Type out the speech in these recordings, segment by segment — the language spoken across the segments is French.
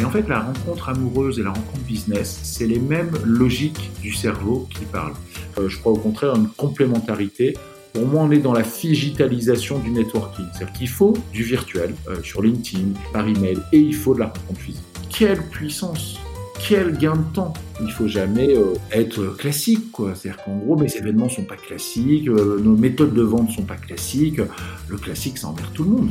Et en fait, la rencontre amoureuse et la rencontre business, c'est les mêmes logiques du cerveau qui parlent. Euh, je crois au contraire une complémentarité. Pour moi, on est dans la digitalisation du networking. C'est-à-dire qu'il faut du virtuel euh, sur LinkedIn, par email, et il faut de la rencontre physique. Quelle puissance quel gain de temps Il faut jamais euh, être classique, quoi. C'est-à-dire qu'en gros, mes événements sont pas classiques, nos méthodes de vente sont pas classiques. Le classique, ça emmerde tout le monde.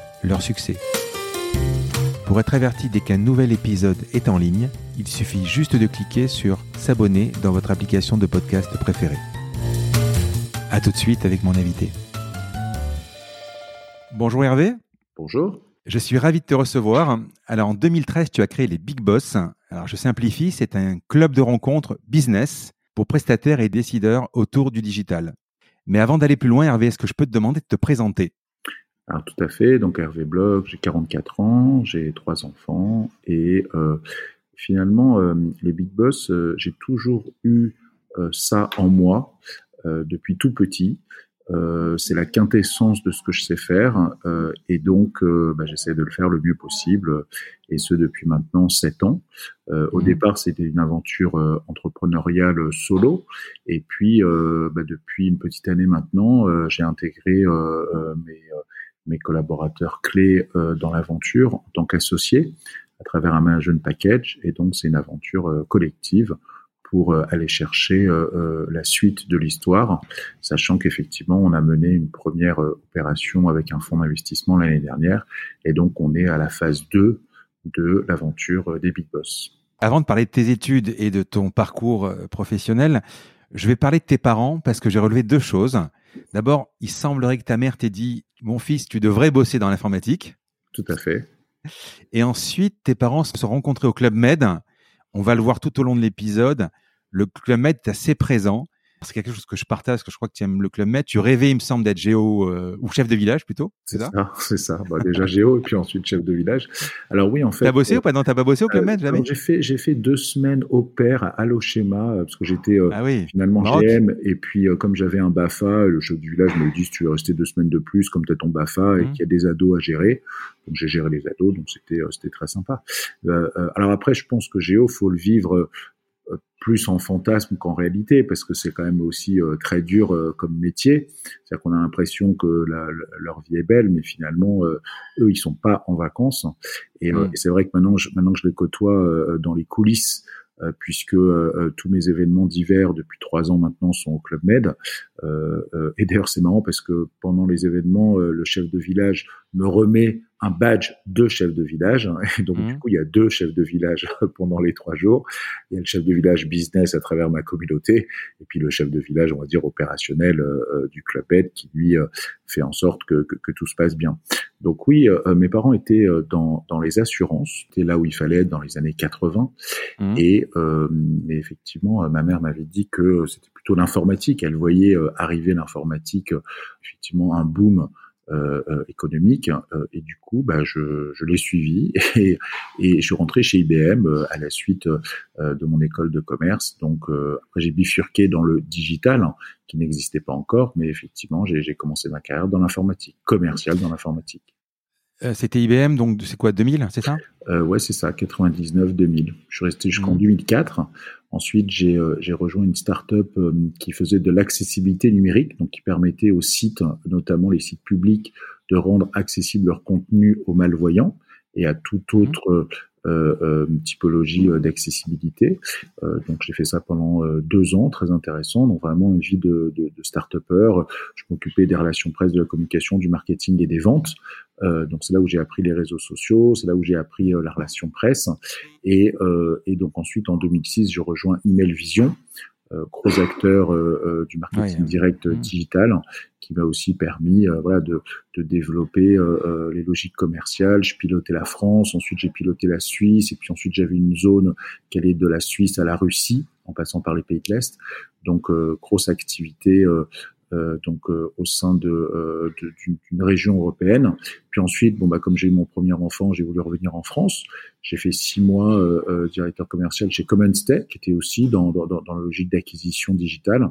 leur succès. Pour être averti dès qu'un nouvel épisode est en ligne, il suffit juste de cliquer sur S'abonner dans votre application de podcast préférée. A tout de suite avec mon invité. Bonjour Hervé. Bonjour. Je suis ravi de te recevoir. Alors en 2013, tu as créé les Big Boss. Alors je simplifie, c'est un club de rencontres business pour prestataires et décideurs autour du digital. Mais avant d'aller plus loin, Hervé, est-ce que je peux te demander de te présenter? Alors tout à fait. Donc Hervé Blog, j'ai 44 ans, j'ai trois enfants et euh, finalement euh, les Big Boss, euh, j'ai toujours eu ça en moi depuis tout petit. Euh, c'est la quintessence de ce que je sais faire euh, et donc euh, bah, j'essaie de le faire le mieux possible et ce depuis maintenant sept ans. Au mmh. départ c'était une aventure entrepreneuriale solo et puis bah, depuis une petite année maintenant j'ai intégré mes, mes, collaborateurs clés dans l'aventure en tant qu'associé à travers un management package et donc c'est une aventure collective pour euh, aller chercher euh, euh, la suite de l'histoire, sachant qu'effectivement, on a mené une première opération avec un fonds d'investissement l'année dernière, et donc on est à la phase 2 de l'aventure des Big Boss. Avant de parler de tes études et de ton parcours professionnel, je vais parler de tes parents parce que j'ai relevé deux choses. D'abord, il semblerait que ta mère t'ait dit, mon fils, tu devrais bosser dans l'informatique. Tout à fait. Et ensuite, tes parents se sont rencontrés au Club Med on va le voir tout au long de l'épisode. Le Club Med est assez présent. C'est quelque chose que je partage, parce que je crois que tu aimes le Club Med. Tu rêvais, il me semble, d'être géo euh, ou chef de village plutôt. C'est ça, C'est ça. Bah, déjà géo et puis ensuite chef de village. Alors oui, en fait. T'as bossé ou pas? Non, t'as pas bossé au Club Med jamais? J'ai fait, j'ai fait deux semaines au pair à Alloschema parce que j'étais euh, ah finalement GM et puis euh, comme j'avais un Bafa, le chef du village me dit si tu veux rester deux semaines de plus, comme tu as ton Bafa et mmh. qu'il y a des ados à gérer, donc j'ai géré les ados, donc c'était c'était très sympa. alors après, je pense que géo faut le vivre plus en fantasme qu'en réalité, parce que c'est quand même aussi euh, très dur euh, comme métier. C'est-à-dire qu'on a l'impression que leur vie est belle, mais finalement, euh, eux, ils sont pas en vacances. Et, mmh. c'est vrai que maintenant, je, maintenant que je les côtoie dans les coulisses, puisque tous mes événements d'hiver depuis trois ans maintenant sont au Club Med. et d'ailleurs, c'est marrant parce que pendant les événements, le chef de village me remet un badge de chef de village. Et donc, du mmh. coup, il y a deux chefs de village pendant les trois jours. Il y a le chef de village business à travers ma communauté, et puis le chef de village, on va dire, opérationnel euh, euh, du Club Ed qui, lui, euh, fait en sorte que, que, tout se passe bien. Donc oui, mes parents étaient dans, dans les assurances. C'était là où il fallait être dans les années 80. Mmh. Et, effectivement, ma mère m'avait dit que c'était plutôt l'informatique. Elle voyait arriver l'informatique, effectivement, un boom économique. Euh, et du coup, bah, je, je l'ai suivi et, et, je suis rentré chez IBM à la suite de mon école de commerce. Donc après, j'ai bifurqué dans le digital, hein, qui n'existait pas encore, mais effectivement, j'ai commencé ma carrière dans l'informatique, commerciale dans l'informatique. C'était IBM, donc c'est quoi, 2000, c'est ça? Euh, Ouais, c'est ça, 99-2000. Je suis resté jusqu'en 2004. Ensuite, j'ai euh, rejoint une start-up euh, qui faisait de l'accessibilité numérique, donc qui permettait aux sites, notamment les sites publics, de rendre accessible leur contenu aux malvoyants et à tout mmh. autre euh, euh, typologie euh, d'accessibilité. donc j'ai fait ça pendant deux ans, très intéressant. Donc vraiment une vie de, de, de start-upper. Je m'occupais des relations presse, de la communication, du marketing et des ventes. Euh, donc c'est là où j'ai appris les réseaux sociaux, c'est là où j'ai appris la relation presse. Et, euh, et, donc ensuite en 2006, je rejoins Email Vision, gros acteur du marketing direct mmh. digital, qui m'a aussi permis voilà, de, de développer les logiques commerciales. Je pilotais la France, ensuite j'ai piloté la Suisse, et puis ensuite j'avais une zone qui allait de la Suisse à la Russie, en passant par les pays de l'Est. Donc grosse activité euh, donc euh, au sein de, euh, d'une région européenne. Puis ensuite, bon bah comme j'ai eu mon premier enfant, j'ai voulu revenir en France. J'ai fait six mois directeur commercial chez Common Stay, qui était aussi dans, dans, dans la logique d'acquisition digitale.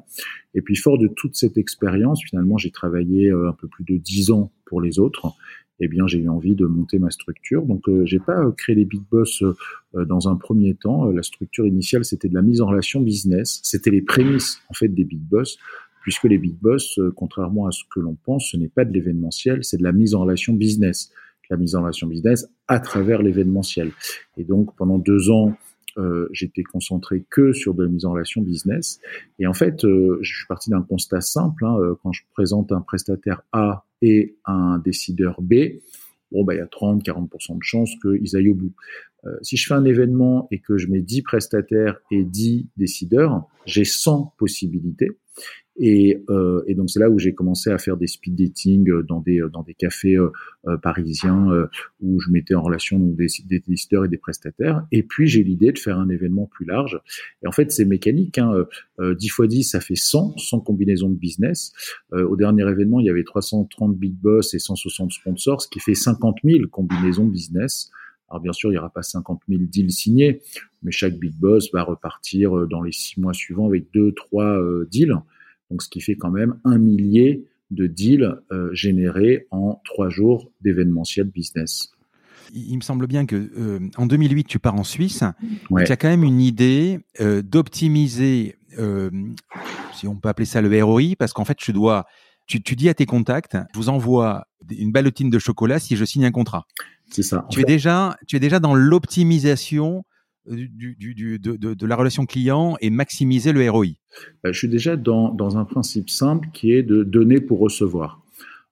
Et puis fort de toute cette expérience, finalement, j'ai travaillé un peu plus de dix ans pour les autres eh bien j'ai eu envie de monter ma structure. Donc euh, j'ai pas créé les big boss dans un premier temps. La structure initiale c'était de la mise en relation business. C'était les prémices en fait des big boss puisque les big boss, euh, contrairement à ce que l'on pense, ce n'est pas de l'événementiel, c'est de la mise en relation business. La mise en relation business à travers l'événementiel. Et donc pendant deux ans, euh, j'étais concentré que sur de la mise en relation business. Et en fait, euh, je suis parti d'un constat simple. Hein, quand je présente un prestataire A et un décideur B, bon, bah, il y a 30-40% de chances qu'ils aillent au bout. si je fais un événement et que je mets 10 prestataires et 10 décideurs, j'ai 100 possibilités. Et, euh, et donc c'est là où j'ai commencé à faire des speed dating euh, dans des dans des cafés euh, euh parisiens euh, où je mettais en relation des, des décideurs et des prestataires. Et puis j'ai l'idée de faire un événement plus large. Et en fait c'est mécanique. Hein, 10 fois 10 ça fait 100, 100 combinaisons de business. au dernier événement il y avait 330 big boss et 160 sponsors, ce qui fait 50 000 combinaisons de business. Alors bien sûr, il n'y aura pas 50 000 deals signés, mais chaque big boss va repartir dans les six mois suivants avec deux, trois deals donc ce qui fait quand même un millier de deals euh, générés en trois jours d'événementiel business. Il me semble bien que euh, en 2008 tu pars en Suisse. Ouais. Tu as quand même une idée euh, d'optimiser, si on peut appeler ça le ROI, parce qu'en fait tu dois, tu, tu dis à tes contacts, je vous envoie une ballotine de chocolat si je signe un contrat. C'est ça. Tu es déjà, tu es déjà dans l'optimisation du, du, de, de, la relation client et maximiser le ROI bah, Je suis déjà dans, dans, un principe simple qui est de donner pour recevoir.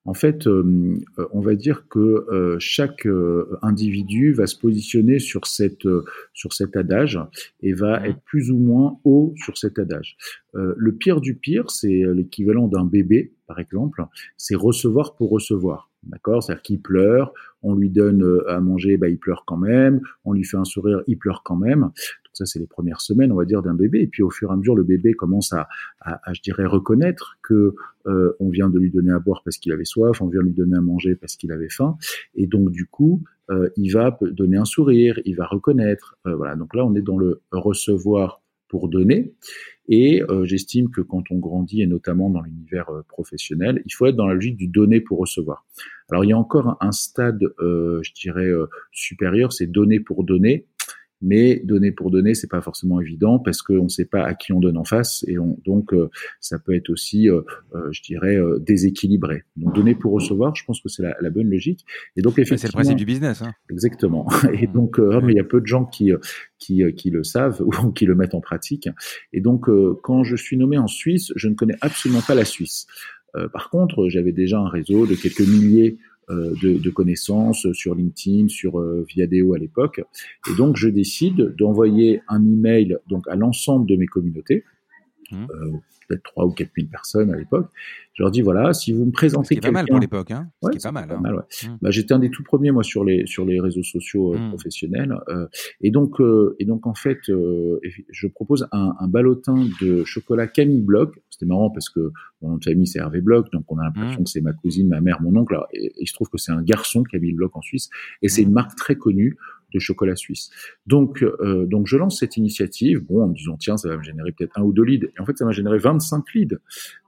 En fait, euh, on va dire que euh, chaque euh, individu va se positionner sur cette sur cet adage et va mmh. être plus ou moins haut sur cet adage. le pire du pire, c'est l'équivalent d'un bébé, par exemple, c'est recevoir pour recevoir. D'accord? C'est-à-dire qu'il pleure, on lui donne euh, à manger, bah, il pleure quand même, on lui fait un sourire, il pleure quand même. Donc ça, c'est les premières semaines, on va dire, d'un bébé. Et puis au fur et à mesure, le bébé commence à, à, je dirais, reconnaître que euh, on vient de lui donner à boire parce qu'il avait soif, on vient de lui donner à manger parce qu'il avait faim. Et donc du coup, euh, il va donner un sourire, il va reconnaître. voilà. Donc là, on est dans le recevoir pour donner. Et euh, j'estime que quand on grandit, et notamment dans l'univers euh, professionnel, il faut être dans la logique du donner pour recevoir. Alors il y a encore un, stade, euh, je dirais, supérieur, c'est donner pour donner mais donner pour donner, c'est pas forcément évident parce qu'on ne sait pas à qui on donne en face et on, donc euh, ça peut être aussi, euh, euh, je dirais, déséquilibré. Donc donner pour recevoir, je pense que c'est la, la, bonne logique. Et donc effectivement, c'est le principe du business. Hein. Exactement. Et mmh. donc, mais il y a peu de gens qui qui, qui le savent ou qui le mettent en pratique. Et donc, quand je suis nommé en Suisse, je ne connais absolument pas la Suisse. par contre, j'avais déjà un réseau de quelques milliers euh, de, de, connaissances sur LinkedIn, sur euh, Viadeo à l'époque. Et donc, je décide d'envoyer un email donc à l'ensemble de mes communautés. Mmh. Euh, peut-être 3 ou 4 000 personnes à l'époque. Je leur dis voilà, si vous me présentez quelqu'un, pas mal pour l'époque, hein. Ouais, pas mal. Hein. mal ouais. Mmh. bah, j'étais un des tout premiers moi sur les sur les réseaux sociaux euh, mmh. professionnels, euh, et donc euh, et donc en fait, euh, je propose un, un ballotin de chocolat Camille Bloch. C'était marrant parce que mon nom de famille c'est Hervé Bloch, donc on a l'impression que c'est ma cousine, ma mère, mon oncle. Alors, et, il se trouve que c'est un garçon Camille Bloch en Suisse, et c'est une marque très connue de chocolat suisse. Donc, euh, donc je lance cette initiative, bon, en disant tiens, ça va me générer peut-être un ou deux leads. Et en fait, ça m'a généré 25 leads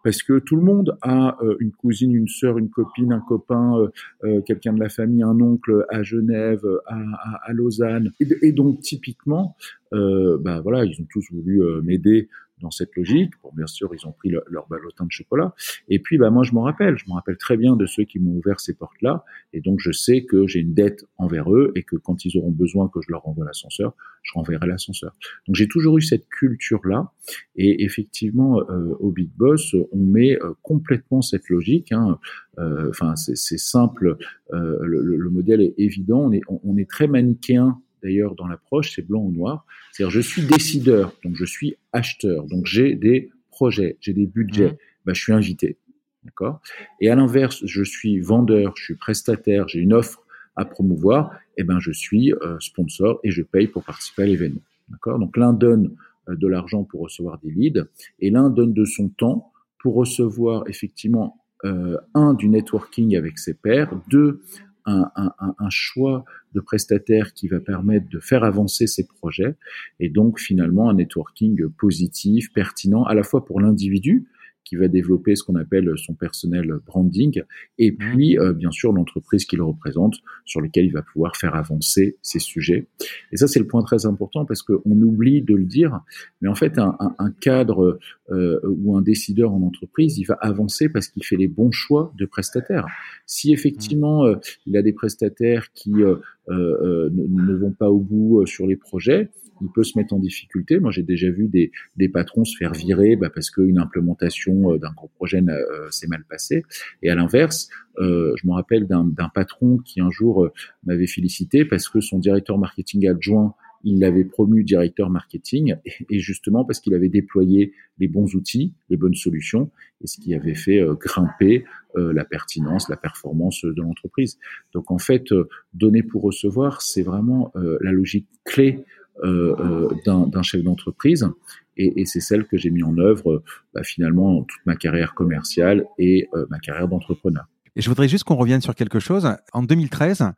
parce que tout le monde a euh, une cousine, une sœur, une copine, un copain, euh, euh quelqu'un de la famille, un oncle à Genève, à, à, à Lausanne. Et, et, donc typiquement, euh, bah voilà, ils ont tous voulu m'aider dans cette logique. Bon, bien sûr, ils ont pris leur ballotin de chocolat. Et puis, bah, moi, je m'en rappelle. Je me rappelle très bien de ceux qui m'ont ouvert ces portes-là. Et donc, je sais que j'ai une dette envers eux et que quand ils auront besoin que je leur renvoie l'ascenseur, je renverrai l'ascenseur. Donc, j'ai toujours eu cette culture-là. Et effectivement, euh, au Big Boss, on met euh, complètement cette logique. Hein. Euh, enfin, c'est simple. Euh, le, le, modèle est évident. On est, on, on est très manichéen d'ailleurs dans l'approche, c'est blanc ou noir. C'est-à-dire je suis décideur, donc je suis acheteur, donc j'ai des projets, j'ai des budgets, mmh. bah, je suis invité. D'accord? Et à l'inverse, je suis vendeur, je suis prestataire, j'ai une offre à promouvoir, et eh ben je suis euh, sponsor et je paye pour participer à l'événement. D'accord? Donc l'un donne euh, de l'argent pour recevoir des leads et l'un donne de son temps pour recevoir effectivement euh, un du networking avec ses pairs, deux un, choix de prestataire qui va permettre de faire avancer ses projets. Et donc finalement un networking positif, pertinent à la fois pour l'individu qui va développer ce qu'on appelle son personnel branding, et mmh. puis euh, bien sûr l'entreprise qu'il représente, sur lequel il va pouvoir faire avancer ses sujets. Et ça c'est le point très important parce qu'on oublie de le dire, mais en fait un, un, cadre euh, ou un décideur en entreprise, il va avancer parce qu'il fait les bons choix de prestataires. Si effectivement mmh. euh, il a des prestataires qui ne, ne vont pas au bout sur les projets, il peut se mettre en difficulté. Moi, j'ai déjà vu des, des, patrons se faire virer bah, parce qu'une implémentation euh, d'un gros projet euh, s'est mal passée. Et à l'inverse, euh, je me rappelle d'un patron qui un jour euh, m'avait félicité parce que son directeur marketing adjoint il l'avait promu directeur marketing et, justement parce qu'il avait déployé les bons outils, les bonnes solutions et ce qui avait fait grimper la pertinence, la performance de l'entreprise. Donc en fait, donner pour recevoir, c'est vraiment la logique clé euh, euh, d'un chef d'entreprise. Et, c'est celle que j'ai mis en œuvre bah, finalement toute ma carrière commerciale et euh, ma carrière d'entrepreneur. Et je voudrais juste qu'on revienne sur quelque chose. En 2013,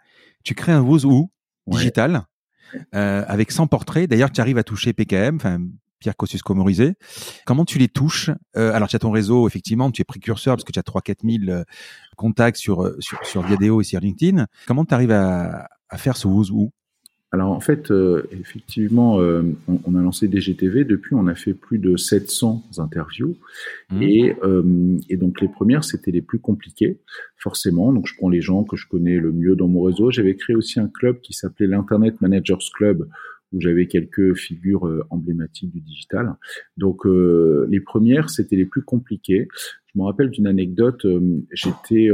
tu crées un Wozoo digital avec 100 portraits. D'ailleurs, tu arrives à toucher PKM, enfin Pierre Kosciusko-Morizet. Comment tu les touches Alors, tu as ton réseau, effectivement, tu es précurseur parce que tu as 3-4 000 contacts sur, sur, sur Diadeo et sur LinkedIn. Comment tu arrives à, à faire ce Wozoo alors en fait, euh, effectivement, euh, on, a lancé DGTV. Depuis, on a fait plus de 700 interviews. Mmh. Et, euh, et, donc les premières, c'était les plus compliquées, forcément. Donc je prends les gens que je connais le mieux dans mon réseau. J'avais créé aussi un club qui s'appelait l'Internet Managers Club, où j'avais quelques figures emblématiques du digital. Donc les premières, c'était les plus compliquées. Je me rappelle d'une anecdote. j'étais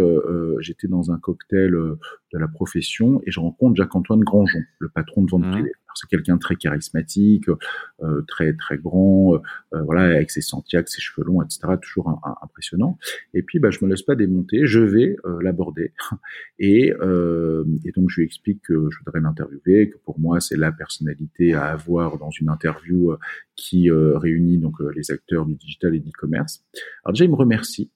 j'étais dans un cocktail de la profession et je rencontre Jacques-Antoine Grandjean, le patron de vente mmh. privée. C'est quelqu'un très charismatique, euh, très très grand, euh, euh, voilà, avec ses sentiacs, ses cheveux longs, etc. Toujours impressionnant. Et puis, bah, je me laisse pas démonter, je vais l'aborder et, et donc je lui explique que je voudrais l'interviewer, que pour moi c'est la personnalité à avoir dans une interview qui réunit donc les acteurs du digital et de l'e-commerce. Alors déjà, il me remercie.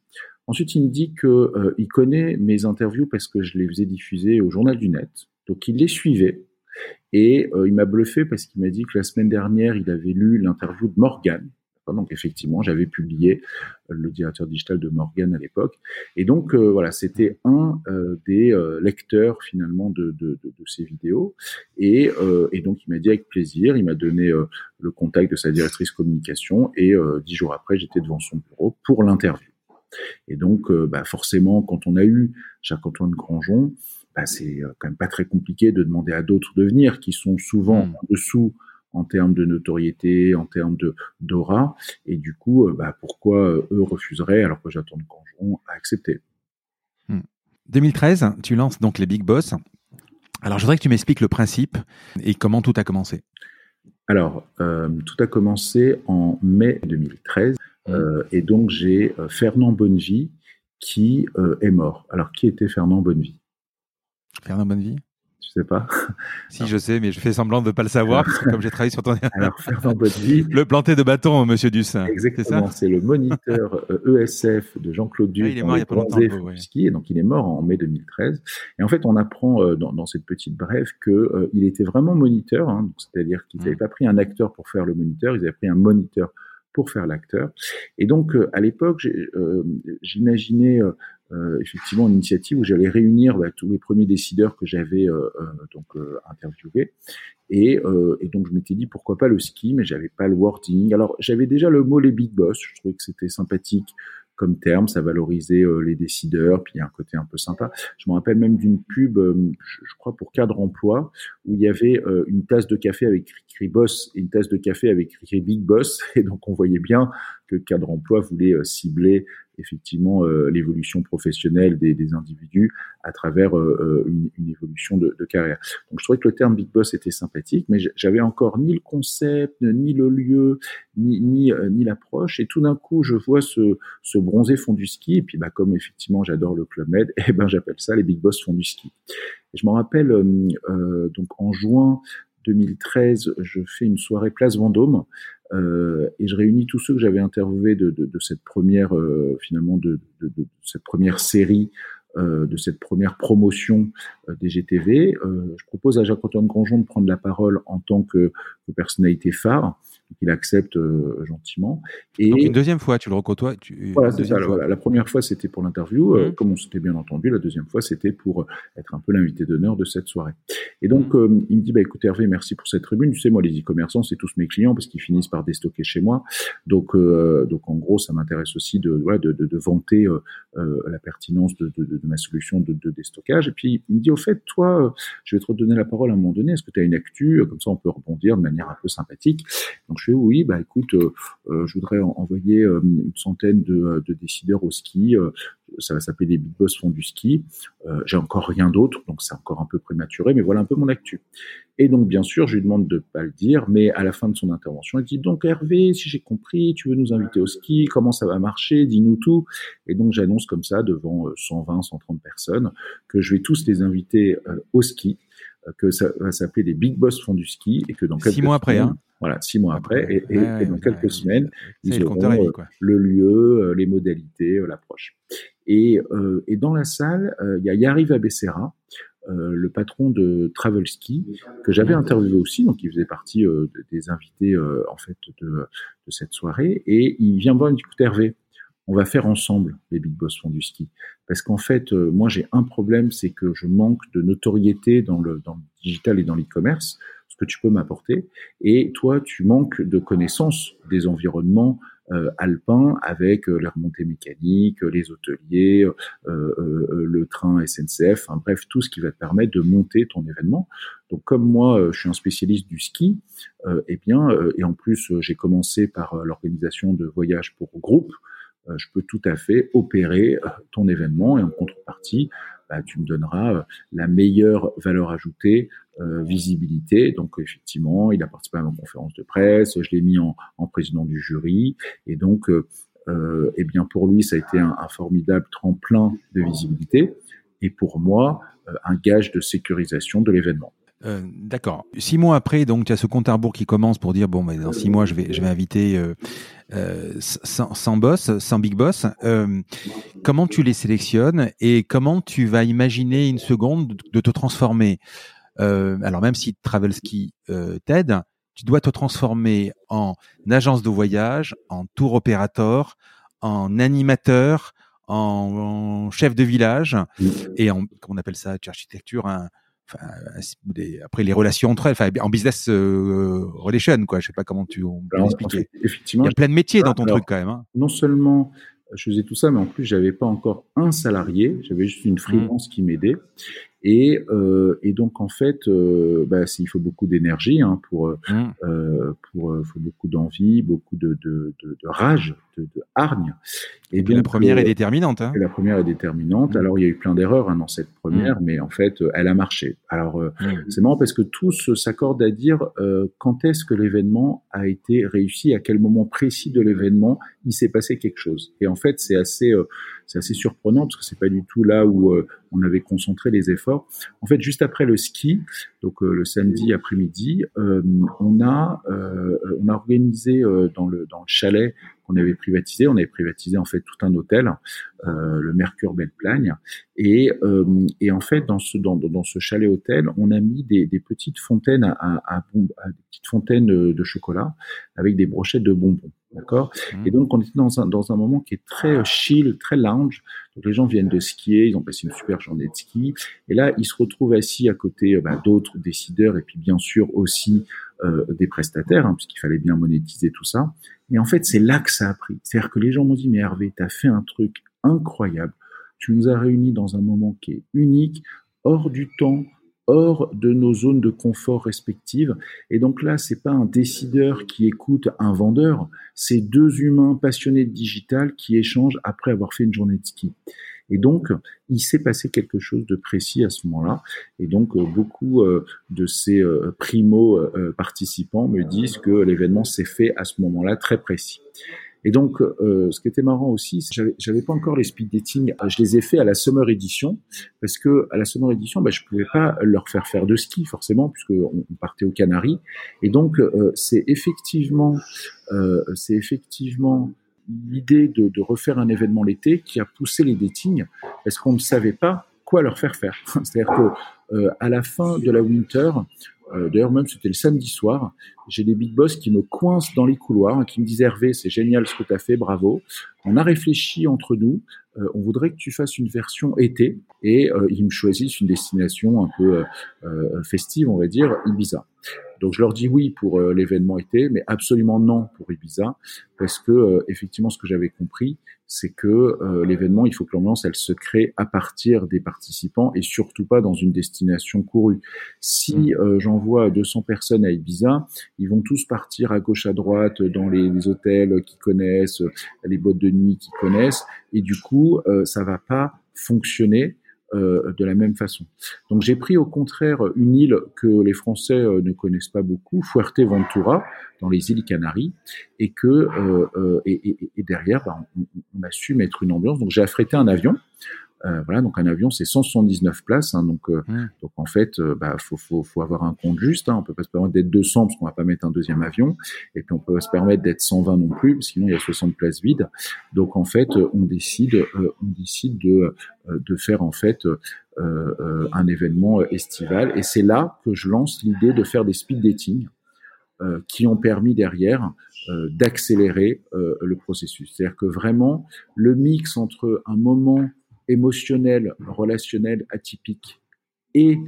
Ensuite, il me dit que euh, il connaît mes interviews parce que je les faisais diffuser au Journal du Net. Donc, il les suivait. Et euh, il m'a bluffé parce qu'il m'a dit que la semaine dernière, il avait lu l'interview de Morgan. Donc effectivement, j'avais publié euh, le directeur digital de Morgan à l'époque. Et donc voilà, c'était un des lecteurs finalement de, de, de, de, ces vidéos. Et, et donc il m'a dit avec plaisir, il m'a donné le contact de sa directrice communication. Et dix jours après, j'étais devant son bureau pour l'interview. Et donc, euh, bah, forcément, quand on a eu Jacques-Antoine Grandjean, bah, c'est euh, quand même pas très compliqué de demander à d'autres de venir, qui sont souvent mmh. en dessous en termes de notoriété, en termes de d'aura, et du coup, euh, bah, pourquoi eux refuseraient alors que Jacques-Antoine Grandjean a accepté. 2013, mmh. tu lances donc les Big Boss. Alors, je voudrais que tu m'expliques le principe et comment tout a commencé. Alors, tout a commencé en mai 2013. Mmh. Euh, et donc j'ai euh, Fernand Bonnevie qui euh, est mort. Alors qui était Fernand Bonnevie? Fernand Bonnevie Tu sais pas Si je sais, mais je fais semblant de ne pas le savoir parce que comme j'ai travaillé sur ton Alors Fernand Bonnevie, le planté de bâton, Monsieur Duss. Exactement. C'est le moniteur ESF de Jean-Claude Duss. Ah, il est mort il y a pas longtemps. Et donc il est mort en mai 2013. Et en fait, on apprend dans, dans cette petite brève que il était vraiment moniteur, hein, c'est-à-dire qu'ils n'avaient mmh. pas pris un acteur pour faire le moniteur, ils avaient pris un moniteur pour faire l'acteur. Et donc, euh, à l'époque, euh, j'imaginais euh, effectivement une initiative où j'allais réunir bah, tous les premiers décideurs que j'avais donc interviewés. Et, et, donc, je m'étais dit pourquoi pas le ski, mais j'avais pas le wording. Alors, j'avais déjà le mot les big boss. Je trouvais que c'était sympathique comme terme, ça valorisait les décideurs, puis il y a un côté un peu sympa. Je me rappelle même d'une pub, je, crois pour cadre emploi, où il y avait une tasse de café avec écrit boss et une tasse de café avec écrit big boss, et donc on voyait bien que cadre emploi voulait cibler effectivement l'évolution professionnelle des, individus à travers une, une, évolution de, carrière. Donc je trouvais que le terme big boss était sympathique, mais j'avais encore ni le concept, ni le lieu, ni, ni, ni l'approche. Et tout d'un coup, je vois ce, ce bronzé fond du ski. Et puis, bah, comme effectivement j'adore le Club Med, eh ben j'appelle ça les big boss fond du ski. Et je m'en rappelle euh, donc en juin 2013, je fais une soirée Place Vendôme euh, et je réunis tous ceux que j'avais interviewés de, cette première euh, finalement de, cette première série euh, de cette première promotion des GTV. Je propose à Jacques-Antoine Grandjean de prendre la parole en tant que personnalité phare il accepte euh, gentiment. Et Donc une deuxième fois, tu le recôtoies. Tu... Voilà, c'est ça. La première fois, c'était pour l'interview, euh, mmh. comme on s'était bien entendu. La deuxième fois, c'était pour euh, être un peu l'invité d'honneur de cette soirée. Et donc, mmh. il me dit, bah écoute Hervé, merci pour cette tribune. Tu sais, moi, les e-commerçants, c'est tous mes clients parce qu'ils finissent par déstocker chez moi. Donc, donc en gros, ça m'intéresse aussi de, voilà, de, de, de vanter la pertinence de, de, ma solution de, de déstockage. Et puis, il me dit, au fait, toi, je vais te redonner la parole à un moment donné. Est-ce que tu as une actu? Comme ça, on peut rebondir de manière un peu sympathique. Donc, oui, bah écoute, euh, euh, je voudrais envoyer euh, une centaine de, décideurs au ski. ça va s'appeler des big boss fond du ski. J'ai encore rien d'autre, donc c'est encore un peu prématuré, mais voilà un peu mon actu. Et donc bien sûr, je lui demande de pas le dire, mais à la fin de son intervention, il dit donc Hervé, si j'ai compris, tu veux nous inviter au ski, comment ça va marcher, dis-nous tout. Et donc j'annonce comme ça devant 120, 130 personnes que je vais tous les inviter au ski que ça va s'appeler des Big Boss fond du ski et que dans quelques six mois après, hein. Voilà, six mois après, et, dans quelques semaines, ils auront le, euh, le, lieu, euh, les modalités, euh, l'approche. Et, et, dans la salle, il y a Yariv Abessera, le patron de Travel Ski, que j'avais interviewé aussi, donc il faisait partie des invités en fait de, de, cette soirée, et il vient me voir dit, écoute Hervé, on va faire ensemble les Big Boss font du ski. Parce qu'en fait, moi j'ai un problème, c'est que je manque de notoriété dans le, dans le digital et dans l'e-commerce que tu peux m'apporter. Et toi, tu manques de connaissances des environnements euh, alpins avec euh, les remontées mécaniques, les hôteliers, euh, le train SNCF, bref, tout ce qui va te permettre de monter ton événement. Donc, comme moi, je suis un spécialiste du ski, eh bien, et en plus, j'ai commencé par l'organisation de voyages pour groupe. Je peux tout à fait opérer ton événement et en contrepartie, bah, tu me donneras la meilleure valeur ajoutée euh, visibilité. Donc effectivement, il a participé à ma conférence de presse, je l'ai mis en, en, président du jury, et donc euh, euh, eh bien pour lui, ça a été un, formidable tremplin de visibilité, et pour moi, euh, un gage de sécurisation de l'événement. Euh, D'accord. Six mois après, donc tu as ce compte à rebours qui commence pour dire bon, mais dans six mois, je vais, je vais inviter euh, euh, sans, sans, boss, sans big boss. comment tu les sélectionnes et comment tu vas imaginer une seconde de te transformer? Euh, alors même si Travelski euh, t'aide, tu dois te transformer en agence de voyage, en tour opérateur, en animateur, en, chef de village et en qu'on appelle ça? Architecture un, enfin, après les relations entre elles, enfin, en business euh, relation, quoi. Je sais pas comment tu l'expliquer. Effectivement, il y a plein de métiers dans ton truc quand même. Hein. Non seulement je faisais tout ça, mais en plus j'avais pas encore un salarié, j'avais juste une freelance qui m'aidait. Et, euh, et donc en fait, euh, bah, il faut beaucoup d'énergie hein, pour, euh, mmh. euh pour, euh, faut beaucoup d'envie, beaucoup de, de, de, de rage, de, de, hargne. Et, bien la première est déterminante. Hein. la première est déterminante. Mmh. Alors il y a eu plein d'erreurs hein, dans cette première, mmh. mais en fait, elle a marché. Alors c'est marrant parce que tous s'accordent à dire quand est-ce que l'événement a été réussi, à quel moment précis de l'événement il s'est passé quelque chose. Et en fait, c'est assez c'est assez surprenant parce que c'est pas du tout là où euh, on avait concentré les efforts. En fait, juste après le ski, donc euh, le samedi après-midi, euh, on a on a organisé dans le dans le chalet qu'on avait privatisé, on avait privatisé en fait tout un hôtel, le Mercure Belle Plagne, et et en fait dans ce dans, dans ce chalet hôtel, on a mis des, des petites fontaines à, à, à, des petites fontaines de chocolat avec des brochettes de bonbons. D'accord? Mmh. Et donc, on était dans un, dans un moment qui est très euh, chill, très lounge. Donc, les gens viennent de skier, ils ont passé une super journée de ski. Et là, ils se retrouvent assis à côté bah, d'autres décideurs et puis, bien sûr, aussi euh, des prestataires, hein, puisqu'il fallait bien monétiser tout ça. Et en fait, c'est là que ça a pris. C'est-à-dire que les gens m'ont dit, mais Hervé, tu as fait un truc incroyable. Tu nous as réunis dans un moment qui est unique, hors du temps, hors de nos zones de confort respectives. Et donc là, c'est pas un décideur qui écoute un vendeur, c'est deux humains passionnés de digital qui échangent après avoir fait une journée de ski. Et donc, il s'est passé quelque chose de précis à ce moment-là. Et donc, euh, beaucoup euh, de ces euh, primo-participants me disent que l'événement s'est fait à ce moment-là très précis. Et donc, euh, ce qui était marrant aussi, j'avais, j'avais pas encore les speed dating. Je les ai fait à la Summer Edition parce que à la Summer Edition, bah, je pouvais pas leur faire faire de ski forcément puisque on, partait aux Canaries. Et donc, euh, c'est effectivement, euh, c'est effectivement l'idée de, de, refaire un événement l'été qui a poussé les dating parce qu'on ne savait pas quoi leur faire faire. C'est-à-dire que euh, à la fin de la winter, euh, d'ailleurs, même c'était le samedi soir. J'ai des big boss qui me coincent dans les couloirs, qui me disent Hervé, c'est génial ce que tu as fait, bravo. On a réfléchi entre nous. Euh, on voudrait que tu fasses une version été et euh, ils me choisissent une destination un peu festive, on va dire, Ibiza. Donc je leur dis oui pour l'événement été, mais absolument non pour Ibiza, parce que effectivement ce que j'avais compris, c'est que euh, l'événement, il faut que l'ambiance, elle se crée à partir des participants et surtout pas dans une destination courue. Si mm. euh, j'envoie 200 personnes à Ibiza, ils vont tous partir à gauche à droite dans les, hôtels qu'ils connaissent, les boîtes de nuit qu'ils connaissent, et du coup, euh, ça va pas fonctionner euh, de la même façon. Donc j'ai pris au contraire une île que les Français euh, ne connaissent pas beaucoup, Fuerteventura, dans les îles Canaries, et que euh, et, derrière, bah, on, a su mettre une ambiance. Donc j'ai affrété un avion euh, voilà, donc un avion c'est 179 places, hein, donc euh, mmh. donc en fait, euh, bah faut, faut, faut avoir un compte juste. Hein, on peut pas se permettre d'être 200 parce qu'on va pas mettre un deuxième avion, et puis on peut pas se permettre d'être 120 non plus, sinon il y a 60 places vides. Donc en fait, on décide on décide de de faire en fait un événement estival, et c'est là que je lance l'idée de faire des speed dating. qui ont permis derrière d'accélérer le processus. C'est-à-dire que vraiment, le mix entre un moment émotionnel, relationnel atypique et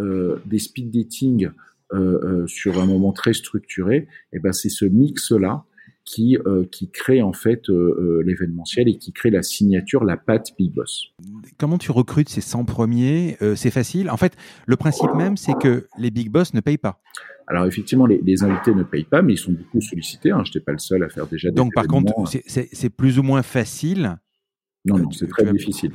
euh, des speed dating euh, euh, sur un moment très structuré, et eh ben c'est ce mix-là qui, qui crée en fait l'événementiel et qui crée la signature, la patte Big Boss. Comment tu recrutes ces 100 premiers C'est facile. En fait, le principe même, c'est que les Big Boss ne payent pas. Alors effectivement, les, les, invités ne payent pas, mais ils sont beaucoup sollicités. Hein. Je n'étais pas le seul à faire déjà des Donc par contre, c'est plus ou moins facile non, non, c'est très difficile.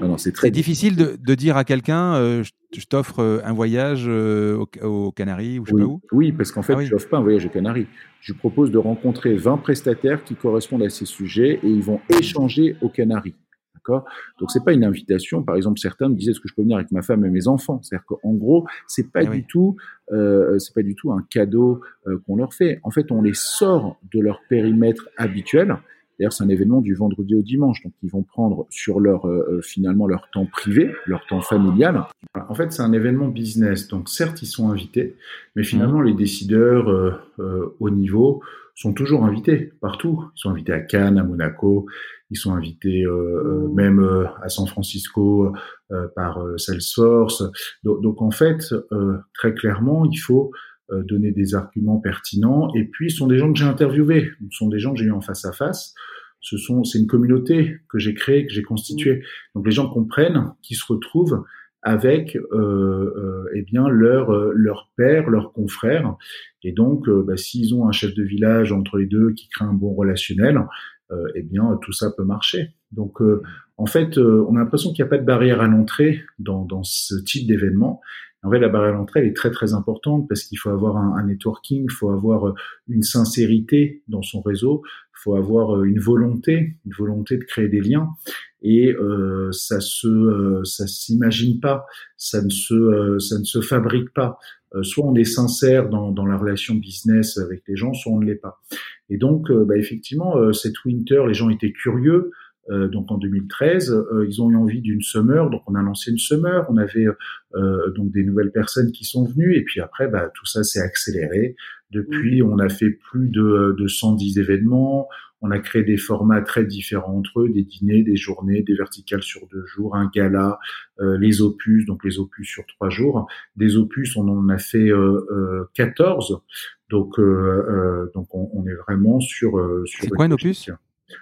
non, non, c'est très difficile de, de, dire à quelqu'un euh, je, t'offre euh, un voyage euh, aux, Canaries ou je oui, sais pas où. Oui, parce qu'en fait, ah je n'offre pas un voyage aux Canaries. Je propose de rencontrer 20 prestataires qui correspondent à ces sujets et ils vont échanger aux Canaries. D'accord? Donc c'est pas une invitation. Par exemple, certains me disaient est-ce que je peux venir avec ma femme et mes enfants? C'est-à-dire qu'en gros, c'est pas ah du tout, euh, c'est pas du tout un cadeau qu'on leur fait. En fait, on les sort de leur périmètre habituel D'ailleurs, c'est un événement du vendredi au dimanche, donc ils vont prendre sur leur euh, euh, finalement leur temps privé, leur temps familial. En fait, c'est un événement business, donc certes ils sont invités, mais finalement les décideurs euh, au niveau sont toujours invités partout. Ils sont invités à Cannes, à Monaco, ils sont invités même à San Francisco par Salesforce. Donc, donc, en fait, très clairement, il faut euh, donner des arguments pertinents. Et puis, ce sont des gens que j'ai interviewés, ce sont des gens que j'ai eu en face à face. Ce sont, c'est une communauté que j'ai créée, que j'ai constituée. Donc, les gens comprennent, qui se retrouvent avec, euh, euh, eh bien, leur leur père, leur confrère. Et donc, bah, s'ils ont un chef de village entre les deux qui crée un bon relationnel, eh bien, tout ça peut marcher. Donc, en fait, on a l'impression qu'il n'y a pas de barrière à l'entrée dans, dans ce type d'événement. En fait, la barrière à l'entrée est très très importante parce qu'il faut avoir un, networking, il faut avoir euh, une sincérité dans son réseau, il faut avoir euh, une volonté, une volonté de créer des liens. Et euh, ça se, euh, ça s'imagine pas, ça ne se, ça ne se fabrique pas. soit on est sincère dans, dans la relation business avec les gens, soit on ne l'est pas. Et donc, bah, effectivement, cette winter, les gens étaient curieux. Euh, donc en 2013, euh, ils ont eu envie d'une summer, donc on a lancé une summer. On avait euh, donc des nouvelles personnes qui sont venues, et puis après, bah, tout ça s'est accéléré. Depuis, on a fait plus de, de 110 événements. On a créé des formats très différents entre eux, des dîners, des journées, des verticales sur deux jours, un gala, les opus, donc les opus sur trois jours. Des opus, on en a fait euh, 14. Donc, donc on, on, est vraiment sur. sur c'est quoi un opus?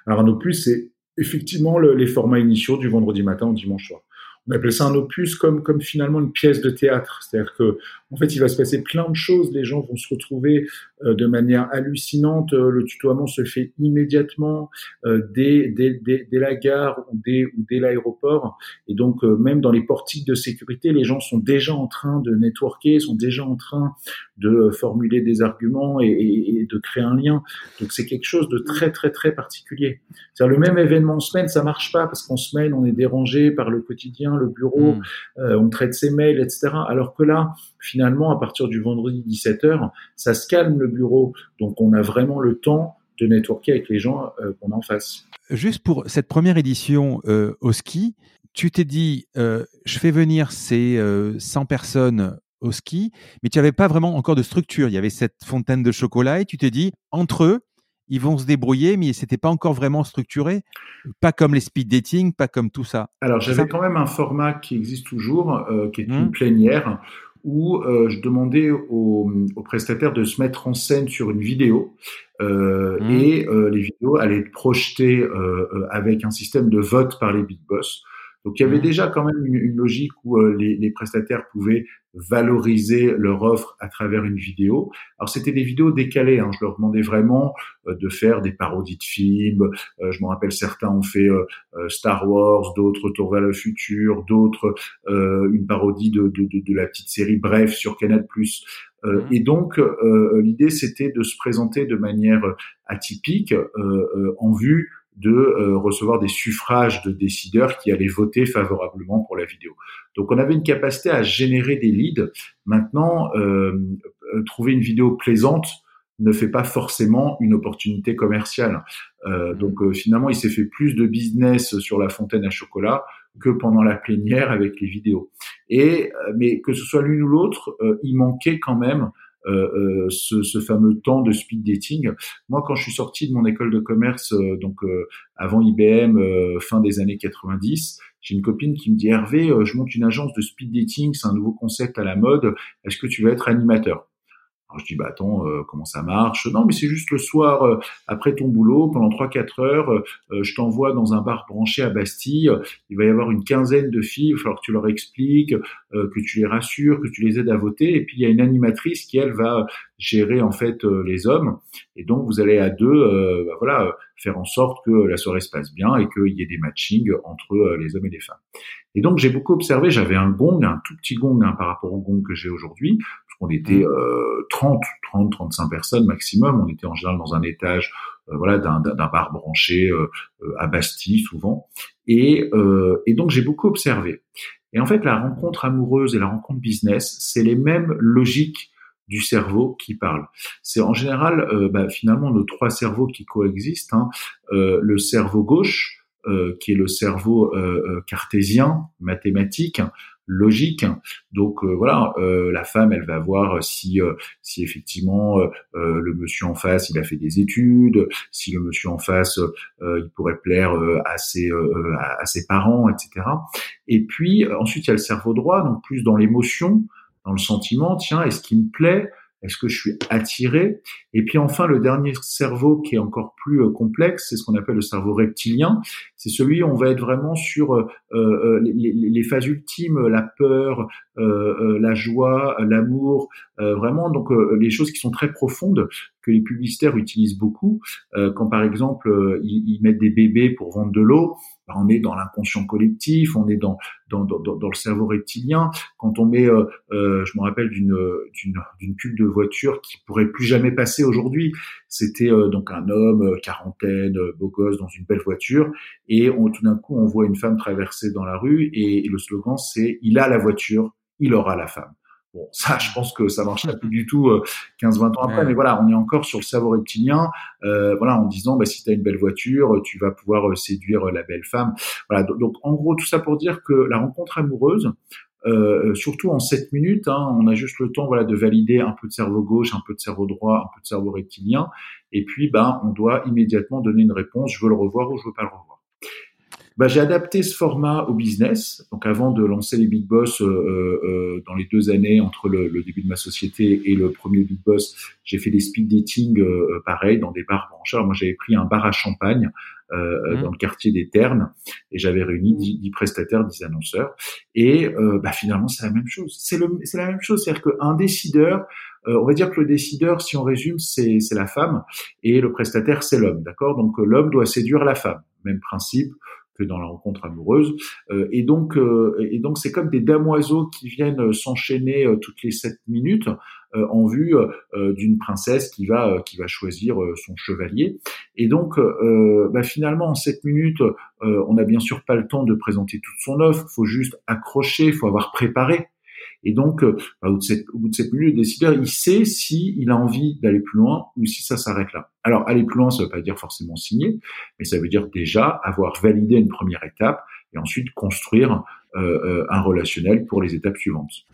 Alors un opus, c'est effectivement les formats initiaux du vendredi matin au dimanche soir. on appelle ça un opus comme, comme finalement une pièce de théâtre. C'est-à-dire que, en fait, il va se passer plein de choses. Les gens vont se retrouver euh, de manière hallucinante. Euh, le tutoiement se fait immédiatement euh, dès, dès, dès, dès, la gare ou dès, ou dès l'aéroport. Et donc, même dans les portiques de sécurité, les gens sont déjà en train de networker, sont déjà en train de formuler des arguments et, et, de créer un lien. Donc, c'est quelque chose de très, très, très particulier. C'est-à-dire, le même événement en semaine, ça marche pas parce qu'en semaine, on est dérangé par le quotidien, le bureau, mm. euh, on traite ses mails, etc. Alors que là, finalement, à partir du vendredi 17h, ça se calme le bureau. Donc, on a vraiment le temps de networker avec les gens euh, qu'on a en face. Juste pour cette première édition euh, au ski, tu t'es dit, je fais venir ces 100 personnes au ski, mais tu n'avais pas vraiment encore de structure. Il y avait cette fontaine de chocolat et tu t'es dit, entre eux, ils vont se débrouiller, mais c'était pas encore vraiment structuré, pas comme les speed dating, pas comme tout ça. Alors j'avais quand même un format qui existe toujours, euh, qui est une mmh. plénière, où euh, je demandais aux, prestataires de se mettre en scène sur une vidéo, euh, mmh. et les vidéos allaient être projetées avec un système de vote par les big boss. Donc il y avait mmh. déjà quand même une, logique où les, les, prestataires pouvaient valoriser leur offre à travers une vidéo. Alors c'était des vidéos décalées, hein. je leur demandais vraiment euh, de faire des parodies de films. Euh, je me rappelle certains ont fait euh, Star Wars, d'autres Retour vers le futur, d'autres une parodie de, de, de, de, la petite série Bref sur Canal+. Mmh. Et donc l'idée c'était de se présenter de manière atypique en vue de euh, recevoir des suffrages de décideurs qui allaient voter favorablement pour la vidéo. Donc on avait une capacité à générer des leads. Maintenant, euh, euh, trouver une vidéo plaisante ne fait pas forcément une opportunité commerciale. Euh, mmh. donc finalement, il s'est fait plus de business sur la fontaine à chocolat que pendant la plénière avec les vidéos. Et mais que ce soit l'une ou l'autre, il manquait quand même euh, euh, ce, ce, fameux temps de speed dating. Moi, quand je suis sorti de mon école de commerce, euh, donc avant IBM, fin des années 90, j'ai une copine qui me dit Hervé, je monte une agence de speed dating, c'est un nouveau concept à la mode. Est-ce que tu veux être animateur? Je dis bah attends euh, comment ça marche? Non mais c'est juste le soir euh, après ton boulot pendant 3-4 heures, euh, je t'envoie dans un bar branché à Bastille. Il va y avoir une quinzaine de filles, il va falloir que tu leur expliques, que tu les rassures, que tu les aides à voter. Et puis il y a une animatrice qui elle va gérer en fait les hommes. Et donc vous allez à deux, bah, voilà, faire en sorte que la soirée se passe bien et qu'il y ait des matchings entre les hommes et les femmes. Et donc j'ai beaucoup observé, j'avais un gong, un tout petit gong hein, par rapport au gong que j'ai aujourd'hui, on était 30, 30, 35 personnes maximum. On était en général dans un étage, euh, voilà, d'un bar branché euh, euh, à Bastille souvent. Et, et donc j'ai beaucoup observé. Et en fait, la rencontre amoureuse et la rencontre business, c'est les mêmes logiques du cerveau qui parlent. C'est en général, bah, finalement, nos trois cerveaux qui coexistent. Hein. le cerveau gauche, qui est le cerveau cartésien, mathématique, logique. Donc euh, voilà, euh, la femme, elle va voir si euh, si effectivement le monsieur en face, il a fait des études, si le monsieur en face, il pourrait plaire à ses à ses parents, etc. Et puis ensuite il y a le cerveau droit, donc plus dans l'émotion, dans le sentiment. Tiens, est-ce qu'il me plaît? Est-ce que je suis attiré? Et puis enfin, le dernier cerveau qui est encore plus euh, complexe, c'est ce qu'on appelle le cerveau reptilien. C'est celui où on va être vraiment sur euh, euh, les, phases ultimes, la peur, la joie, l'amour, vraiment donc les choses qui sont très profondes que les publicitaires utilisent beaucoup. quand par exemple ils mettent des bébés pour vendre de l'eau, on est dans l'inconscient collectif, on est dans dans, dans, dans, le cerveau reptilien. Quand on met, euh, euh, je me rappelle d'une d'une pub de voiture qui pourrait plus jamais passer aujourd'hui. C'était euh, donc un homme quarantaine, beau gosse dans une belle voiture, et on, tout d'un coup on voit une femme traverser dans la rue et le slogan c'est il a la voiture, il aura la femme. Bon, ça, je pense que ça marcherait plus du tout 15-20 euh, ans après, mais voilà, on est encore sur le cerveau reptilien, euh, voilà, en disant, bah, si tu as une belle voiture, tu vas pouvoir euh, séduire la belle femme. Voilà, donc en gros, tout ça pour dire que la rencontre amoureuse, surtout en 7 minutes, hein, on a juste le temps voilà, de valider un peu de cerveau gauche, un peu de cerveau droit, un peu de cerveau reptilien, et puis ben, on doit immédiatement donner une réponse, je veux le revoir ou je veux pas le revoir. Bah, J'ai adapté ce format au business. Donc avant de lancer les Big Boss euh, euh, dans les deux années entre le, le, début de ma société et le premier Big Boss, j'ai fait des speed dating euh, pareil dans des bars brancheurs. Moi j'avais pris un bar à champagne euh, mmh. dans le quartier des Ternes et j'avais réuni 10, prestataires, 10 annonceurs. Et euh, bah, finalement c'est la même chose. C'est la même chose, c'est-à-dire qu'un décideur euh, on va dire que le décideur, si on résume, c'est la femme et le prestataire, c'est l'homme, d'accord? Donc l'homme doit séduire la femme, même principe que dans la rencontre amoureuse. Euh, et donc, euh, et donc, c'est comme des damoiseaux qui viennent s'enchaîner toutes les sept minutes en vue d'une princesse qui va qui va choisir son chevalier. Et donc, bah, finalement, en sept minutes, on n'a bien sûr pas le temps de présenter toute son offre. Faut juste accrocher, faut avoir préparé et donc, euh, bah, au, bout de cette, au bout de cette minute, le décideur, il sait si il a envie d'aller plus loin ou si ça s'arrête là. Alors, aller plus loin, ça ne veut pas dire forcément signer, mais ça veut dire déjà avoir validé une première étape et ensuite construire euh, euh un relationnel pour les étapes suivantes.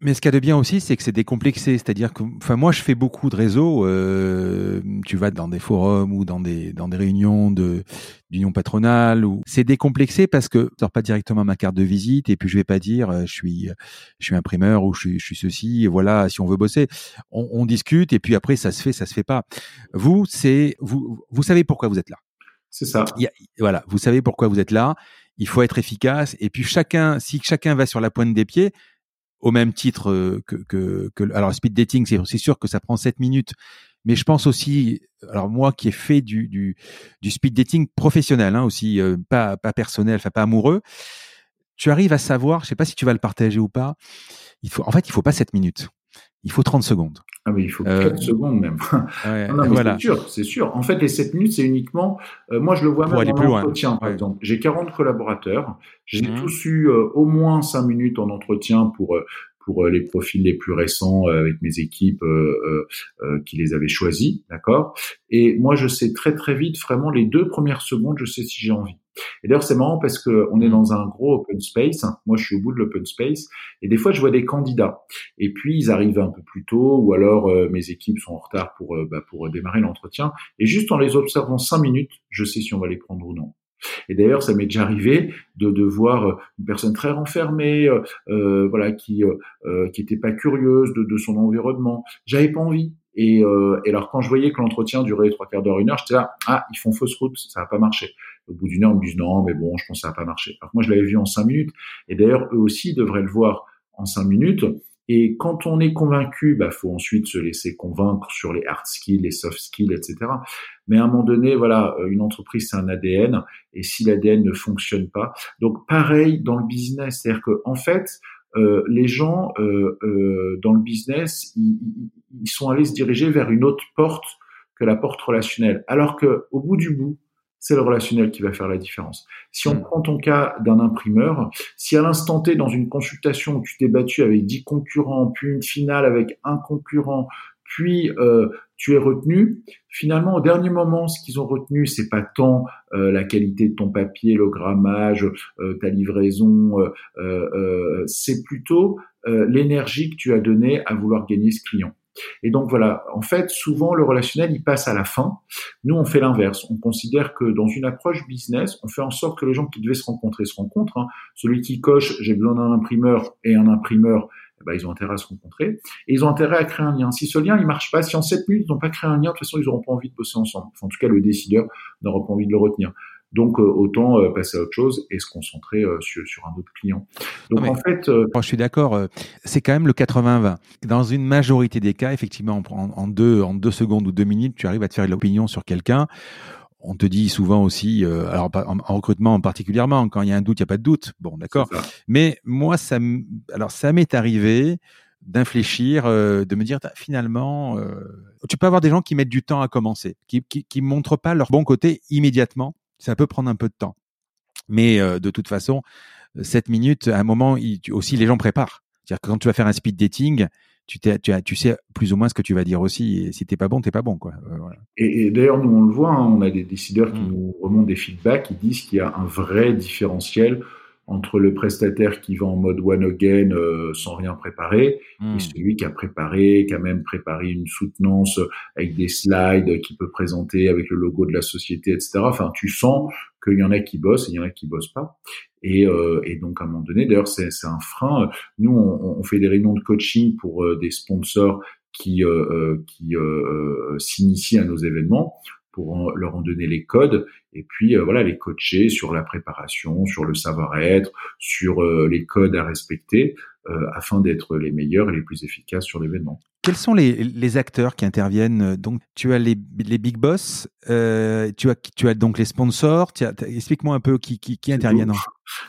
Mais ce qu'il y a de bien aussi, c'est que c'est décomplexé. C'est-à-dire que, enfin, moi, je fais beaucoup de réseaux. Euh, tu vas dans des forums ou dans des dans des réunions de d'union patronale. Ou c'est décomplexé parce que je sors pas directement ma carte de visite et puis je vais pas dire euh, je suis je suis imprimeur ou je suis je suis ceci. Et voilà, si on veut bosser, on, on discute et puis après ça se fait, ça se fait pas. Vous, c'est vous vous savez pourquoi vous êtes là. C'est ça. voilà, vous savez pourquoi vous êtes là. Il faut être efficace et puis chacun, si chacun va sur la pointe des pieds, au même titre euh, que, que, que alors speed dating, c'est sûr que ça prend 7 minutes, mais je pense aussi, alors moi qui ai fait du, du, du speed dating professionnel, hein, aussi euh, pas, pas personnel, enfin pas amoureux, tu arrives à savoir, je sais pas si tu vas le partager ou pas, il faut, en fait, il faut pas 7 minutes, il faut 30 secondes. Ah oui, il faut 4 euh, secondes même. voilà. C'est sûr, c'est sûr. En fait, les 7 minutes, c'est uniquement, moi je le vois même en entretien, par exemple. J'ai 40 collaborateurs, j'ai mmh. tous eu au moins 5 minutes en entretien pour pour les profils les plus récents avec mes équipes euh, euh, qui les avaient choisis, d'accord? Et moi, je sais très très vite, vraiment les deux premières secondes, je sais si j'ai envie. Et d'ailleurs, c'est marrant parce que on est dans un gros open space. Moi, je suis au bout de l'open space. Et des fois, je vois des candidats. Et puis, ils arrivent un peu plus tôt, ou alors euh, mes équipes sont en retard pour, euh, bah, pour démarrer l'entretien. Et juste en les observant cinq minutes, je sais si on va les prendre ou non. Et d'ailleurs, ça m'est déjà arrivé de, de voir euh, une personne très renfermée, euh, voilà, qui euh, qui était pas curieuse de, de son environnement. J'avais pas envie. Et, euh, et, alors quand je voyais que l'entretien durait trois quarts d'heure, une heure, j'étais là, ah, ils font fausse route, ça va pas marcher. Au bout d'une heure, ils me disent non, mais bon, je pense que ça va pas marcher. Alors moi, je l'avais vu en cinq minutes. Et d'ailleurs, eux aussi devraient le voir en cinq minutes. Et quand on est convaincu, bah, faut ensuite se laisser convaincre sur les hard skills, les soft skills, etc. Mais à un moment donné, voilà, euh, une entreprise c'est un ADN, et si l'ADN ne fonctionne pas, donc pareil dans le business, c'est-à-dire que en fait, euh, les gens euh, euh, dans le business, ils, ils, sont allés se diriger vers une autre porte que la porte relationnelle, alors que au bout du bout, c'est le relationnel qui va faire la différence. Si on mm. prend ton cas d'un imprimeur, si à l'instant T, dans une consultation où tu t'es battu avec 10 concurrents, puis une finale avec un concurrent, puis euh, tu es retenu. Finalement, au dernier moment, ce qu'ils ont retenu, c'est pas tant euh, la qualité de ton papier, le grammage, euh, ta livraison, c'est plutôt l'énergie que tu as donnée à vouloir gagner ce client. Et donc voilà, en fait, souvent le relationnel, il passe à la fin. Nous, on fait l'inverse. On considère que dans une approche business, on fait en sorte que les gens qui devaient se rencontrer se rencontrent. Hein. Celui qui coche, j'ai besoin d'un imprimeur et un imprimeur, ben, ils ont intérêt à se rencontrer. Et ils ont intérêt à créer un lien. Si ce lien, il marche pas, si en 7 minutes, ils n'ont pas créé un lien, de toute façon, ils n'auront pas envie de bosser ensemble. en tout cas, le décideur n'aura pas envie de le retenir. Donc euh, autant euh, passer à autre chose et se concentrer euh, sur, un autre client. Donc en fait, je suis d'accord. c'est quand même le 80-20. Dans une majorité des cas, effectivement, en, en, deux en deux secondes ou deux minutes, tu arrives à te faire l'opinion sur quelqu'un on te dit souvent aussi, alors en, recrutement particulièrement, quand il y a un doute, il n'y a pas de doute. Bon, d'accord. Mais moi, ça, alors ça m'est arrivé d'infléchir, de me dire finalement, tu peux avoir des gens qui mettent du temps à commencer, qui, qui, qui montrent pas leur bon côté immédiatement, ça peut prendre un peu de temps. Mais euh, de toute façon, 7 minutes, à un moment, aussi les gens préparent. C'est-à-dire que quand tu vas faire un speed dating, tu, tu, tu, sais plus ou moins ce que tu vas dire aussi. Et si t'es pas bon, t'es pas bon, quoi. Euh, et, d'ailleurs, nous on le voit, hein, on a des décideurs qui mmh. nous remontent des feedbacks, qui disent qu'il y a un vrai différentiel entre le prestataire qui va en mode one again euh, sans rien préparer et hmm. celui qui a préparé, qui a même préparé une soutenance avec des slides qui peut présenter avec le logo de la société, etc. Enfin, tu sens qu'il y en a qui bossent et il y en a qui bossent pas. Et, euh, et donc à un moment donné, d'ailleurs, c'est un frein. Nous, on, on, fait des réunions de coaching pour euh, des sponsors qui, euh, qui s'initient à nos événements pour leur en donner les codes et puis euh, voilà les coacher sur la préparation, sur le savoir-être, sur euh, les codes à respecter euh, afin d'être les meilleurs et les plus efficaces sur l'événement. Quels sont les, les, acteurs qui interviennent Donc tu as les, les big boss, tu as tu as donc les sponsors. Explique-moi un peu qui qui, qui interviennent.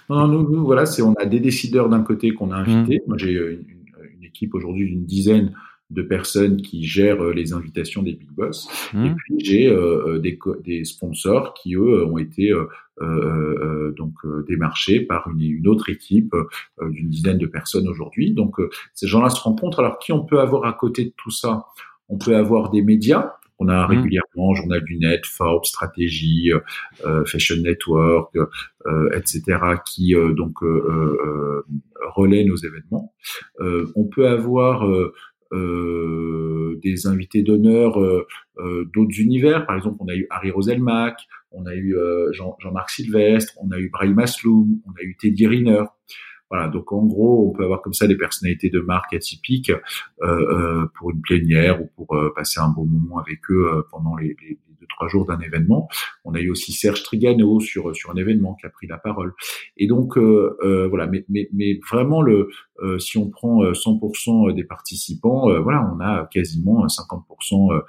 Non, non, nous, voilà, c'est on a des décideurs d'un côté qu'on a invités. Mmh. Moi j'ai une, une, équipe aujourd'hui d'une dizaine de personnes qui gèrent euh, les invitations des big boss. Mmh. Et puis j'ai euh, euh, des, des, sponsors qui eux ont été euh, donc démarchés par une, une autre équipe d'une dizaine de personnes aujourd'hui. Donc ces gens-là se rencontrent. Alors qui on peut avoir à côté de tout ça? On peut avoir des médias. On a mmh. régulièrement Journal du Net, Forbes, Stratégie, Fashion Network, etc. qui donc relaient nos événements. on peut avoir euh, des invités d'honneur euh, euh, d'autres univers. Par exemple, on a eu Harry Roselmack, on a eu Jean, Jean-Marc Sylvestre, on a eu Brahim Asloum, on a eu Teddy Riner. Voilà, donc en gros, on peut avoir comme ça des personnalités de marque atypiques euh, pour une plénière ou pour passer un bon moment avec eux pendant les, deux trois jours d'un événement. On a eu aussi Serge Trigano sur sur un événement qui a pris la parole. Et donc voilà, mais, mais, mais vraiment le euh, si on prend 100% euh, des participants, euh, voilà, on a quasiment 50%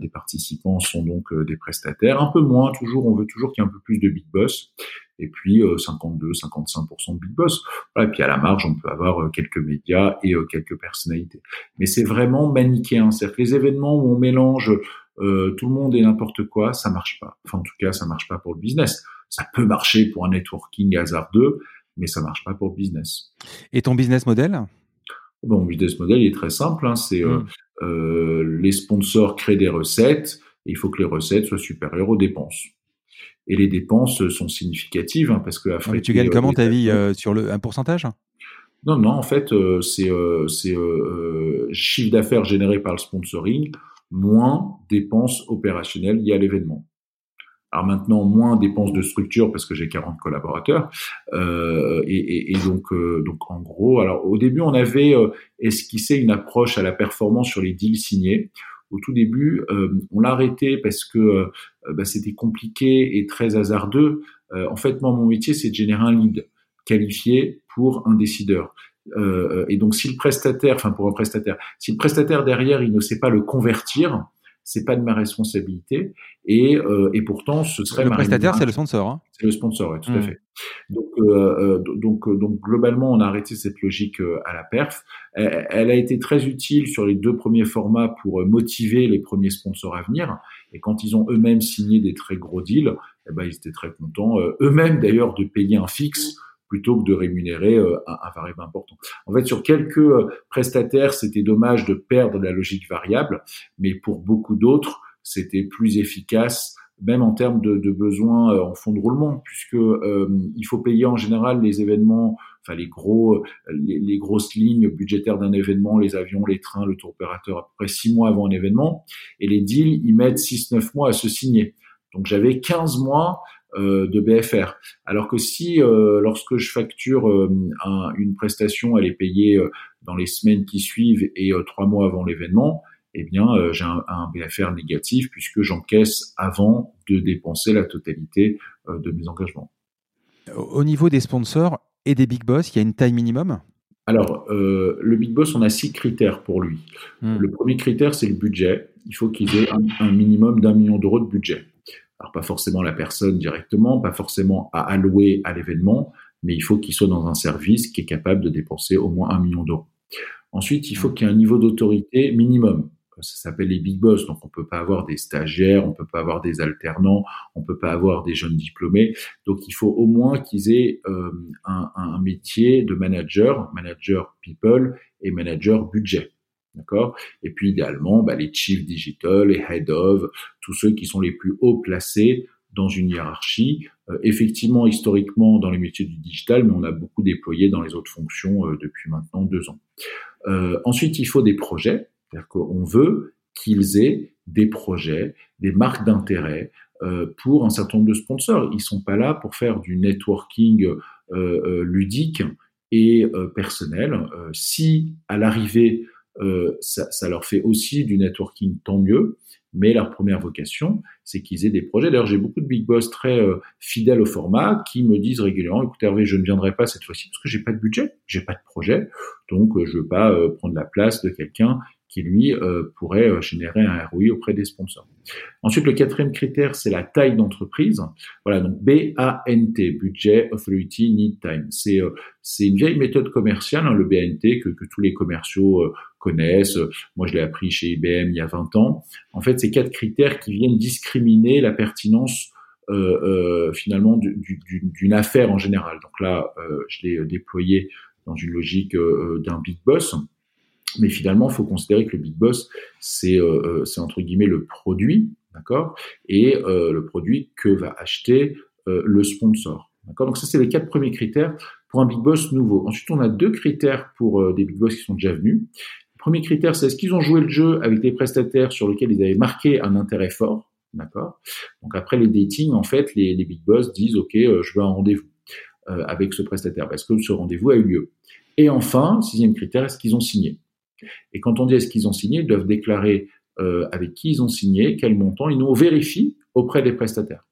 des participants sont donc des prestataires. Un peu moins, toujours, on veut toujours qu'il y ait un peu plus de big boss. Et puis 52, 55% de big boss. et puis à la marge, on peut avoir quelques médias et quelques personnalités. Mais c'est vraiment manichéen. Que les événements où on mélange tout le monde et n'importe quoi, ça marche pas. Enfin, en tout cas, ça marche pas pour le business. Ça peut marcher pour un networking hasardeux, mais ça marche pas pour le business. Et ton business model? Mon business model il est très simple. Hein, c'est euh, hmm. euh, les sponsors créent des recettes. Et il faut que les recettes soient supérieures aux dépenses. Et les dépenses sont significatives hein, parce que tu gagnes comment ta vie euh, sur le un pourcentage? Non, non. En fait, c'est c'est chiffre d'affaires généré par le sponsoring moins dépenses opérationnelles liées à l'événement. Alors maintenant, moins dépenses de structure parce que j'ai 40 collaborateurs. Euh, et, et, donc, euh, donc en gros, alors au début, on avait euh, esquissé une approche à la performance sur les deals signés. Au tout début, euh, on l'a arrêté parce que euh, bah, c'était compliqué et très hasardeux. en fait, moi, mon métier, c'est de générer un lead qualifié pour un décideur. Et donc, si le prestataire, enfin pour un prestataire, si le prestataire derrière, il ne sait pas le convertir, c'est pas de ma responsabilité. Et, euh, et pourtant ce serait le prestataire c'est le sponsor hein. C'est le sponsor oui, tout à mmh. fait. Donc euh, euh donc euh, donc globalement on a arrêté cette logique euh, à la perf. Elle, elle, a été très utile sur les deux premiers formats pour motiver les premiers sponsors à venir. Et quand ils ont eux-mêmes signé des très gros deals eh ben ils étaient très contents eux-mêmes d'ailleurs de payer un fixe plutôt que de rémunérer euh, un, variable important. En fait, sur quelques euh, prestataires, c'était dommage de perdre la logique variable, mais pour beaucoup d'autres, c'était plus efficace même en termes de, de besoins euh, en fonds de roulement, puisque euh, il faut payer en général les événements, enfin les gros, les, les grosses lignes budgétaires d'un événement, les avions, les trains, le tour opérateur à peu près six mois avant un événement, et les deals, ils mettent 6-9 mois à se signer. Donc j'avais 15 mois de BFR. Alors que si, euh, lorsque je facture euh, une prestation, elle est payée dans les semaines qui suivent et trois mois avant l'événement, eh bien, j'ai un, BFR négatif puisque j'encaisse avant de dépenser la totalité de mes engagements. Au niveau des sponsors et des big boss, il y a une taille minimum? Alors, le Big Boss, on a six critères pour lui. Hmm. Le premier critère, c'est le budget. Il faut qu'il ait un minimum d'un million d'euros de budget. Alors pas forcément la personne directement, pas forcément à allouer à l'événement, mais il faut qu'il soit dans un service qui est capable de dépenser au moins un million d'euros. Ensuite, il faut qu'il y ait un niveau d'autorité minimum. Ça s'appelle les big boss, donc on peut pas avoir des stagiaires, on peut pas avoir des alternants, on peut pas avoir des jeunes diplômés. Donc il faut au moins qu'ils aient euh, un, un métier de manager, manager people et manager budget. D'accord? Et puis idéalement, bah, les chief digital, les head of, tous ceux qui sont les plus haut placés dans une hiérarchie, effectivement historiquement dans les métiers du digital, mais on a beaucoup déployé dans les autres fonctions depuis maintenant deux ans. ensuite, il faut des projets, c'est-à-dire qu'on veut qu'ils aient des projets, des marques d'intérêt pour un certain nombre de sponsors. Ils sont pas là pour faire du networking ludique et personnel. si à l'arrivée euh, ça, ça, leur fait aussi du networking, tant mieux. Mais leur première vocation, c'est qu'ils aient des projets. D'ailleurs, j'ai beaucoup de big boss très euh, fidèles au format qui me disent régulièrement "Écoute Hervé, je ne viendrai pas cette fois-ci parce que j'ai pas de budget, j'ai pas de projet, donc euh, je veux pas prendre la place de quelqu'un qui lui pourrait générer un ROI auprès des sponsors. Ensuite, le quatrième critère, c'est la taille d'entreprise. Voilà, donc B-A-N-T, Budget, Authority, Need Time. C'est c'est une vieille méthode commerciale, hein, le BNT, que, que tous les commerciaux connaissent. Moi, je l'ai appris chez IBM il y a 20 ans. En fait, c'est quatre critères qui viennent discriminer la pertinence euh, euh, finalement d'une affaire en général. Donc là, euh, je l'ai déployé dans une logique d'un big boss. Mais finalement, il faut considérer que le big boss, c'est entre guillemets le produit, d'accord, et le produit que va acheter le sponsor. D'accord? Donc ça, c'est les quatre premiers critères pour un big boss nouveau. Ensuite, on a deux critères pour des big boss qui sont déjà venus. Premier critère, c'est est-ce qu'ils ont joué le jeu avec des prestataires sur lesquels ils avaient marqué un intérêt fort, d'accord? Donc après les dating, en fait, les, big boss disent ok, euh, je veux un rendez-vous euh, avec ce prestataire parce que ce rendez-vous a eu lieu. Et enfin, sixième critère, est-ce qu'ils ont signé? Et quand on dit est-ce qu'ils ont signé, ils doivent déclarer euh, avec qui ils ont signé, quel montant, et nous on vérifie auprès des prestataires.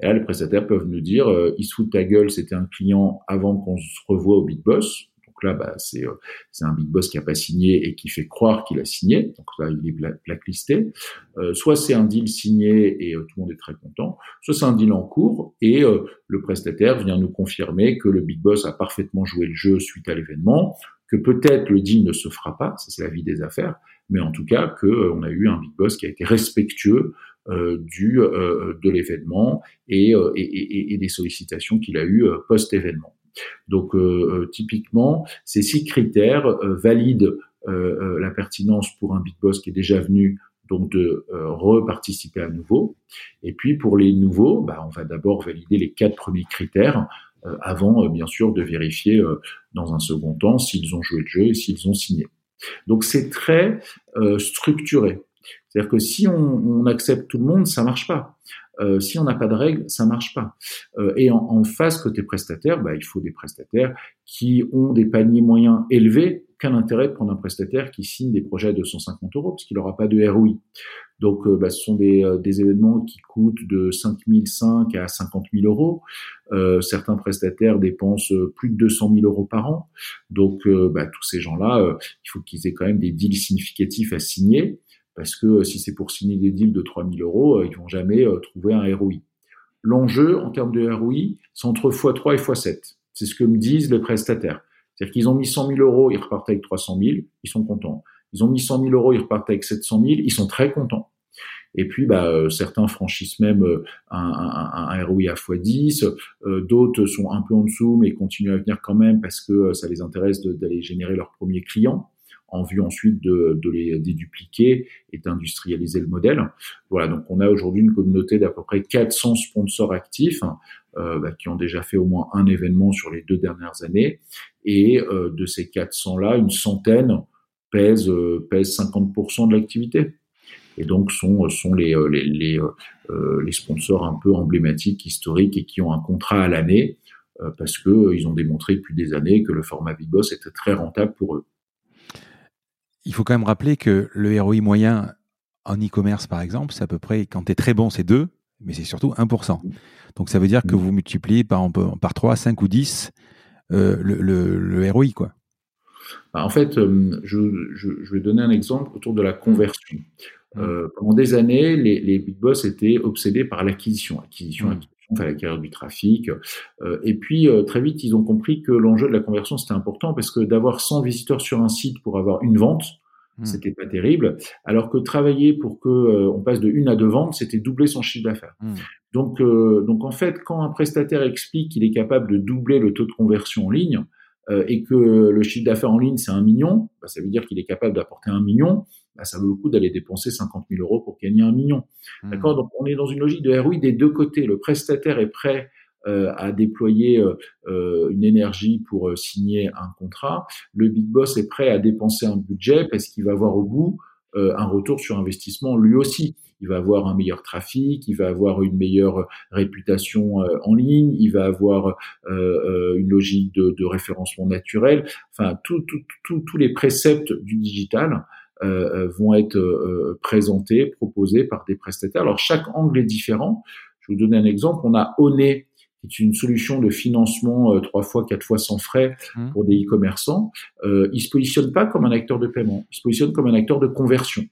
Et là, les prestataires peuvent nous dire, euh, ils se foutent ta gueule, c'était un client avant qu'on se revoie au big boss là, bah, c'est euh, c'est un big boss qui a pas signé et qui fait croire qu'il a signé. Donc là, il est blacklisté. Euh, soit c'est un deal signé et tout le monde est très content. Soit c'est un deal en cours et le prestataire vient nous confirmer que le big boss a parfaitement joué le jeu suite à l'événement, que peut-être le deal ne se fera pas. C'est la vie des affaires. Mais en tout cas, que on a eu un big boss qui a été respectueux du de l'événement et, des sollicitations qu'il a eues post-événement. Donc euh, euh, typiquement, ces six critères euh, valident la pertinence pour un big boss qui est déjà venu donc de reparticiper à nouveau. Et puis pour les nouveaux, bah, on va d'abord valider les quatre premiers critères avant bien sûr de vérifier dans un second temps s'ils ont joué le jeu et s'ils ont signé. Donc c'est très structuré. C'est-à-dire que si on, accepte tout le monde, ça marche pas. Euh, si on n'a pas de règles, ça marche pas. Euh, et en, en, face, côté prestataire, bah, il faut des prestataires qui ont des paniers moyens élevés. Qu'un intérêt de prendre un prestataire qui signe des projets de 250 euros parce qu'il n'aura pas de ROI. Donc, euh, bah, ce sont des, euh, des, événements qui coûtent de 5 500 à 50 000 euros. certains prestataires dépensent plus de 200 000 euros par an. Donc, bah, tous ces gens-là, il faut qu'ils aient quand même des deals significatifs à signer parce que euh, si c'est pour signer des deals de 3000 euros, euh, ils vont jamais euh, trouver un ROI. L'enjeu en termes de ROI, c'est entre x3 et x7. C'est ce que me disent les prestataires. C'est-à-dire qu'ils ont mis 100 000 euros, ils repartent avec 300 000, ils sont contents. Ils ont mis 100 000 euros, ils repartent avec 700 000, ils sont très contents. Et puis, bah, certains franchissent même un, un, un ROI à x10, d'autres sont un peu en dessous, mais continuent à venir quand même parce que ça les intéresse d'aller générer leurs premiers clients en vue ensuite de, les dédupliquer et d'industrialiser le modèle. Voilà, donc on a aujourd'hui une communauté d'à peu près 400 sponsors actifs euh, bah, qui ont déjà fait au moins un événement sur les deux dernières années. Et euh, de ces 400-là, une centaine pèse, euh, pèse 50% de l'activité. Et donc sont, sont les, les, les, les, sponsors un peu emblématiques, historiques et qui ont un contrat à l'année parce qu'ils ont démontré depuis des années que le format Big Boss était très rentable pour eux. Il faut quand même rappeler que le ROI moyen en e-commerce, par exemple, c'est à peu près, quand tu es très bon, c'est 2, mais c'est surtout 1%. Donc ça veut dire que vous multipliez par, par 3, 5 ou 10 euh, le, le, ROI. Quoi. Bah, en fait, euh, je, vais donner un exemple autour de la conversion. Mmh. Euh, pendant des années, les, big boss étaient obsédés par l'acquisition, acquisition, mmh. acquisition fallait acquérir du trafic. et puis très vite, ils ont compris que l'enjeu de la conversion c'était important parce que d'avoir 100 visiteurs sur un site pour avoir une vente, Mmh. C'était pas terrible. Alors que travailler pour que euh, on passe de une à deux ventes, c'était doubler son chiffre d'affaires. Mmh. Donc, euh, donc en fait, quand un prestataire explique qu'il est capable de doubler le taux de conversion en ligne euh, et que le chiffre d'affaires en ligne c'est un million, bah, ça veut dire qu'il est capable d'apporter un million. bah, ça vaut le coup d'aller dépenser 50 000 euros pour gagner un million. Mmh. D'accord? Donc on est dans une logique de ROI des deux côtés. Le prestataire est prêt euh, à déployer euh, euh, une énergie pour signer un contrat. Le big boss est prêt à dépenser un budget parce qu'il va avoir au bout un retour sur investissement lui aussi. Il va avoir un meilleur trafic, il va avoir une meilleure réputation en ligne, il va avoir une logique de, de référencement naturel. Enfin, tous les préceptes du digital vont être présentés, proposés par des prestataires. Alors chaque angle est différent. Je vais vous donner un exemple. On a Oné qui est une solution de financement euh, trois fois, quatre fois sans frais mmh. pour des e-commerçants, euh, il se positionne pas comme un acteur de paiement, il se positionne comme un acteur de conversion.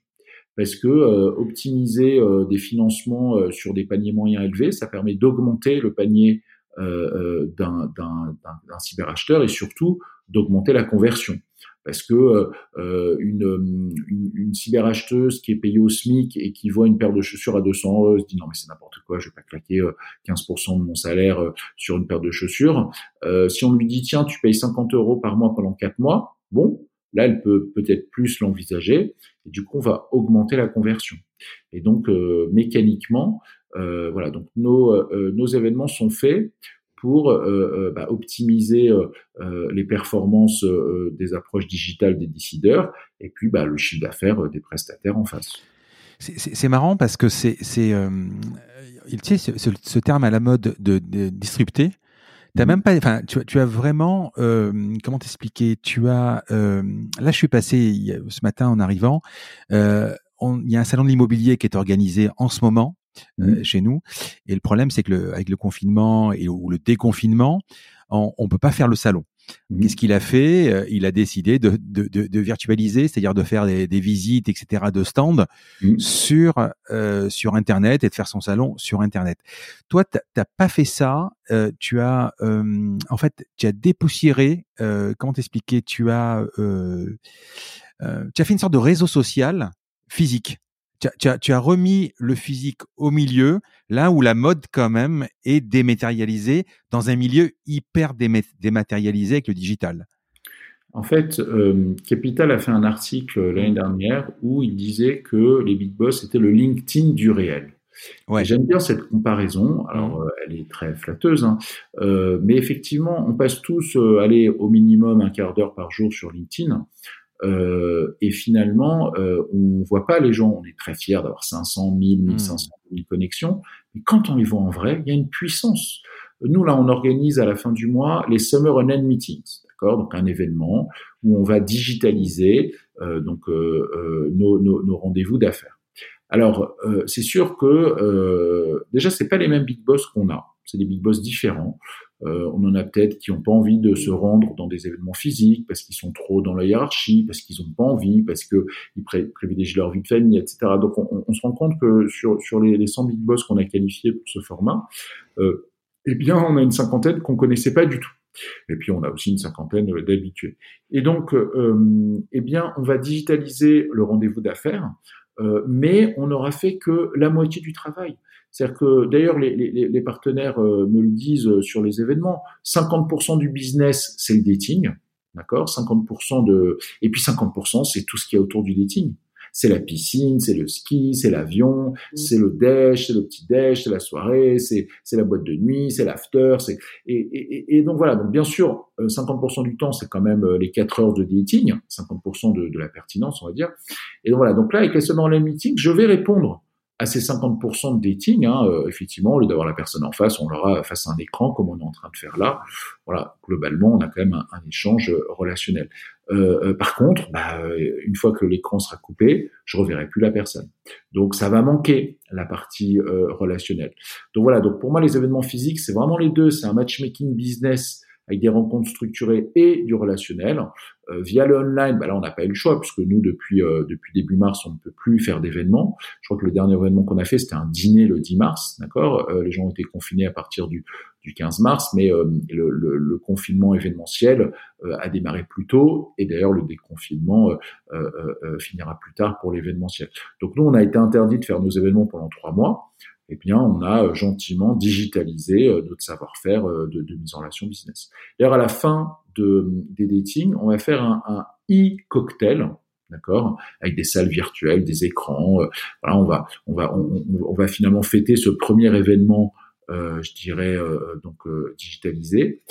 Parce que euh, optimiser euh, des financements sur des paniers moyens élevés, ça permet d'augmenter le panier d'un cyberacheteur et surtout d'augmenter la conversion parce que euh, euh, une, une, une, cyberacheteuse qui est payée au SMIC et qui voit une paire de chaussures à 200 euros se dit non mais c'est n'importe quoi, je vais pas claquer 15% euh, de mon salaire sur une paire de chaussures. si on lui dit tiens tu payes 50 euros par mois pendant 4 mois, bon là elle peut peut-être plus l'envisager et du coup on va augmenter la conversion. Et donc mécaniquement voilà donc nos nos événements sont faits pour euh, euh, bah, optimiser euh, les performances des approches digitales des décideurs et puis bah, le chiffre d'affaires des prestataires en face. C'est marrant parce que c'est tu sais, ce, ce, terme à la mode de, de disrupter. T'as mmh. même pas, enfin, tu, tu, as vraiment, comment t'expliquer? Tu as, là, je suis passé ce matin en arrivant. il y a un salon de l'immobilier qui est organisé en ce moment mmh. chez nous. Et le problème, c'est que le, avec le confinement et ou le déconfinement, on, on peut pas faire le salon. Mmh. Qu'est-ce qu'il a fait euh, Il a décidé de, de, de, de virtualiser, c'est-à-dire de faire des, des, visites, etc., de stands mmh. sur euh, sur Internet et de faire son salon sur Internet. Toi, t'as pas fait ça. Euh, tu as euh, en fait, tu as dépoussiéré. comment t'expliquer Tu as tu as fait une sorte de réseau social physique tu as, remis le physique au milieu, là où la mode quand même est dématérialisée, dans un milieu hyper dématérialisé avec le digital. En fait, euh, Capital a fait un article l'année dernière où il disait que les big boss étaient le LinkedIn du réel. Ouais. J'aime bien cette comparaison. Alors, mmh. euh, elle est très flatteuse, hein. euh, mais effectivement, on passe tous aller au minimum un quart d'heure par jour sur LinkedIn. Euh, et finalement, euh, on voit pas les gens. On est très fiers d'avoir 500, 1000, 1500, 1000 connexions. Mais quand on les voit en vrai, il y a une puissance. Nous, là, on organise à la fin du mois les Summer on End Meetings. D'accord? Donc, un événement où on va digitaliser euh, donc euh, euh, nos, nos, nos rendez-vous d'affaires. Alors, euh, c'est sûr que déjà, c'est pas les mêmes big boss qu'on a. C'est des big boss différents. Euh, on en a peut-être qui n'ont pas envie de se rendre dans des événements physiques parce qu'ils sont trop dans la hiérarchie, parce qu'ils n'ont pas envie, parce qu'ils privilégient leur vie de famille, etc. Donc on, se rend compte que sur, sur les, les 100 big boss qu'on a qualifiés pour ce format, euh, eh bien on a une cinquantaine qu'on connaissait pas du tout. Et puis on a aussi une cinquantaine d'habitués. Et donc, euh, eh bien, on va digitaliser le rendez-vous d'affaires, euh, mais on n'aura fait que la moitié du travail. C'est-à-dire que, d'ailleurs, les, les, les, partenaires euh, me le disent euh, sur les événements, 50% du business, c'est le dating, d'accord? 50% de... Et puis 50%, c'est tout ce qui est autour du dating. C'est la piscine, c'est le ski, c'est l'avion, mmh. c'est le déj, c'est le petit déj, c'est la soirée, c'est la boîte de nuit, c'est l'after. c'est Et, et, et, donc voilà, donc bien sûr, 50% euh, du temps, c'est quand même les 4 heures de dating, 50% de, de, la pertinence, on va dire. Et donc voilà, donc là, avec les semaines meeting, je vais répondre à ces 50% de dating, hein, euh, effectivement, au lieu d'avoir la personne en face, on l'aura face à un écran comme on est en train de faire là. Voilà, globalement, on a quand même un, échange relationnel. Euh, euh par contre, bah, une fois que l'écran sera coupé, je reverrai plus la personne. Donc ça va manquer la partie euh, relationnelle. Donc voilà, donc pour moi les événements physiques, c'est vraiment les deux. C'est un matchmaking business avec des rencontres structurées et du relationnel. Euh, via le online, bah là on n'a pas eu le choix puisque nous depuis euh, depuis début mars on ne peut plus faire d'événements. Je crois que le dernier événement qu'on a fait c'était un dîner le 10 mars, d'accord? Euh, les gens ont été confinés à partir du du 15 mars, mais le, le, le, confinement événementiel a démarré plus tôt et d'ailleurs le déconfinement finira plus tard pour l'événementiel. Donc nous on a été interdit de faire nos événements pendant trois mois eh bien, on a euh, gentiment digitalisé euh, notre savoir-faire euh, de, de, mise en relation business. D'ailleurs, à la fin de, des datings, on va faire un, un e-cocktail, d'accord, avec des salles virtuelles, des écrans. voilà, on va, on va, on, va finalement fêter ce premier événement euh, je dirais donc digitalisé.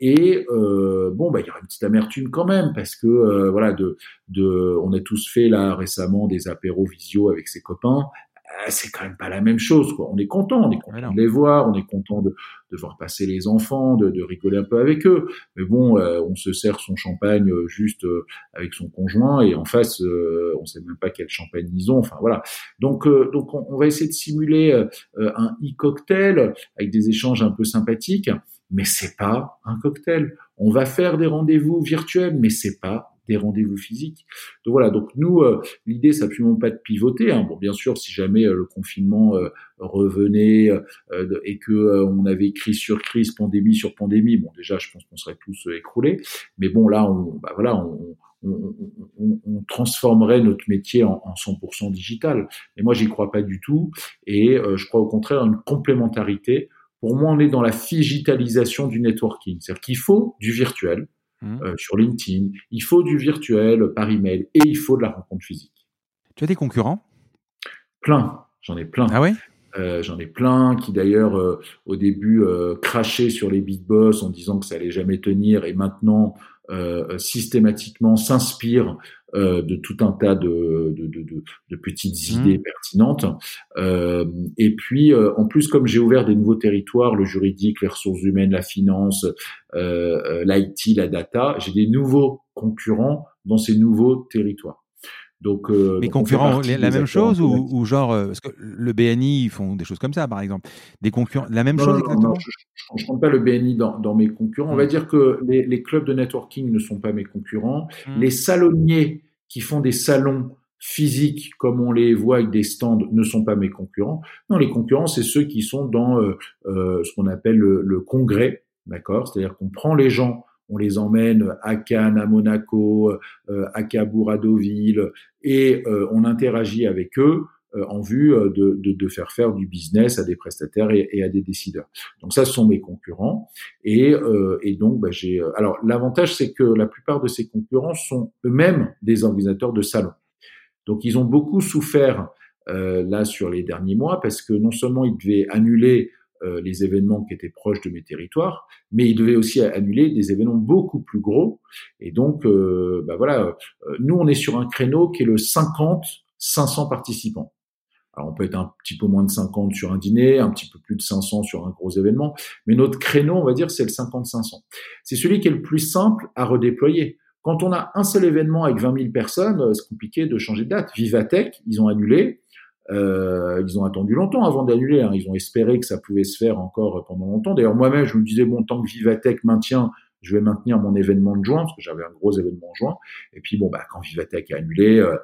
et bon, bah il y aura une petite amertume quand même parce que voilà, de, de, on a tous fait là récemment des apéros visio avec ses copains. Euh, c'est quand même pas la même chose. Quoi. On est content, on est content de les voir, on est content de, de voir passer les enfants, de, de, rigoler un peu avec eux. Mais bon, euh, on se sert son champagne euh, juste avec son conjoint et en face, on sait même pas quel champagne ils ont. Enfin voilà. Donc, donc on, va essayer de simuler un e-cocktail avec des échanges un peu sympathiques, mais c'est pas un cocktail. On va faire des rendez-vous virtuels, mais c'est pas des rendez-vous physiques. Donc voilà, donc nous, euh, l'idée, c'est absolument pas de pivoter. Hein. Bon, bien sûr, si jamais euh, le confinement euh, revenait et que on avait crise sur crise, pandémie sur pandémie, bon, déjà, je pense qu'on serait tous écroulés. Mais bon, là, on, bah voilà, on, on, on, transformerait notre métier en, en 100% digital. Et moi, j'y crois pas du tout. Et je crois au contraire à une complémentarité. Pour moi, on est dans la digitalisation du networking. C'est-à-dire qu'il faut du virtuel, Mmh. Euh, sur LinkedIn. Il faut du virtuel par email et il faut de la rencontre physique. Tu as des concurrents? Plein, j'en ai plein. Ah oui euh, j'en ai plein qui d'ailleurs euh, au début crachaient sur les big boss en disant que ça allait jamais tenir et maintenant systématiquement s'inspirent euh, de tout un tas de, de, de, de petites mmh. idées pertinentes. Euh, et puis, euh, en plus, comme j'ai ouvert des nouveaux territoires, le juridique, les ressources humaines, la finance, euh, l'IT, la data, j'ai des nouveaux concurrents dans ces nouveaux territoires. Donc, euh, mais concurrents, la même chose ou, ou, genre euh, parce que le BNI ils font des choses comme ça par exemple, des concurrents, la même chose exactement. Non, je ne compte pas le BNI dans, dans mes concurrents. On va mmh. dire que les, les, clubs de networking ne sont pas mes concurrents. Mmh. Les salonniers qui font des salons physiques comme on les voit avec des stands ne sont pas mes concurrents. Non, les concurrents c'est ceux qui sont dans euh, euh ce qu'on appelle le, le congrès, d'accord? C'est-à-dire qu'on prend les gens on les emmène à Cannes, à Monaco, euh, à Cabourg, à Deauville, et euh, on interagit avec eux euh, en vue de, de, faire faire du business à des prestataires et, à des décideurs. Donc ça, ce sont mes concurrents. Et, et donc, bah, j'ai. Alors l'avantage, c'est que la plupart de ces concurrents sont eux-mêmes des organisateurs de salons. Donc ils ont beaucoup souffert là sur les derniers mois parce que non seulement ils devaient annuler euh, les événements qui étaient proches de mes territoires, mais il devait aussi annuler des événements beaucoup plus gros. Et donc, euh, bah voilà, euh, nous on est sur un créneau qui est le 50-500 participants. Alors on peut être un petit peu moins de 50 sur un dîner, un petit peu plus de 500 sur un gros événement, mais notre créneau, on va dire, c'est le 50-500. C'est celui qui est le plus simple à redéployer. Quand on a un seul événement avec 20 000 personnes, c'est compliqué de changer de date. Vivatech, ils ont annulé. Euh, ils ont attendu longtemps avant d'annuler. Hein. Ils ont espéré que ça pouvait se faire encore pendant longtemps. D'ailleurs, moi-même, je me disais, bon, tant que Vivatech maintient, je vais maintenir mon événement de juin, parce que j'avais un gros événement en juin. Et puis, bon, bah, quand Vivatech a annulé, euh,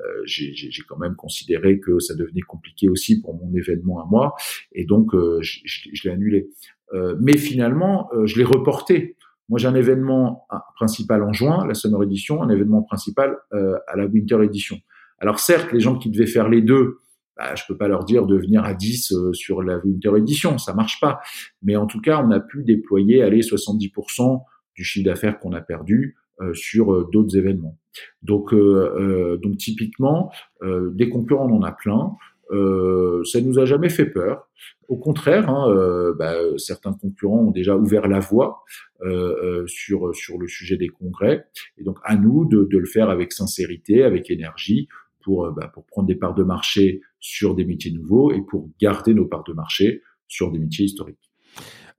euh j'ai quand même considéré que ça devenait compliqué aussi pour mon événement à moi. Et donc, euh, je, je l'ai annulé. Euh, mais finalement, je l'ai reporté. Moi, j'ai un événement principal en juin, la Summer Edition, un événement principal à la Winter Edition. Alors certes, les gens qui devaient faire les deux, bah, je peux pas leur dire de venir à 10 euh, sur la Winter Edition, ça marche pas. Mais en tout cas, on a pu déployer aller 70% du chiffre d'affaires qu'on a perdu euh, sur euh, d'autres événements. Donc, donc typiquement, des concurrents, on en a plein. Euh, ça nous a jamais fait peur. Au contraire, hein, bah, certains concurrents ont déjà ouvert la voie euh, sur sur le sujet des congrès. Et donc à nous de, de le faire avec sincérité, avec énergie, pour bah, pour prendre des parts de marché sur des métiers nouveaux et pour garder nos parts de marché sur des métiers historiques.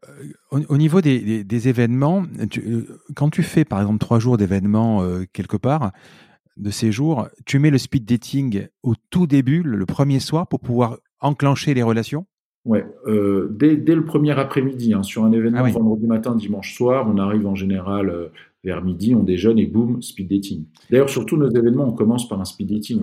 Euh, au, niveau des, des, événements, euh, quand tu fais par exemple trois jours d'événements euh, quelque part, de ces jours, tu mets le speed dating au tout début, le, premier soir, pour pouvoir enclencher les relations? Ouais, dès, dès, le premier après-midi, hein, sur un événement ah vendredi matin, dimanche soir, on arrive en général vers midi, on déjeune et boum, speed dating. D'ailleurs, sur tous nos événements, on commence par un speed dating.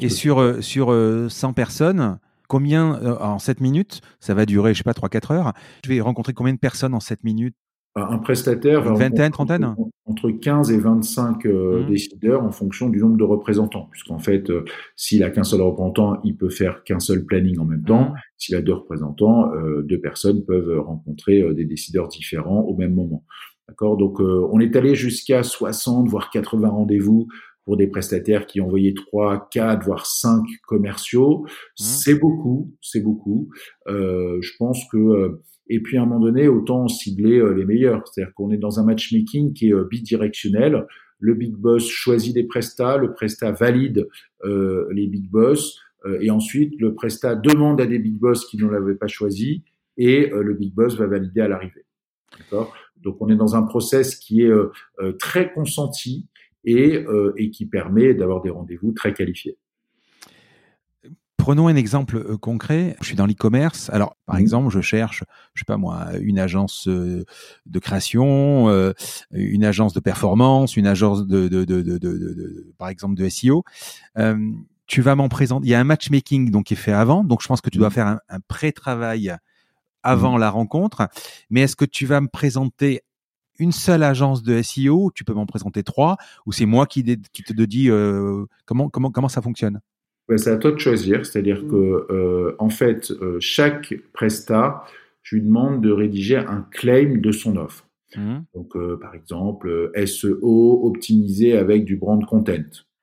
Et sur, euh, sur 100 euh, personnes, combien euh, en 7 minutes Ça va durer, je sais pas, 3-4 heures. Je vais rencontrer combien de personnes en 7 minutes? Un prestataire une vingtaine, trentaine? entre 15 et 25 mmh. décideurs en fonction du nombre de représentants. Puisqu'en fait, s'il a qu'un seul représentant, il peut faire qu'un seul planning en même temps. Mmh. S'il a deux représentants, deux personnes peuvent rencontrer des décideurs différents au même moment. D'accord? Donc, euh, on est allé jusqu'à 60, voire 80 rendez-vous pour des prestataires qui envoyaient trois, quatre, voire cinq commerciaux. Mmh. C'est beaucoup, c'est beaucoup. Euh, je pense que euh, et puis à un moment donné, autant cibler les meilleurs. C'est-à-dire qu'on est dans un matchmaking qui est bidirectionnel. Le big boss choisit des prestats, le prestat valide les big boss, et ensuite le prestat demande à des big boss qui ne l'avaient pas choisi, et le big boss va valider à l'arrivée. D'accord? Donc on est dans un process qui est très consenti, et, euh, et qui permet d'avoir des rendez-vous très qualifiés. Prenons un exemple euh, concret. Je suis dans l'e-commerce. Alors, par mmh. exemple, je cherche, je sais pas moi, une agence euh, de création, une agence de performance, une agence de, de, de, de par exemple, de SEO. tu vas m'en présenter. Il y a un matchmaking donc qui est fait avant. Donc, je pense que tu dois mmh. faire un, un pré-travail avant mmh. la rencontre. Mais est-ce que tu vas me présenter une seule agence de SEO, tu peux m'en présenter trois, ou c'est moi qui, qui te dis euh, comment, comment, comment ça fonctionne? Ben, C'est à toi de choisir, c'est-à-dire que euh, en fait, euh, chaque prestat, je lui demande de rédiger un claim de son offre. Mmh. Donc, par exemple, SEO optimisé avec du brand content.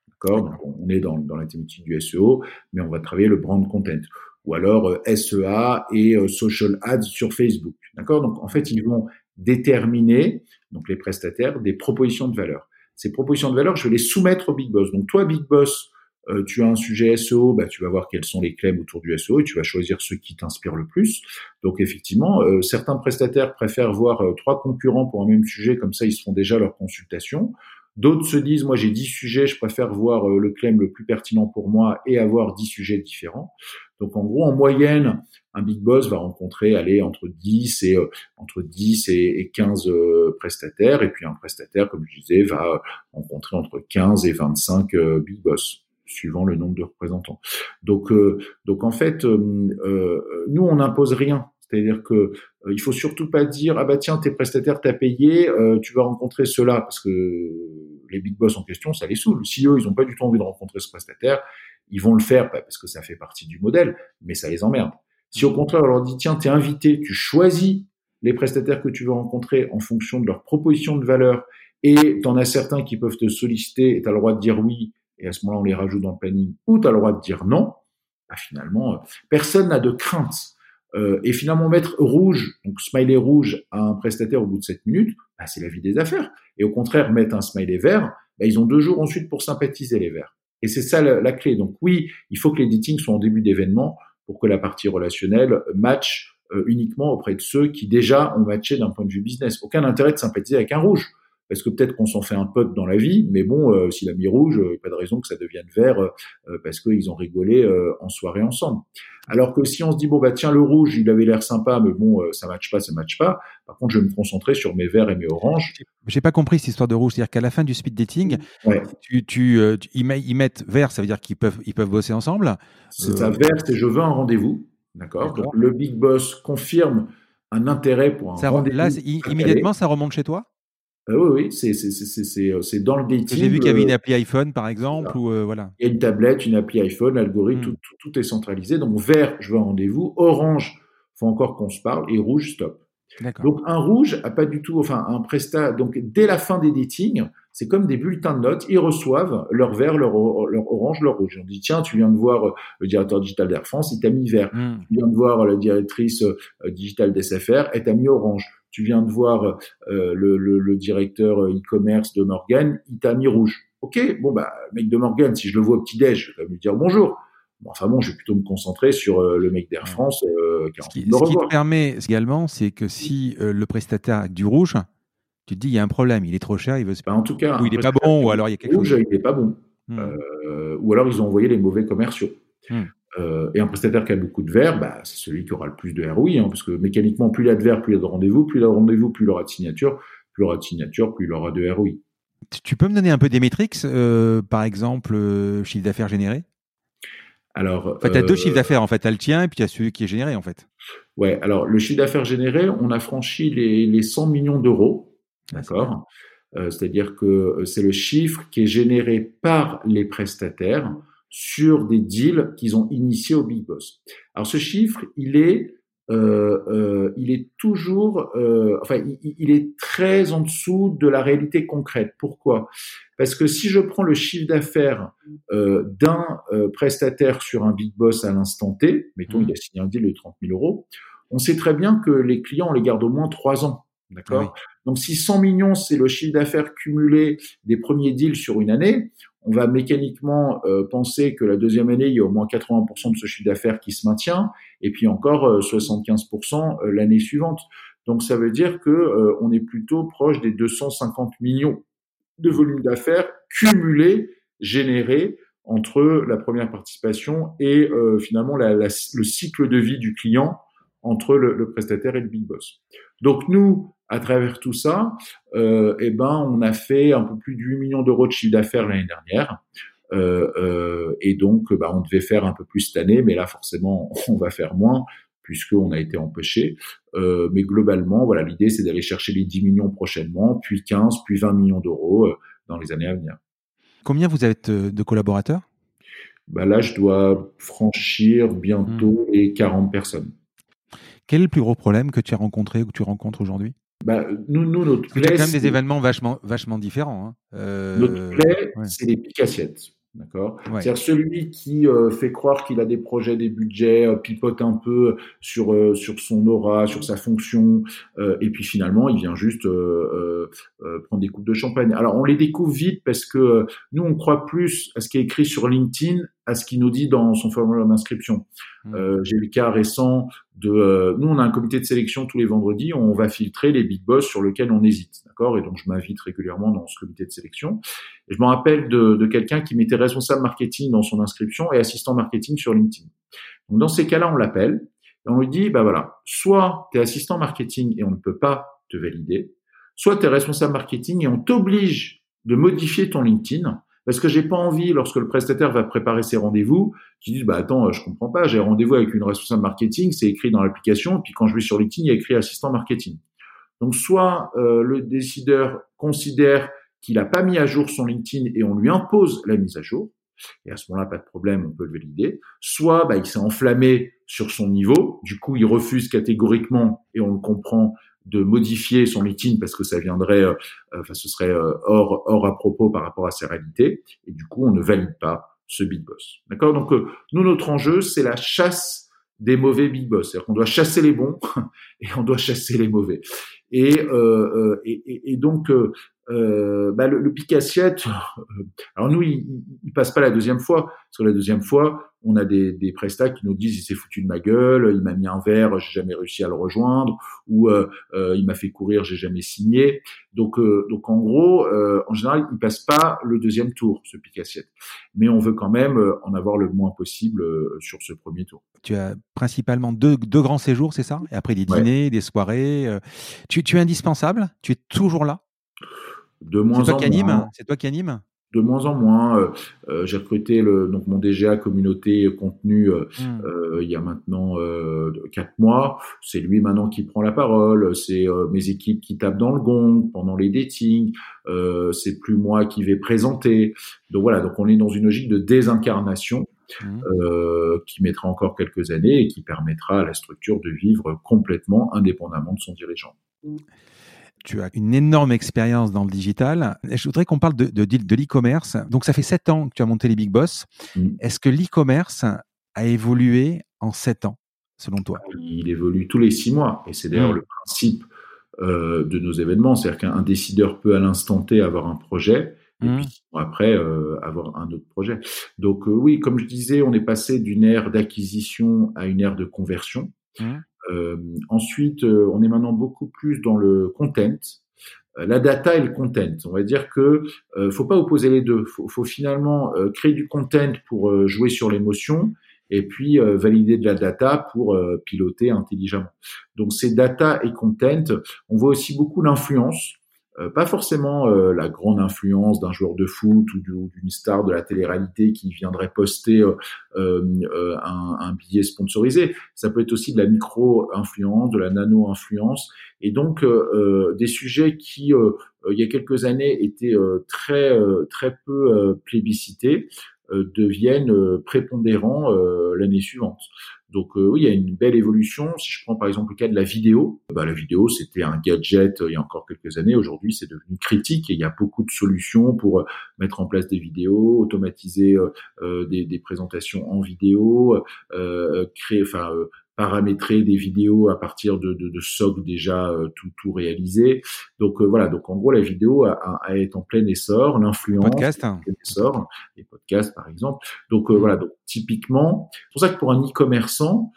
D'accord? On est dans, dans la thématique du SEO, mais on va travailler le brand content. Ou alors SEA et social ads sur Facebook. D'accord? Donc, en fait, ils vont déterminer, donc les prestataires, des propositions de valeur. Ces propositions de valeur, je vais les soumettre au Big Boss. Donc toi, Big Boss, euh, tu as un sujet SEO, bah, tu vas voir quels sont les claims autour du SEO et tu vas choisir ceux qui t'inspirent le plus. Donc effectivement, euh, certains prestataires préfèrent voir euh, trois concurrents pour un même sujet, comme ça ils se font déjà leur consultation. D'autres se disent, moi j'ai 10 sujets, je préfère voir le claim le plus pertinent pour moi et avoir 10 sujets différents. Donc en gros, en moyenne, un big boss va rencontrer aller entre 10 et euh, entre 10 et, 15 euh, prestataires et puis un prestataire comme je disais va rencontrer entre 15 et 25 euh, big boss suivant le nombre de représentants. Donc donc en fait nous on n'impose rien. C'est-à-dire que il faut surtout pas dire ah bah tiens tes prestataires t'as payé tu vas rencontrer cela parce que les big boss en question ça les saoule. Si eux ils ont pas du tout envie de rencontrer ce prestataire, ils vont le faire parce que ça fait partie du modèle, mais ça les emmerde. Si au contraire, on leur dit, tiens, tu es invité, tu choisis les prestataires que tu veux rencontrer en fonction de leur proposition de valeur, et tu en as certains qui peuvent te solliciter, et tu as le droit de dire oui, et à ce moment-là, on les rajoute dans le planning, ou tu as le droit de dire non, bah, finalement, euh, personne n'a de crainte. Euh, et finalement, mettre rouge, donc smiley rouge à un prestataire au bout de 7 minutes, bah, c'est la vie des affaires. Et au contraire, mettre un smiley vert, bah, ils ont deux jours ensuite pour sympathiser les verts. Et c'est ça la, clé. Donc oui, il faut que l'editing soit en début d'événement pour que la partie relationnelle match euh, uniquement auprès de ceux qui déjà ont matché d'un point de vue business. Aucun intérêt de sympathiser avec un rouge. Parce que peut-être qu'on s'en fait un pote dans la vie, mais bon, euh, s'il a mis rouge, euh, pas de raison que ça devienne vert euh, parce qu'ils ont rigolé en soirée ensemble. Alors que si on se dit bon bah tiens le rouge, il avait l'air sympa, mais bon ça matche pas, ça matche pas. Par contre, je vais me concentrer sur mes verts et mes oranges. J'ai pas compris cette histoire de rouge, c'est-à-dire qu'à la fin du speed dating, tu, tu, ils, mettent vert, ça veut dire qu'ils peuvent ils peuvent bosser ensemble. C'est un vert, c'est je veux un rendez-vous, d'accord. le big boss confirme un intérêt pour un rendez-vous. Là, immédiatement, ça remonte chez toi? Ah oui, oui, euh, c'est dans le dating. J'ai vu qu'il y avait une appli iPhone, par exemple, ou euh, voilà. Il y a une tablette, une appli iPhone, l'algorithme, hmm. tout, est centralisé. Donc vert, je veux un rendez-vous. Orange, faut encore qu'on se parle. Et rouge, stop. Donc un rouge a pas du tout, enfin un prestat. Donc dès la fin des datings, c'est comme des bulletins de notes. Ils reçoivent leur vert, leur, leur orange, leur rouge. On dit tiens, tu viens de voir euh, le directeur digital d'Air France, il t'a mis vert. Hmm. Tu viens de voir la directrice digitale d'SFR, elle t'a mis orange tu viens de voir euh, le, le, le, directeur euh, e-commerce de Morgan, il t'a mis rouge. Ok, bon bah mec de Morgan, si je le vois au petit déj, je vais lui dire bonjour. Bon, enfin bon, je vais plutôt me concentrer sur euh, le mec d'Air France. Euh, ce qui, ce qui te permet également, c'est que si le prestataire a du rouge, tu te dis il y a un problème, il est trop cher, il veut. Bah, en tout cas, ou il est pas bon, ou alors il y a quelque rouge, chose. Il est pas bon. Hmm. ou alors ils ont envoyé les mauvais commerciaux. Hmm. Euh, et un prestataire qui a beaucoup de verres, bah, c'est celui qui aura le plus de ROI, hein, parce que mécaniquement, plus il a de verres, plus il a de rendez-vous, plus il a de rendez-vous, plus il aura de signature, plus il aura de signature, plus il aura de ROI. Tu peux me donner un peu des métriques, euh, par exemple, euh, chiffre d'affaires généré? Alors, en fait, tu as deux chiffres d'affaires, en fait. Tu as le tien et puis tu as celui qui est généré, en fait. Ouais, alors le chiffre d'affaires généré, on a franchi les, les 100 millions d'euros. D'accord? C'est-à-dire que c'est le chiffre qui est généré par les prestataires sur des deals qu'ils ont initiés au Big Boss. Alors ce chiffre, il est il est toujours, enfin, il, est très en dessous de la réalité concrète. Pourquoi? Parce que si je prends le chiffre d'affaires d'un prestataire sur un big boss à l'instant T, mettons, mmh. il a signé un deal de 30 000 euros, on sait très bien que les clients, on les garde au moins trois ans. D'accord? Donc, si 100 millions, c'est le chiffre d'affaires cumulé des premiers deals sur une année, on va mécaniquement euh, penser que la deuxième année, il y a au moins 80% de ce chiffre d'affaires qui se maintient, et puis encore 75% euh, euh, l'année suivante. Donc, ça veut dire que on est plutôt proche des 250 millions de volume d'affaires cumulés, générés entre la première participation et finalement le cycle de vie du client entre le, le, prestataire et le big boss. Donc nous, à travers tout ça, euh, eh ben, on a fait un peu plus de 8 millions d'euros de chiffre d'affaires l'année dernière. Euh, euh, et donc, bah, on devait faire un peu plus cette année, mais là, forcément, on va faire moins puisqu'on a été empêché. Mais globalement, voilà, l'idée, c'est d'aller chercher les 10 millions prochainement, puis 15, puis 20 millions d'euros dans les années à venir. Combien vous êtes de collaborateurs? Bah Là, je dois franchir bientôt hmm. les 40 personnes. Quel est le plus gros problème que tu as rencontré ou que tu rencontres aujourd'hui? Bah, nous, nous, notre plaie. C'est quand même des événements vachement, vachement différents. Hein. Euh, notre plaie, c'est les piques assiettes. D'accord? C'est-à-dire celui qui euh, fait croire qu'il a des projets, des budgets, euh, pipote un peu sur, euh, sur son aura, sur sa fonction, et puis finalement, il vient juste prendre des coupes de champagne. Alors, on les découvre vite parce que nous, on croit plus à ce qui est écrit sur LinkedIn à ce qu'il nous dit dans son formulaire d'inscription. Mmh. J'ai le cas récent de... nous, on a un comité de sélection tous les vendredis, on va filtrer les big boss sur lesquels on hésite. D'accord? Et donc, je m'invite régulièrement dans ce comité de sélection. Et je me rappelle de, de quelqu'un qui mettait responsable marketing dans son inscription et assistant marketing sur LinkedIn. Donc, dans ces cas-là, on l'appelle et on lui dit, bah voilà, soit tu es assistant marketing et on ne peut pas te valider, soit tu es responsable marketing et on t'oblige de modifier ton LinkedIn parce que j'ai pas envie, lorsque le prestataire va préparer ses rendez-vous, qu'il dise, bah attends, je comprends pas, j'ai rendez-vous avec une responsable marketing, c'est écrit dans l'application, puis quand je vais sur LinkedIn, il y a écrit assistant marketing. Donc soit euh, le décideur considère qu'il n'a pas mis à jour son LinkedIn et on lui impose la mise à jour, et à ce moment-là, pas de problème, on peut le valider. Soit bah, il s'est enflammé sur son niveau, du coup il refuse catégoriquement, et on le comprend, de modifier son LinkedIn parce que ça viendrait, euh, enfin ce serait euh, hors, hors à propos par rapport à ses réalités, et du coup on ne valide pas ce big boss. D'accord? Donc nous, notre enjeu, c'est la chasse des mauvais big boss. C'est-à-dire qu'on doit chasser les bons et on doit chasser les mauvais. Et, euh, euh et, et, donc, euh, euh, bah, le, le pic assiette, euh, alors nous, il, il, passe pas la deuxième fois, parce que la deuxième fois, on a des, des prestats qui nous disent il s'est foutu de ma gueule, il m'a mis un verre, j'ai jamais réussi à le rejoindre, ou euh, euh il m'a fait courir, j'ai jamais signé. Donc, donc en gros, en général, il passe pas le deuxième tour, ce pic assiette. Mais on veut quand même en avoir le moins possible sur ce premier tour. Tu as principalement deux, deux grands séjours, c'est ça? Et après des dîners, des soirées. Tu, tu es indispensable? Tu es toujours là? De moins en moins. C'est toi qui anime? De moins en moins. Euh, euh, j'ai recruté le, donc mon DGA communauté contenu euh, hmm. euh, il y a maintenant euh, quatre mois. C'est lui maintenant qui prend la parole. C'est mes équipes qui tapent dans le gong pendant les datings. c'est plus moi qui vais présenter. Donc voilà. Donc on est dans une logique de désincarnation. Hmm. qui mettra encore quelques années et qui permettra à la structure de vivre complètement indépendamment de son dirigeant. Hmm tu as une énorme expérience dans le digital. Je voudrais qu'on parle de, de, de l'e-commerce. Donc, ça fait sept ans que tu as monté les Big Boss. Mm. Est-ce que l'e-commerce a évolué en sept ans, selon toi? Il évolue tous les six mois. Et c'est d'ailleurs mm. le principe euh, de nos événements. C'est-à-dire qu'un décideur peut à l'instant T avoir un projet. Et mm. puis après, euh, avoir un autre projet. Donc euh, oui, comme je disais, on est passé d'une ère d'acquisition à une ère de conversion. Ensuite, euh, on est maintenant beaucoup plus dans le content euh, la data et le content. On va dire que euh, faut pas opposer les deux. Faut, faut finalement créer du content pour jouer sur l'émotion et puis valider de la data pour piloter intelligemment. Donc c'est data et content. On voit aussi beaucoup l'influence. Euh, pas forcément euh, la grande influence d'un joueur de foot ou d'une star de la télé-réalité qui viendrait poster euh, un, un, billet sponsorisé. Ça peut être aussi de la micro-influence, de la nano-influence, et donc des sujets qui, il y a quelques années, étaient très très peu plébiscités. Deviennent prépondérants l'année suivante. Donc oui, il y a une belle évolution. Si je prends par exemple le cas de la vidéo, bah, la vidéo c'était un gadget il y a encore quelques années. Aujourd'hui, c'est devenu critique et il y a beaucoup de solutions pour mettre en place des vidéos, automatiser des, des, présentations en vidéo, créer, enfin paramétrer des vidéos à partir de, de, de SOC déjà euh, tout, tout réalisé. Donc euh, voilà, donc en gros la vidéo a, a, est en plein essor, l'influence podcast, hein. plein essor, les podcasts par exemple. Donc euh, voilà, donc typiquement, c'est pour ça que pour un e-commerçant,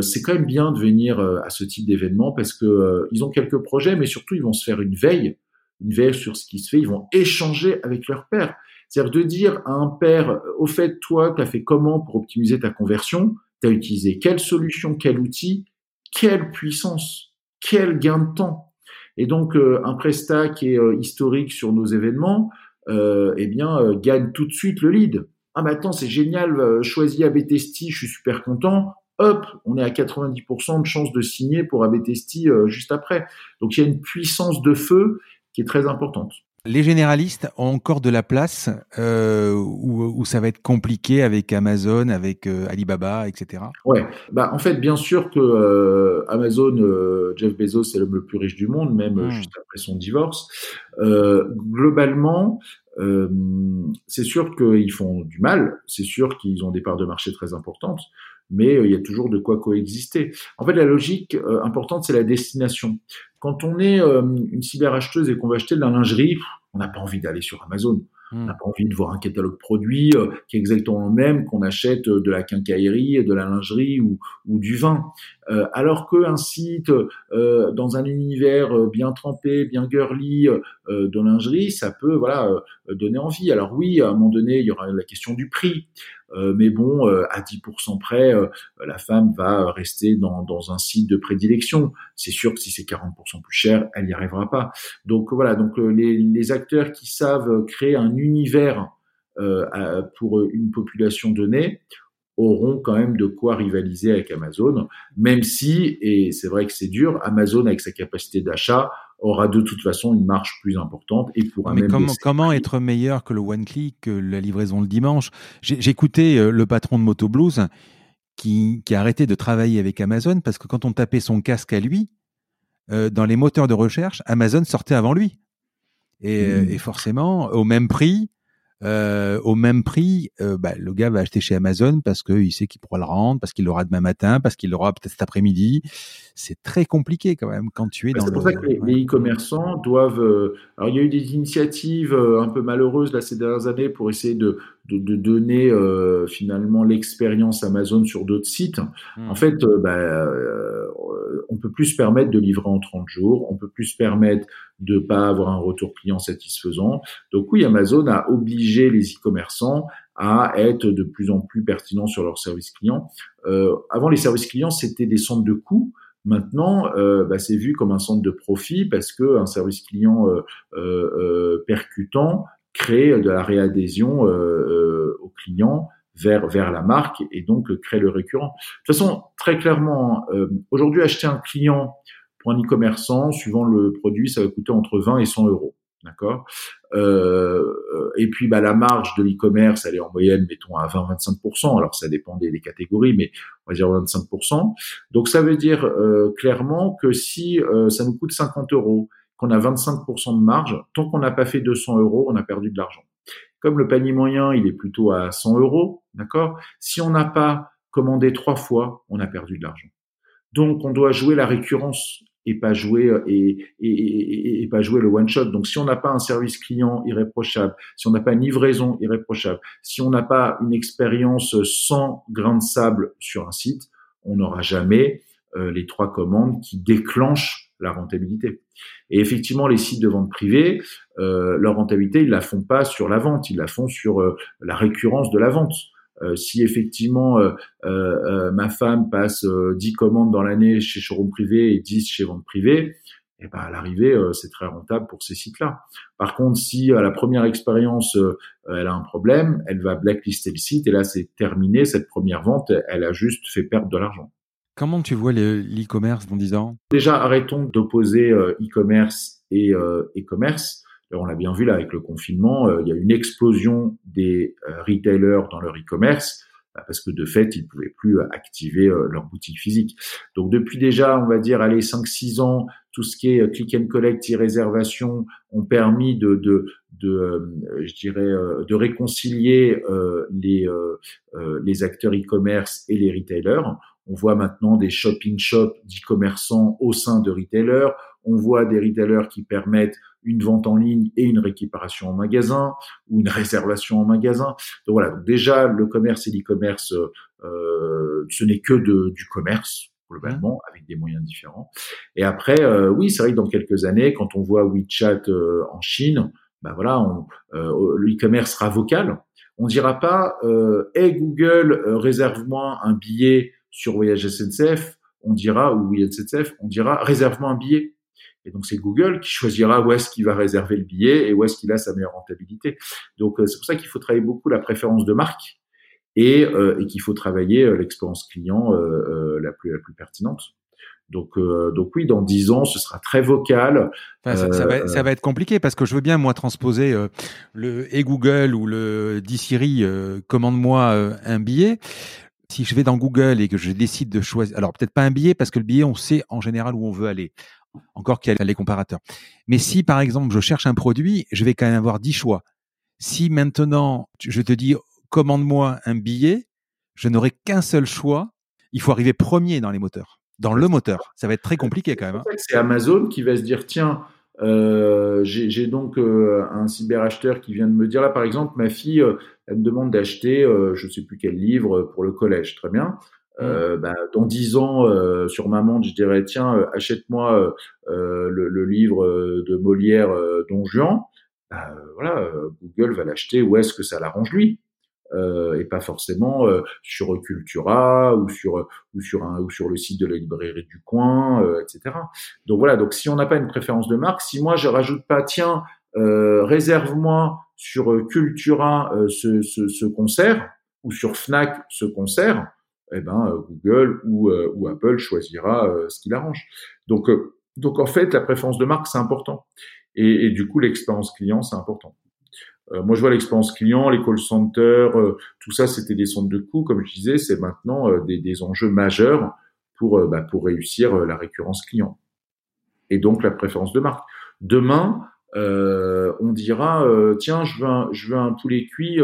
c'est quand même bien de venir à ce type d'événement parce que ils ont quelques projets, mais surtout ils vont se faire une veille, une veille sur ce qui se fait. Ils vont échanger avec leur père. C'est-à-dire de dire à un père, au fait, toi, tu as fait comment pour optimiser ta conversion? Tu as utilisé quelle solution, quel outil, quelle puissance, quel gain de temps. Et donc euh, un prestat qui est euh, historique sur nos événements, euh, eh bien euh, gagne tout de suite le lead. Ah mais attends, c'est génial, choisis ABTST, je suis super content. Hop, on est à 90% de chance de signer pour ABTST juste après. Donc il y a une puissance de feu qui est très importante. Les généralistes ont encore de la place euh, où, ça va être compliqué avec Amazon, avec euh, Alibaba, etc. Ouais, bah en fait bien sûr que euh, Amazon, euh, Jeff Bezos c'est l'homme le plus riche du monde, même hmm. juste après son divorce. globalement, c'est sûr qu'ils font du mal, c'est sûr qu'ils ont des parts de marché très importantes, mais il y a toujours de quoi coexister. En fait, la logique importante c'est la destination. Quand on est euh, une cyberacheteuse et qu'on va acheter de la lingerie, on n'a pas envie d'aller sur Amazon. On n'a hmm. pas envie de voir un catalogue produit euh, qui est exactement le même qu'on achète de la quincaillerie, de la lingerie ou, ou du vin. Euh, alors qu'un site euh, dans un univers euh, bien trempé, bien girly de lingerie, ça peut voilà donner envie. Alors oui, à un moment donné, il y aura la question du prix. mais bon, à 10% près, la femme va rester dans, dans un site de prédilection. C'est sûr que si c'est 40% plus cher, elle n'y arrivera pas. Donc voilà, donc les, les acteurs qui savent créer un univers pour une population donnée auront quand même de quoi rivaliser avec Amazon, même si, et c'est vrai que c'est dur, Amazon avec sa capacité d'achat aura de toute façon une marge plus importante et pourra Mais comment, comment être meilleur que le one click, que la livraison le dimanche? J'écoutais euh, le patron de Moto Blues qui, qui a arrêté de travailler avec Amazon parce que quand on tapait son casque à lui, euh, dans les moteurs de recherche, Amazon sortait avant lui. Et, euh, mmh. et forcément, au même prix, euh, au même prix, euh, bah, le gars va acheter chez Amazon parce qu'il sait qu'il pourra le rendre, parce qu'il l'aura demain matin, parce qu'il l'aura peut-être cet après-midi. C'est très compliqué quand même quand tu es dans. C'est pour ça que les e-commerçants doivent. Euh, alors il y a eu des initiatives un peu malheureuses là ces dernières années pour essayer de de, de donner euh, finalement l'expérience Amazon sur d'autres sites. Hmm. En fait, euh, bah, euh, on peut plus se permettre de livrer en 30 jours, on peut plus se permettre de pas avoir un retour client satisfaisant. Donc oui, Amazon a obligé les e-commerçants à être de plus en plus pertinents sur leur service client. Euh, avant, les services clients, c'était des centres de coûts. Maintenant, euh, bah, c'est vu comme un centre de profit parce que un service client euh, euh, percutant créer de la réadhésion euh, euh, aux clients vers vers la marque et donc créer le récurrent. De toute façon, très clairement, euh, aujourd'hui, acheter un client pour un e-commerçant, suivant le produit, ça va coûter entre 20 et 100 euros. D'accord? Euh, et puis bah, la marge de l'e-commerce, elle est en moyenne, mettons à 20-25%. Alors ça dépend des, catégories, mais on va dire 25%. Donc ça veut dire euh, clairement que si ça nous coûte 50 euros qu'on a 25% de marge, tant qu'on n'a pas fait 200 euros, on a perdu de l'argent. Comme le panier moyen, il est plutôt à 100 euros, d'accord? Si on n'a pas commandé trois fois, on a perdu de l'argent. Donc, on doit jouer la récurrence et pas jouer et, et, pas jouer le one shot. Donc, si on n'a pas un service client irréprochable, si on n'a pas une livraison irréprochable, si on n'a pas une expérience sans grain de sable sur un site, on n'aura jamais euh, les trois commandes qui déclenchent la rentabilité. Et effectivement, les sites de vente privée, euh, leur rentabilité, ils la font pas sur la vente, ils la font sur euh, la récurrence de la vente. Euh, si effectivement ma femme passe 10 commandes dans l'année chez showroom privé et 10 chez vente privée, eh ben à l'arrivée, c'est très rentable pour ces sites-là. Par contre, si à la première expérience, elle a un problème, elle va blacklister le site et là, c'est terminé. Cette première vente, elle a juste fait perdre de l'argent. Comment tu vois l'e-commerce dans 10 ans? Déjà, arrêtons d'opposer euh, e-commerce et euh, e-commerce. on l'a bien vu là avec le confinement, il y a une explosion des retailers dans leur e-commerce bah, parce que de fait, ils pouvaient plus activer leur boutique physique. Donc depuis déjà, on va dire, allez, 5-6 ans, tout ce qui est click and collect, e-réservation ont permis de, de, de je dirais, de réconcilier les acteurs e-commerce et les retailers. On voit maintenant des shopping shops d'e-commerçants au sein de retailers. On voit des retailers qui permettent une vente en ligne et une récupération en magasin ou une réservation en magasin. Donc voilà, déjà le commerce et l'e-commerce, euh, ce n'est que de, du commerce globalement avec des moyens différents. Et après, euh, oui, c'est vrai que dans quelques années, quand on voit WeChat euh, en Chine, ben voilà, on, euh, le e-commerce sera vocal. On dira pas, euh, hey Google, réserve-moi un billet sur Voyage SNCF. On dira ou oui SNCF, on dira réserve-moi un billet. Et donc c'est Google qui choisira où est-ce qu'il va réserver le billet et où est-ce qu'il a sa meilleure rentabilité. Donc euh, c'est pour ça qu'il faut travailler beaucoup la préférence de marque et, euh, et qu'il faut travailler euh, l'expérience client la plus la plus pertinente. Donc, donc oui, dans dix ans, ce sera très vocal. ça, ça, va, ça, va, être compliqué parce que je veux bien moi transposer le et Google ou le dit Siri commande-moi un billet. Si je vais dans Google et que je décide de choisir, alors peut-être pas un billet parce que le billet, on sait en général où on veut aller encore qu'il y a les comparateurs. Mais si, par exemple, je cherche un produit, je vais quand même avoir dix choix. Si maintenant, je te dis, commande-moi un billet, je n'aurai qu'un seul choix. Il faut arriver premier dans les moteurs, dans le moteur. Ça va être très compliqué quand même. Hein. C'est Amazon qui va se dire, tiens, euh, j'ai donc euh, un cyberacheteur qui vient de me dire là, par exemple, ma fille, euh, elle me demande d'acheter, je ne sais plus quel livre pour le collège. Très bien. Euh, bah, dans dix ans, euh, sur ma montre, je dirais tiens, euh, achète-moi le, le, livre de Molière, Don Juan. Bah, voilà, Google va l'acheter où est-ce que ça l'arrange lui? Et pas forcément sur Cultura ou sur ou sur un ou sur le site de la librairie du coin, etc. Donc voilà. Donc si on n'a pas une préférence de marque, si moi je rajoute pas tiens réserve-moi sur Cultura ce, ce, ce concert ou sur Fnac ce concert, eh ben, euh, Google ou, euh, ou Apple choisira euh, ce qu'il arrange. Donc, donc en fait, la préférence de marque, c'est important. Et, et, du coup, l'expérience client, c'est important. Moi, je vois l'expérience client, les call centers, tout ça, c'était des centres de coûts, comme je disais, c'est maintenant des, des, enjeux majeurs pour, bah, pour réussir la récurrence client. Et donc, la préférence de marque. Demain, on dira, tiens, je veux un, je veux un poulet cuit,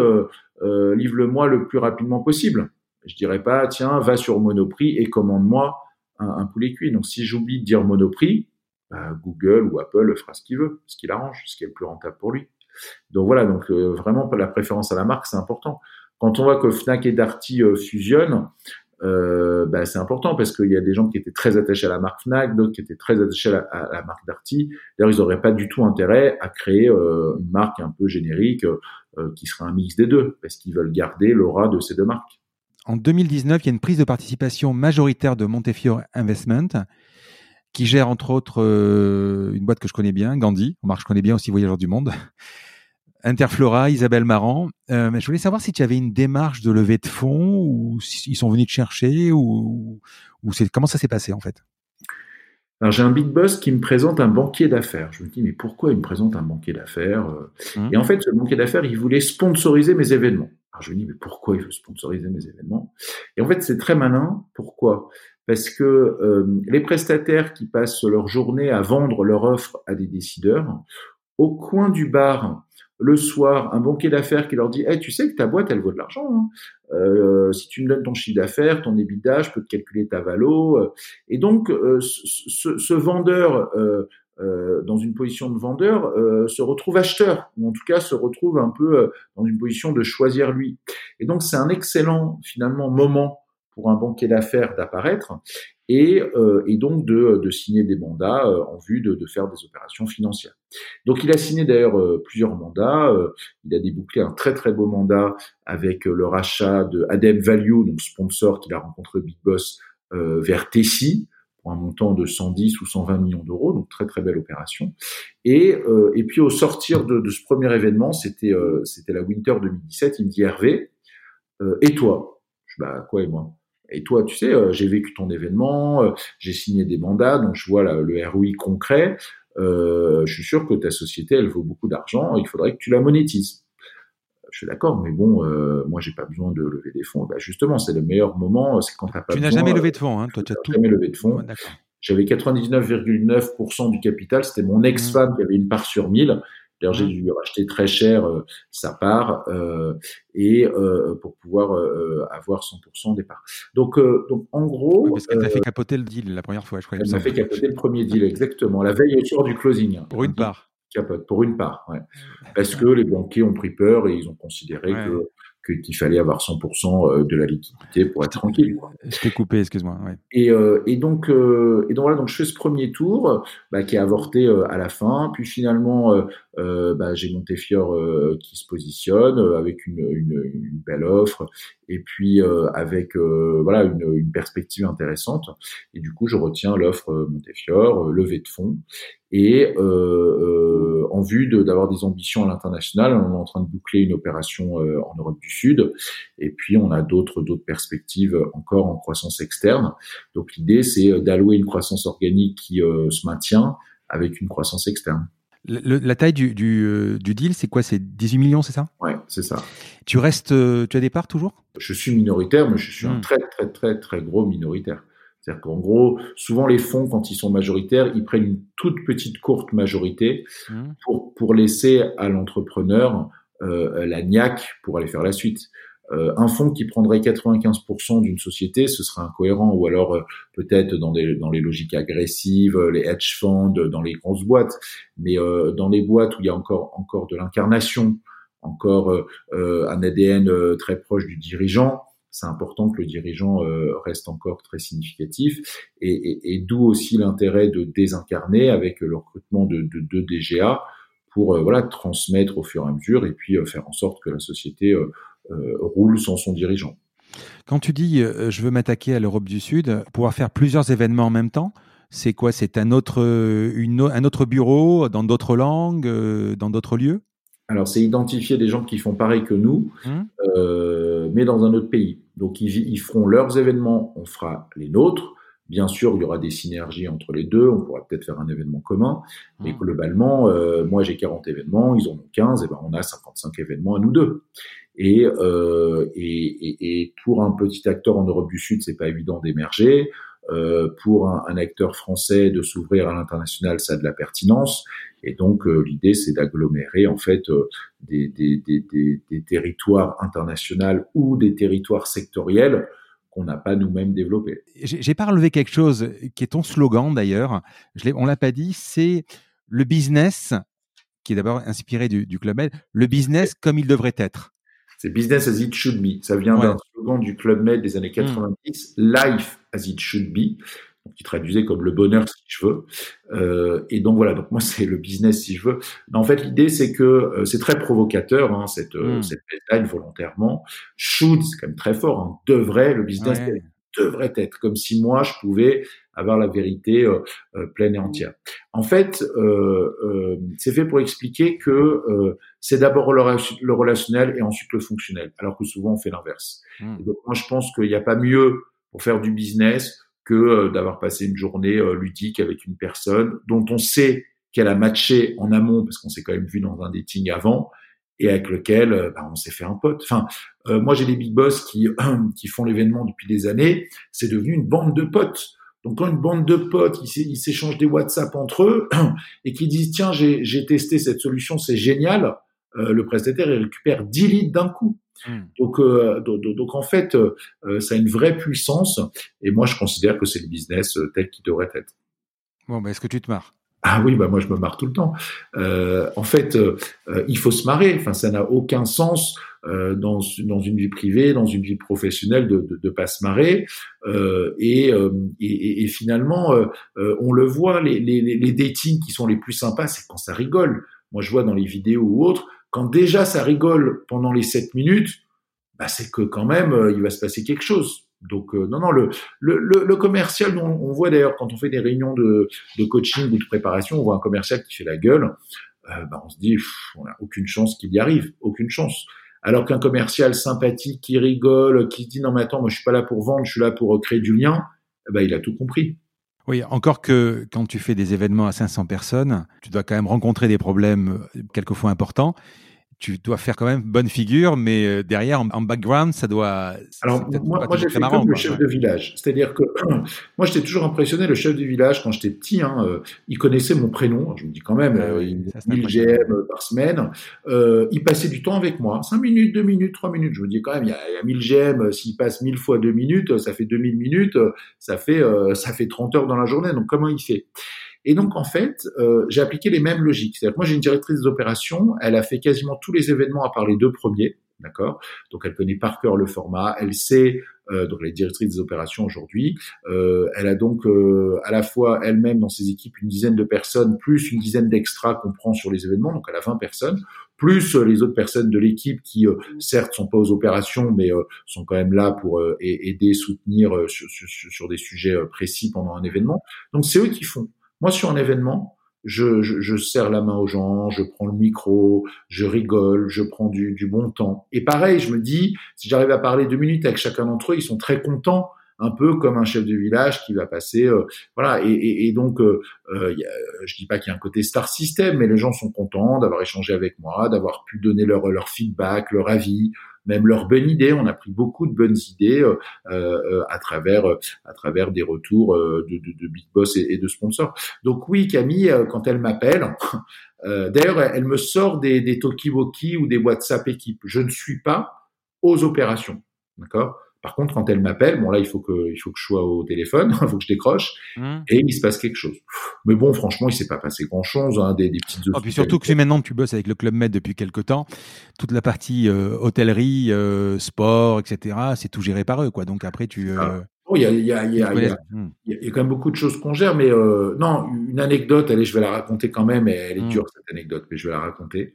livre-le-moi le plus rapidement possible. Je dirais pas, tiens, va sur Monoprix et commande-moi un, poulet cuit. Donc, si j'oublie de dire Monoprix, bah, Google ou Apple fera ce qu'il veut, ce qu'il arrange, ce qui est le plus rentable pour lui. Donc voilà, donc euh, vraiment la préférence à la marque, c'est important. Quand on voit que Fnac et Darty euh, fusionnent, euh, bah, c'est important parce qu'il y a des gens qui étaient très attachés à la marque Fnac, d'autres qui étaient très attachés à la, marque Darty. D'ailleurs, ils n'auraient pas du tout intérêt à créer une marque un peu générique qui serait un mix des deux, parce qu'ils veulent garder l'aura de ces deux marques en 2019, il y a une prise de participation majoritaire de Montefiore Investment, qui gère entre autres euh, une boîte que je connais bien, Gandhi. Marc, je connais bien aussi Voyageurs du Monde. Interflora, Isabelle Marant. Euh, je voulais savoir si tu avais une démarche de levée de fonds ou s'ils sont venus te chercher ou, ou c'est comment ça s'est passé en fait? Alors j'ai un big boss qui me présente un banquier d'affaires. Je me dis mais pourquoi il me présente un banquier d'affaires mmh. Et en fait ce banquier d'affaires il voulait sponsoriser mes événements. Alors je me dis mais pourquoi il veut sponsoriser mes événements? Et en fait c'est très malin. Pourquoi? Parce que euh, les prestataires qui passent leur journée à vendre leur offre à des décideurs, au coin du bar le soir, un banquier d'affaires qui leur dit hey, tu sais que ta boîte, elle vaut de l'argent. Hein. Euh, si tu me donnes ton chiffre d'affaires, ton EBITDA, je peux te calculer ta valo. Et donc, euh, ce, vendeur, euh, euh, dans une position de vendeur, se retrouve acheteur, ou en tout cas se retrouve un peu dans une position de choisir lui. Et donc, c'est un excellent, finalement, moment pour un banquier d'affaires d'apparaître et, euh, et donc de, de, signer des mandats euh, en vue de, de, faire des opérations financières. Donc il a signé d'ailleurs euh, plusieurs mandats. il a débouclé un très très beau mandat avec le rachat de Adem Value, donc sponsor qu'il a rencontré Big Boss vers Tessie un montant de 110 ou 120 millions d'euros, donc très très belle opération. Et, et puis au sortir de, ce premier événement, c'était c'était la Winter 2017, il me dit Hervé, et toi? Je dis, bah quoi et moi? Et toi, tu sais, euh, j'ai vécu ton événement, euh, j'ai signé des mandats, donc je vois le ROI concret. je suis sûr que ta société, elle vaut beaucoup d'argent, il faudrait que tu la monétises. Je suis d'accord, mais bon, moi, j'ai pas besoin de lever des fonds. Bah, justement, c'est le meilleur moment, c'est quand pas Tu n'as jamais levé de fonds, hein, toi, tu as tout... jamais levé de fonds. J'avais 99,9% du capital. C'était mon ex-femme qui avait une part sur 1000. D'ailleurs, j'ai dû racheter très cher euh, sa part euh, et euh, pour pouvoir avoir 100% des parts. Donc, donc en gros, parce qu'elle t'a fait capoter le deal la première fois, je crois. Elle m'a fait capoter le premier deal, exactement, la veille au soir du closing. Pour une part. Capote pour une part, ouais. Parce que les banquiers ont pris peur et ils ont considéré que qu'il fallait avoir 100% euh, de la liquidité pour être tranquille. Je t'ai coupé, excuse-moi. Et, euh, et, donc, euh, et donc voilà, donc je fais ce premier tour bah, qui est avorté à la fin. Puis finalement, bah, j'ai Montefiore qui se positionne avec une, belle offre et puis avec voilà une, perspective intéressante. Et du coup, je retiens l'offre Montefiore, levée de fonds. Et en vue d'avoir des ambitions à l'international, on est en train de boucler une opération en Europe du Sud. Et puis, on a d'autres d'autres perspectives encore en croissance externe. Donc, l'idée, c'est euh, d'allouer une croissance organique qui euh, se maintient avec une croissance externe. La taille du, euh, du, deal, c'est quoi? C'est 18 millions, c'est ça? Ouais, c'est ça. Tu restes, tu as des parts toujours? Je suis minoritaire, mais je suis un hmm. très, très, très, très gros minoritaire. C'est-à-dire qu'en gros, souvent les fonds, quand ils sont majoritaires, ils prennent une toute petite courte majorité hmm. pour, pour laisser à l'entrepreneur euh, la niaque pour aller faire la suite. Euh, un fonds qui prendrait 95% d'une société, ce serait incohérent, ou alors euh, peut-être dans, dans les logiques agressives, les hedge funds, dans les grosses boîtes, mais dans les boîtes où il y a encore encore de l'incarnation, encore un ADN très proche du dirigeant, c'est important que le dirigeant reste encore très significatif, et, d'où aussi l'intérêt de désincarner avec le recrutement de deux DGA pour euh, voilà transmettre au fur et à mesure et puis euh, faire en sorte que la société euh, roule sans son dirigeant. Quand tu dis je veux m'attaquer à l'Europe du Sud, pouvoir faire plusieurs événements en même temps, c'est quoi? C'est un autre, une, un autre bureau dans d'autres langues, dans d'autres lieux? Alors, c'est identifier des gens qui font pareil que nous, mmh. mais dans un autre pays. Donc, ils, ils, feront leurs événements, on fera les nôtres. Bien sûr, il y aura des synergies entre les deux, on pourra peut-être faire un événement commun, mais mmh. globalement, euh, moi j'ai 40 événements, ils en ont 15, et ben on a 55 événements à nous deux. Et, euh, et, pour un petit acteur en Europe du Sud, c'est pas évident d'émerger. Euh, pour un, acteur français de s'ouvrir à l'international, ça a de la pertinence. Et donc euh, l'idée, c'est d'agglomérer en fait des, territoires internationaux ou des territoires sectoriels qu'on n'a pas nous-mêmes développé. J'ai pas relevé quelque chose qui est ton slogan d'ailleurs. On l'a pas dit, c'est le business qui est d'abord inspiré du, Club Med, le business comme il devrait être. C'est business as it should be. Ça vient d'un slogan du Club Med des années 90, hmm. life as it should be qui traduisait comme le bonheur si je veux. Euh, et donc voilà, donc moi c'est le business si je veux. en fait, l'idée c'est que euh, c'est très provocateur hein, cette euh, mm. cette deadline volontairement. Should, c'est quand même très fort. Hein, devrait, le business devrait être comme si moi je pouvais avoir la vérité euh, euh, pleine et entière. En fait, c'est fait pour expliquer que c'est d'abord le, relationnel et ensuite le fonctionnel, alors que souvent on fait l'inverse. Mm. Donc moi je pense qu'il n'y a pas mieux pour faire du business que euh, d'avoir passé une journée euh, ludique avec une personne dont on sait qu'elle a matché en amont parce qu'on s'est quand même vu dans un dating avant et avec lequel euh, bah, on s'est fait un pote. Enfin, moi j'ai des big boss qui qui font l'événement depuis des années, c'est devenu une bande de potes. Donc quand une bande de potes ils s'échangent des WhatsApp entre eux et qui disent tiens j'ai j'ai testé cette solution c'est génial, le prestataire il récupère 10 litres d'un coup. Hmm. Donc, euh, donc, donc, en fait, euh, ça a une vraie puissance. Et moi, je considère que c'est le business euh, tel qu'il devrait être. Bon, bah, est-ce que tu te marres? Ah oui, bah moi je me marre tout le temps. Euh, en fait, euh, il faut se marrer. Enfin, ça n'a aucun sens euh, dans, dans une vie privée, dans une vie professionnelle, de de, de pas se marrer. Et, et, et, finalement, on le voit, les, les, les datings qui sont les plus sympas, c'est quand ça rigole. Moi, je vois dans les vidéos ou autres, quand déjà ça rigole pendant les 7 minutes, bah c'est que quand même euh, il va se passer quelque chose. Donc euh, non non le le, le, commercial on, on voit d'ailleurs quand on fait des réunions de, de coaching ou de préparation on voit un commercial qui fait la gueule euh, bah, on se dit on a aucune chance qu'il y arrive aucune chance alors qu'un commercial sympathique qui rigole qui dit non mais attends moi je suis pas là pour vendre je suis là pour créer du lien. Bah, il a tout compris. Oui, encore que quand tu fais des événements à 500 personnes, tu dois quand même rencontrer des problèmes quelquefois importants tu dois faire quand même bonne figure, mais euh, derrière, en, background, ça doit. Alors, moi, moi j'ai fait comme le chef de village. C'est-à-dire que moi, j'étais toujours impressionné. Le chef du village, quand j'étais petit, hein, euh, il connaissait mon prénom. Je me dis quand même, ah euh, 1000 GM par semaine. Euh, il passait du temps avec moi. 5 minutes, 2 minutes, 3 minutes. Je me dis quand même, il y a, il y a 1000 GM. S'il passe 1000 fois 2 minutes, ça fait 2000 minutes. Ça fait, ça fait 30 heures dans la journée. Donc, comment il fait? Et donc, en fait, euh, j'ai appliqué les mêmes logiques. C'est-à-dire que moi, j'ai une directrice des opérations, elle a fait quasiment tous les événements à part les deux premiers, d'accord? Donc, elle connaît par cœur le format, elle sait, euh, donc elle est directrice des opérations aujourd'hui, euh, elle a donc euh, à la fois elle-même dans ses équipes une dizaine de personnes, plus une dizaine d'extras qu'on prend sur les événements, donc elle a 20 personnes, plus les autres personnes de l'équipe qui, certes, sont pas aux opérations, mais sont quand même là pour aider, soutenir sur, sur, sur, des sujets précis pendant un événement. Donc, c'est eux qui font. Moi, sur un événement, je, je, je, serre la main aux gens, je prends le micro, je rigole, je prends du, du bon temps. Et pareil, je me dis, si j'arrive à parler deux minutes avec chacun d'entre eux, ils sont très contents un peu comme un chef de village qui va passer, euh, voilà. Et, et, et donc, euh, euh, je dis pas qu'il y a un côté star system, mais les gens sont contents d'avoir échangé avec moi, d'avoir pu donner leur leur feedback, leur avis, même leurs bonnes idées. On a pris beaucoup de bonnes idées euh, euh à travers à travers des retours euh, de, de, de Big Boss et, de sponsors. Donc oui, Camille, euh, quand elle m'appelle, d'ailleurs, elle me sort des, des Tokiwoki ou des WhatsApp équipe. Je ne suis pas aux opérations, d'accord? Par contre, quand elle m'appelle, bon là, il faut que, il faut que je sois au téléphone, il faut que je décroche, mmh. et il se passe quelque chose. Mais bon, franchement, il s'est pas passé grand chose, hein, des, des petites. Oh, puis surtout que maintenant tu bosses avec le Club Med depuis quelque temps, toute la partie euh, hôtellerie, euh, sport, etc., c'est tout géré par eux, quoi. Donc après, tu. Euh, il y a, il y, a, il y, a, il y, a, il y a quand même beaucoup de choses qu'on gère, mais euh, non, une anecdote, allez, je vais la raconter quand même, et elle est hmm. dure cette anecdote, mais je vais la raconter.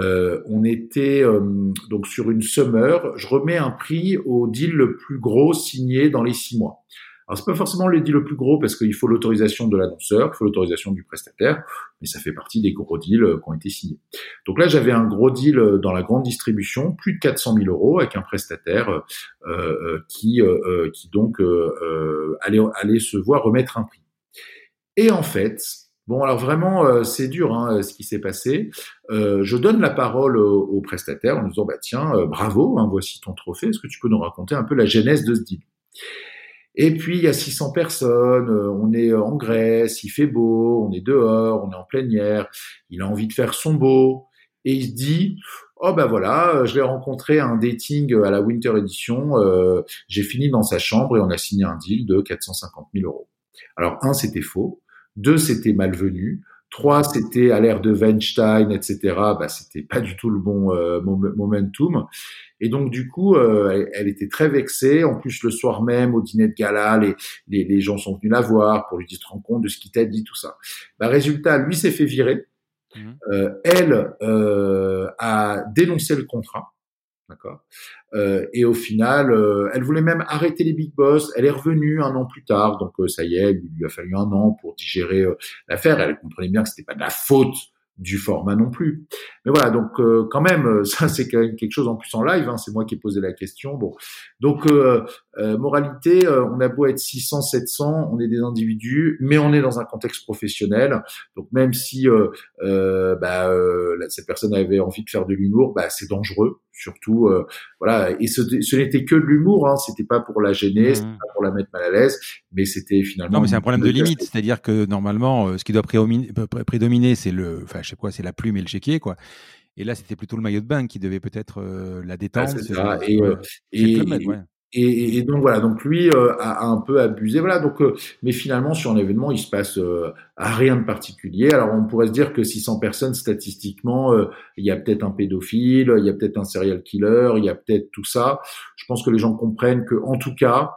Euh, on était euh, donc sur une summer, je remets un prix au deal le plus gros signé dans les six mois. Alors c'est pas forcément le deal le plus gros parce qu'il faut l'autorisation de l'annonceur, il faut l'autorisation du prestataire, mais ça fait partie des gros deals euh, qui ont été signés. Donc là j'avais un gros deal euh, dans la grande distribution, plus de 400 000 euros avec un prestataire euh, euh qui euh, qui donc euh, allait allait se voir remettre un prix. Et en fait, Bon, alors vraiment, c'est dur hein, ce qui s'est passé. Euh, je donne la parole au, au, prestataire en lui disant, bah tiens, bravo, hein, voici ton trophée. Est-ce que tu peux nous raconter un peu la genèse de ce deal? Et puis il y a 600 personnes, euh, on est en Grèce, il fait beau, on est dehors, on est en air, il a envie de faire son beau, et il se dit oh ben voilà, je l'ai rencontré un dating à la Winter Edition, euh, j'ai fini dans sa chambre et on a signé un deal de 450 000 euros. Alors un c'était faux, deux c'était malvenu, trois c'était à l'ère de Weinstein, etc. Bah c'était pas du tout le bon euh, momentum. Et donc du coup, euh, elle, était très vexée. En plus, le soir même, au dîner de gala, les, les, les gens sont venus la voir pour lui dire, te rends compte de ce qu'il t'a dit, tout ça. Bah, résultat, lui s'est fait virer. Mmh. Euh, elle euh, a dénoncé le contrat. D'accord? Euh, et au final, euh, elle voulait même arrêter les big boss. Elle est revenue un an plus tard, donc ça y est, il lui a fallu un an pour digérer l'affaire. Elle comprenait bien que c'était pas de la faute du format non plus. Mais voilà, donc euh, quand même, euh, ça c'est quelque chose en plus en live, hein, c'est moi qui ai posé la question. Bon, donc euh, moralité, on a beau être 600, 700, on est des individus, mais on est dans un contexte professionnel. Donc même si bah, cette personne avait envie de faire de l'humour, bah, c'est dangereux surtout euh, voilà. Et ce, ce n'était que de l'humour hein, c'était pas pour la gêner c'était mmh. pas pour la mettre mal à l'aise mais c'était finalement non mais c'est un problème de, limite. c'est-à-dire que normalement euh, ce qui doit prédominer c'est le enfin je sais quoi c'est la plume et le chéquier quoi et là c'était plutôt le maillot de bain qui devait peut-être euh, la détendre ça. et, et. Et, et, donc voilà, donc lui euh, a, un peu abusé, voilà. Donc, euh, mais finalement sur un événement, il se passe euh, rien de particulier. Alors on pourrait se dire que 600 personnes statistiquement, il y a peut-être un pédophile, il y a peut-être un serial killer, il y a peut-être tout ça. Je pense que les gens comprennent que en tout cas,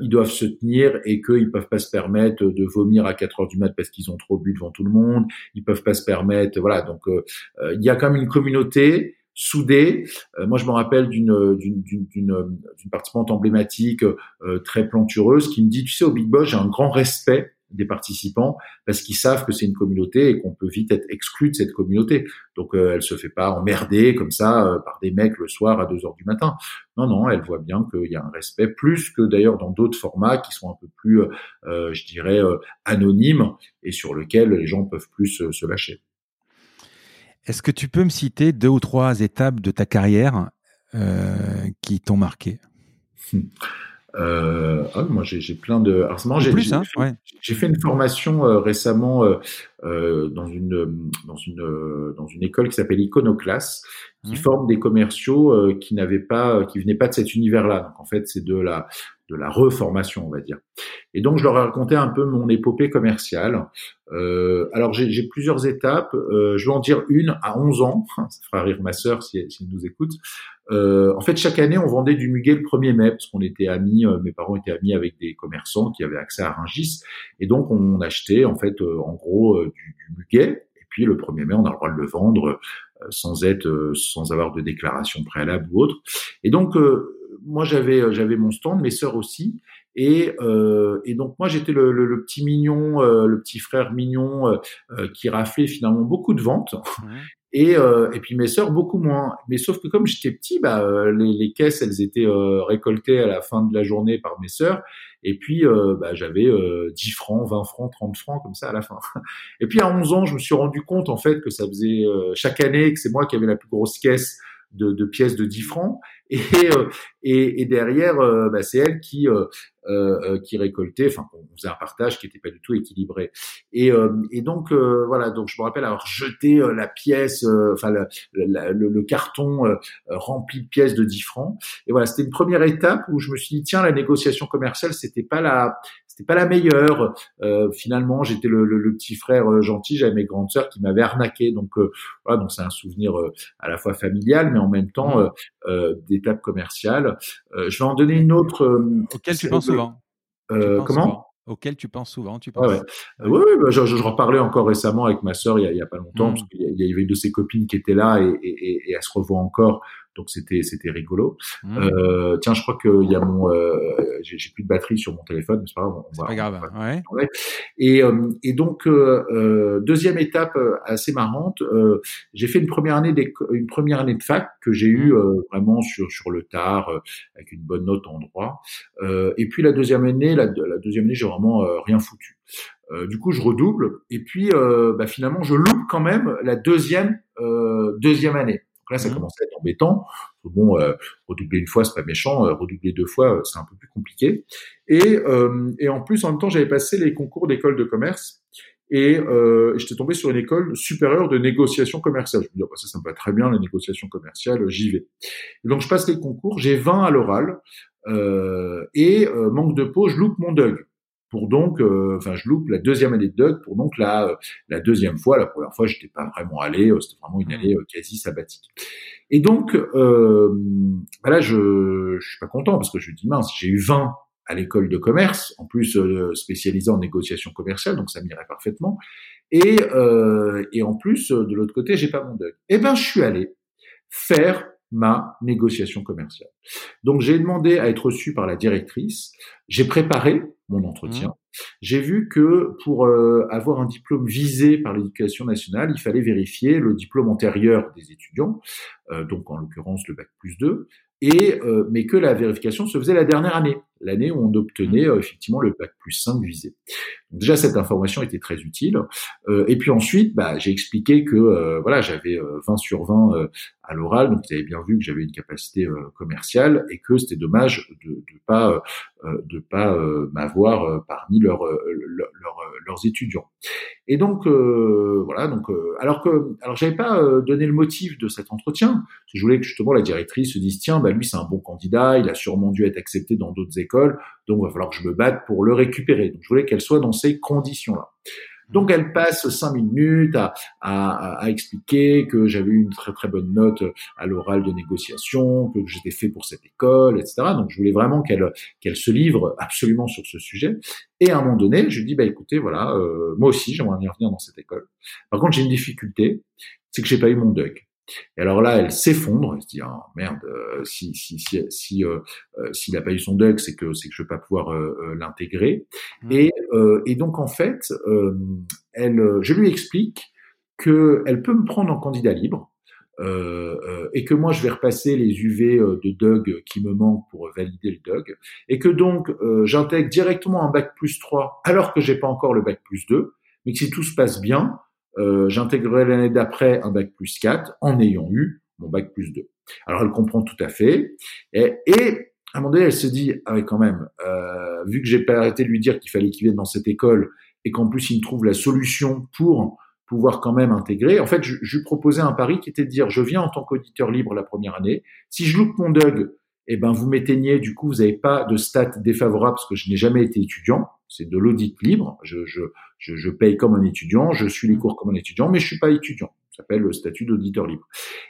ils doivent se tenir et qu'ils peuvent pas se permettre de vomir à 4 heures du mat parce qu'ils ont trop bu devant tout le monde. Ils peuvent pas se permettre, voilà. Donc il y a quand même une communauté soudés. Euh, moi, je me rappelle d'une d'une d'une participante emblématique euh, très plantureuse qui me dit, tu sais, au Big Boss, j'ai un grand respect des participants parce qu'ils savent que c'est une communauté et qu'on peut vite être exclu de cette communauté. Donc euh, elle se fait pas emmerder comme ça euh, par des mecs le soir à 2 heures du matin. Non, non, elle voit bien qu'il y a un respect, plus que d'ailleurs dans d'autres formats qui sont un peu plus, euh, je dirais, anonymes et sur lesquels les gens peuvent plus se lâcher. Est-ce que tu peux me citer deux ou trois étapes de ta carrière qui t'ont marqué? euh, ah, moi, j'ai plein de. j'ai plus, hein, fait, fait une formation euh, récemment euh, euh, dans une dans une euh, dans une école qui s'appelle Iconoclass, qui forme des commerciaux qui n'avaient pas, qui venaient pas de cet univers-là. Donc en fait, c'est de la de la reformation, on va dire. Et donc, je leur ai raconté un peu mon épopée commerciale. Euh, alors, j'ai plusieurs étapes. Euh, je vais en dire une à 11 ans. Ça fera rire ma sœur si, si elle nous écoute. Euh, en fait, chaque année, on vendait du muguet le 1er mai parce qu'on était amis. Euh, mes parents étaient amis avec des commerçants qui avaient accès à Ringis, et donc on achetait en fait, euh, en gros, du, du, muguet. Et puis le 1er mai, on a le droit de le vendre sans être, sans avoir de déclaration préalable ou autre. Et donc moi j'avais euh, j'avais mon stand, mes sœurs aussi, et, euh, et donc moi j'étais le, le, petit mignon, euh, le petit frère mignon euh, euh qui raflait finalement beaucoup de ventes. Et, et puis mes sœurs beaucoup moins. Mais sauf que comme j'étais petit, bah, les, les, caisses elles étaient récoltées à la fin de la journée par mes sœurs. Et puis bah, j'avais 10 francs, 20 francs, 30 francs comme ça à la fin. Et puis à 11 ans, je me suis rendu compte en fait que ça faisait chaque année que c'est moi qui avais la plus grosse caisse de, de pièces de 10 francs et, euh, et, et, derrière, euh, bah, c'est elle qui euh, euh, qui récoltait. Enfin, on faisait un partage qui n'était pas du tout équilibré. Et, et donc voilà. Donc je me rappelle avoir jeté la pièce, enfin le, le, le, carton rempli de pièces de 10 francs. Et voilà, c'était une première étape où je me suis dit tiens, la négociation commerciale, c'était pas la c'était pas la meilleure. Euh, finalement, j'étais le, le, petit frère euh, gentil, j'avais mes grandes sœurs qui m'avaient arnaqué. Donc euh, voilà, donc c'est un souvenir à la fois familial, mais en même temps mmh. D'étape commerciale. je vais en donner une autre. auquel tu penses souvent. comment? auquel tu penses souvent, tu penses ouais, Oui, bah, je, je, reparlais encore récemment avec ma sœur il y a, il y a pas longtemps, mmh. parce qu'il y avait une de ses copines qui était là et, et, et, elle se revoit encore donc c'était c'était rigolo. Mmh. Euh, tiens, je crois qu'il y a mon, euh, j'ai plus de batterie sur mon téléphone, mais c'est pas grave. Pas grave. ouais. Et euh, et donc euh, deuxième étape assez marrante, j'ai fait une première année une première année de fac que j'ai eu mmh. vraiment sur sur le tard avec une bonne note en droit. et puis la deuxième année, la, la deuxième année, j'ai vraiment rien foutu. du coup, je redouble et puis bah, finalement, je loupe quand même la deuxième deuxième année là, ça mmh. commençait à être embêtant. Bon, euh, redoubler une fois, c'est pas méchant. Euh, redoubler deux fois, euh, c'est un peu plus compliqué. Et, et en plus, en même temps, j'avais passé les concours d'école de commerce et euh, j'étais tombé sur une école supérieure de négociation commerciale. Je me dis, oh, bah, ça, ça me va très bien, la négociation commerciale, j'y vais. donc, je passe les concours, j'ai 20 à l'oral, euh, et manque de peau, je loupe mon DUG pour donc, euh, enfin, je loupe la deuxième année de Doug pour donc la, la deuxième fois. La première fois, j'étais pas vraiment allé, euh, c'était vraiment une année euh, quasi sabbatique. Et donc, euh, bah là, je, je suis pas content parce que je me dis mince, j'ai eu 20 à l'école de commerce, en plus euh, spécialisé en négociation commerciale, donc ça m'irait parfaitement. Et, euh, et en plus, de l'autre côté, j'ai pas mon Doug. Eh ben, je suis allé faire ma négociation commerciale. Donc j'ai demandé à être reçu par la directrice, j'ai préparé mon entretien. Mmh. J'ai vu que pour euh, avoir un diplôme visé par l'éducation nationale, il fallait vérifier le diplôme antérieur des étudiants, euh, donc en l'occurrence le bac plus 2, et euh, mais que la vérification se faisait la dernière année, l'année où on obtenait mmh. effectivement le bac plus 5 visé. Déjà cette information était très utile. et puis ensuite, bah, j'ai expliqué que voilà j'avais 20 sur 20 à l'oral, donc vous avez bien vu que j'avais une capacité commerciale et que c'était dommage de ne pas de pas m'avoir parmi leurs leurs étudiants. Et donc voilà, donc alors que alors j'avais pas donné le motif de cet entretien, je voulais que justement la directrice se dise tiens bah lui c'est un bon candidat, il a sûrement dû être accepté dans d'autres écoles, donc il va falloir que je me batte pour le récupérer. Donc je voulais qu'elle soit dans ces conditions là. Donc elle passe cinq minutes à, à, à expliquer que j'avais eu une très très bonne note à l'oral de négociation, que j'étais fait pour cette école, etc. Donc je voulais vraiment qu'elle qu'elle se livre absolument sur ce sujet. Et à un moment donné, je lui dis bah écoutez voilà, euh, moi aussi j'aimerais bien venir dans cette école. Par contre j'ai une difficulté, c'est que j'ai pas eu mon DUG. Et alors là, elle s'effondre. Elle se dit ah, merde, si si si si s'il n'a pas eu son DUG, c'est que c'est que je vais pas pouvoir l'intégrer. Mmh. Et et donc en fait, elle, je lui explique que elle peut me prendre en candidat libre euh, euh, et que moi je vais repasser les UV euh, de Doug qui me manquent pour valider le Doug, et que donc j'intègre directement un bac plus 3 alors que j'ai pas encore le bac plus 2, mais que si tout se passe bien, j'intégrerai l'année d'après un bac plus 4 en ayant eu mon bac plus 2. Alors elle comprend tout à fait, et, et à un moment donné elle se dit, ah quand même, vu que j'ai pas arrêté de lui dire qu'il fallait qu'il vienne dans cette école, et qu'en plus il me trouve la solution pour pouvoir quand même intégrer. En fait, je, je, lui proposais un pari qui était de dire, je viens en tant qu'auditeur libre la première année. Si je loupe mon DUG, eh ben, vous m'éteignez, du coup, vous n'avez pas de stats défavorables parce que je n'ai jamais été étudiant. C'est de l'audit libre. Je, je, je, je, paye comme un étudiant, je suis les cours comme un étudiant, mais je suis pas étudiant. Ça s'appelle le statut d'auditeur libre.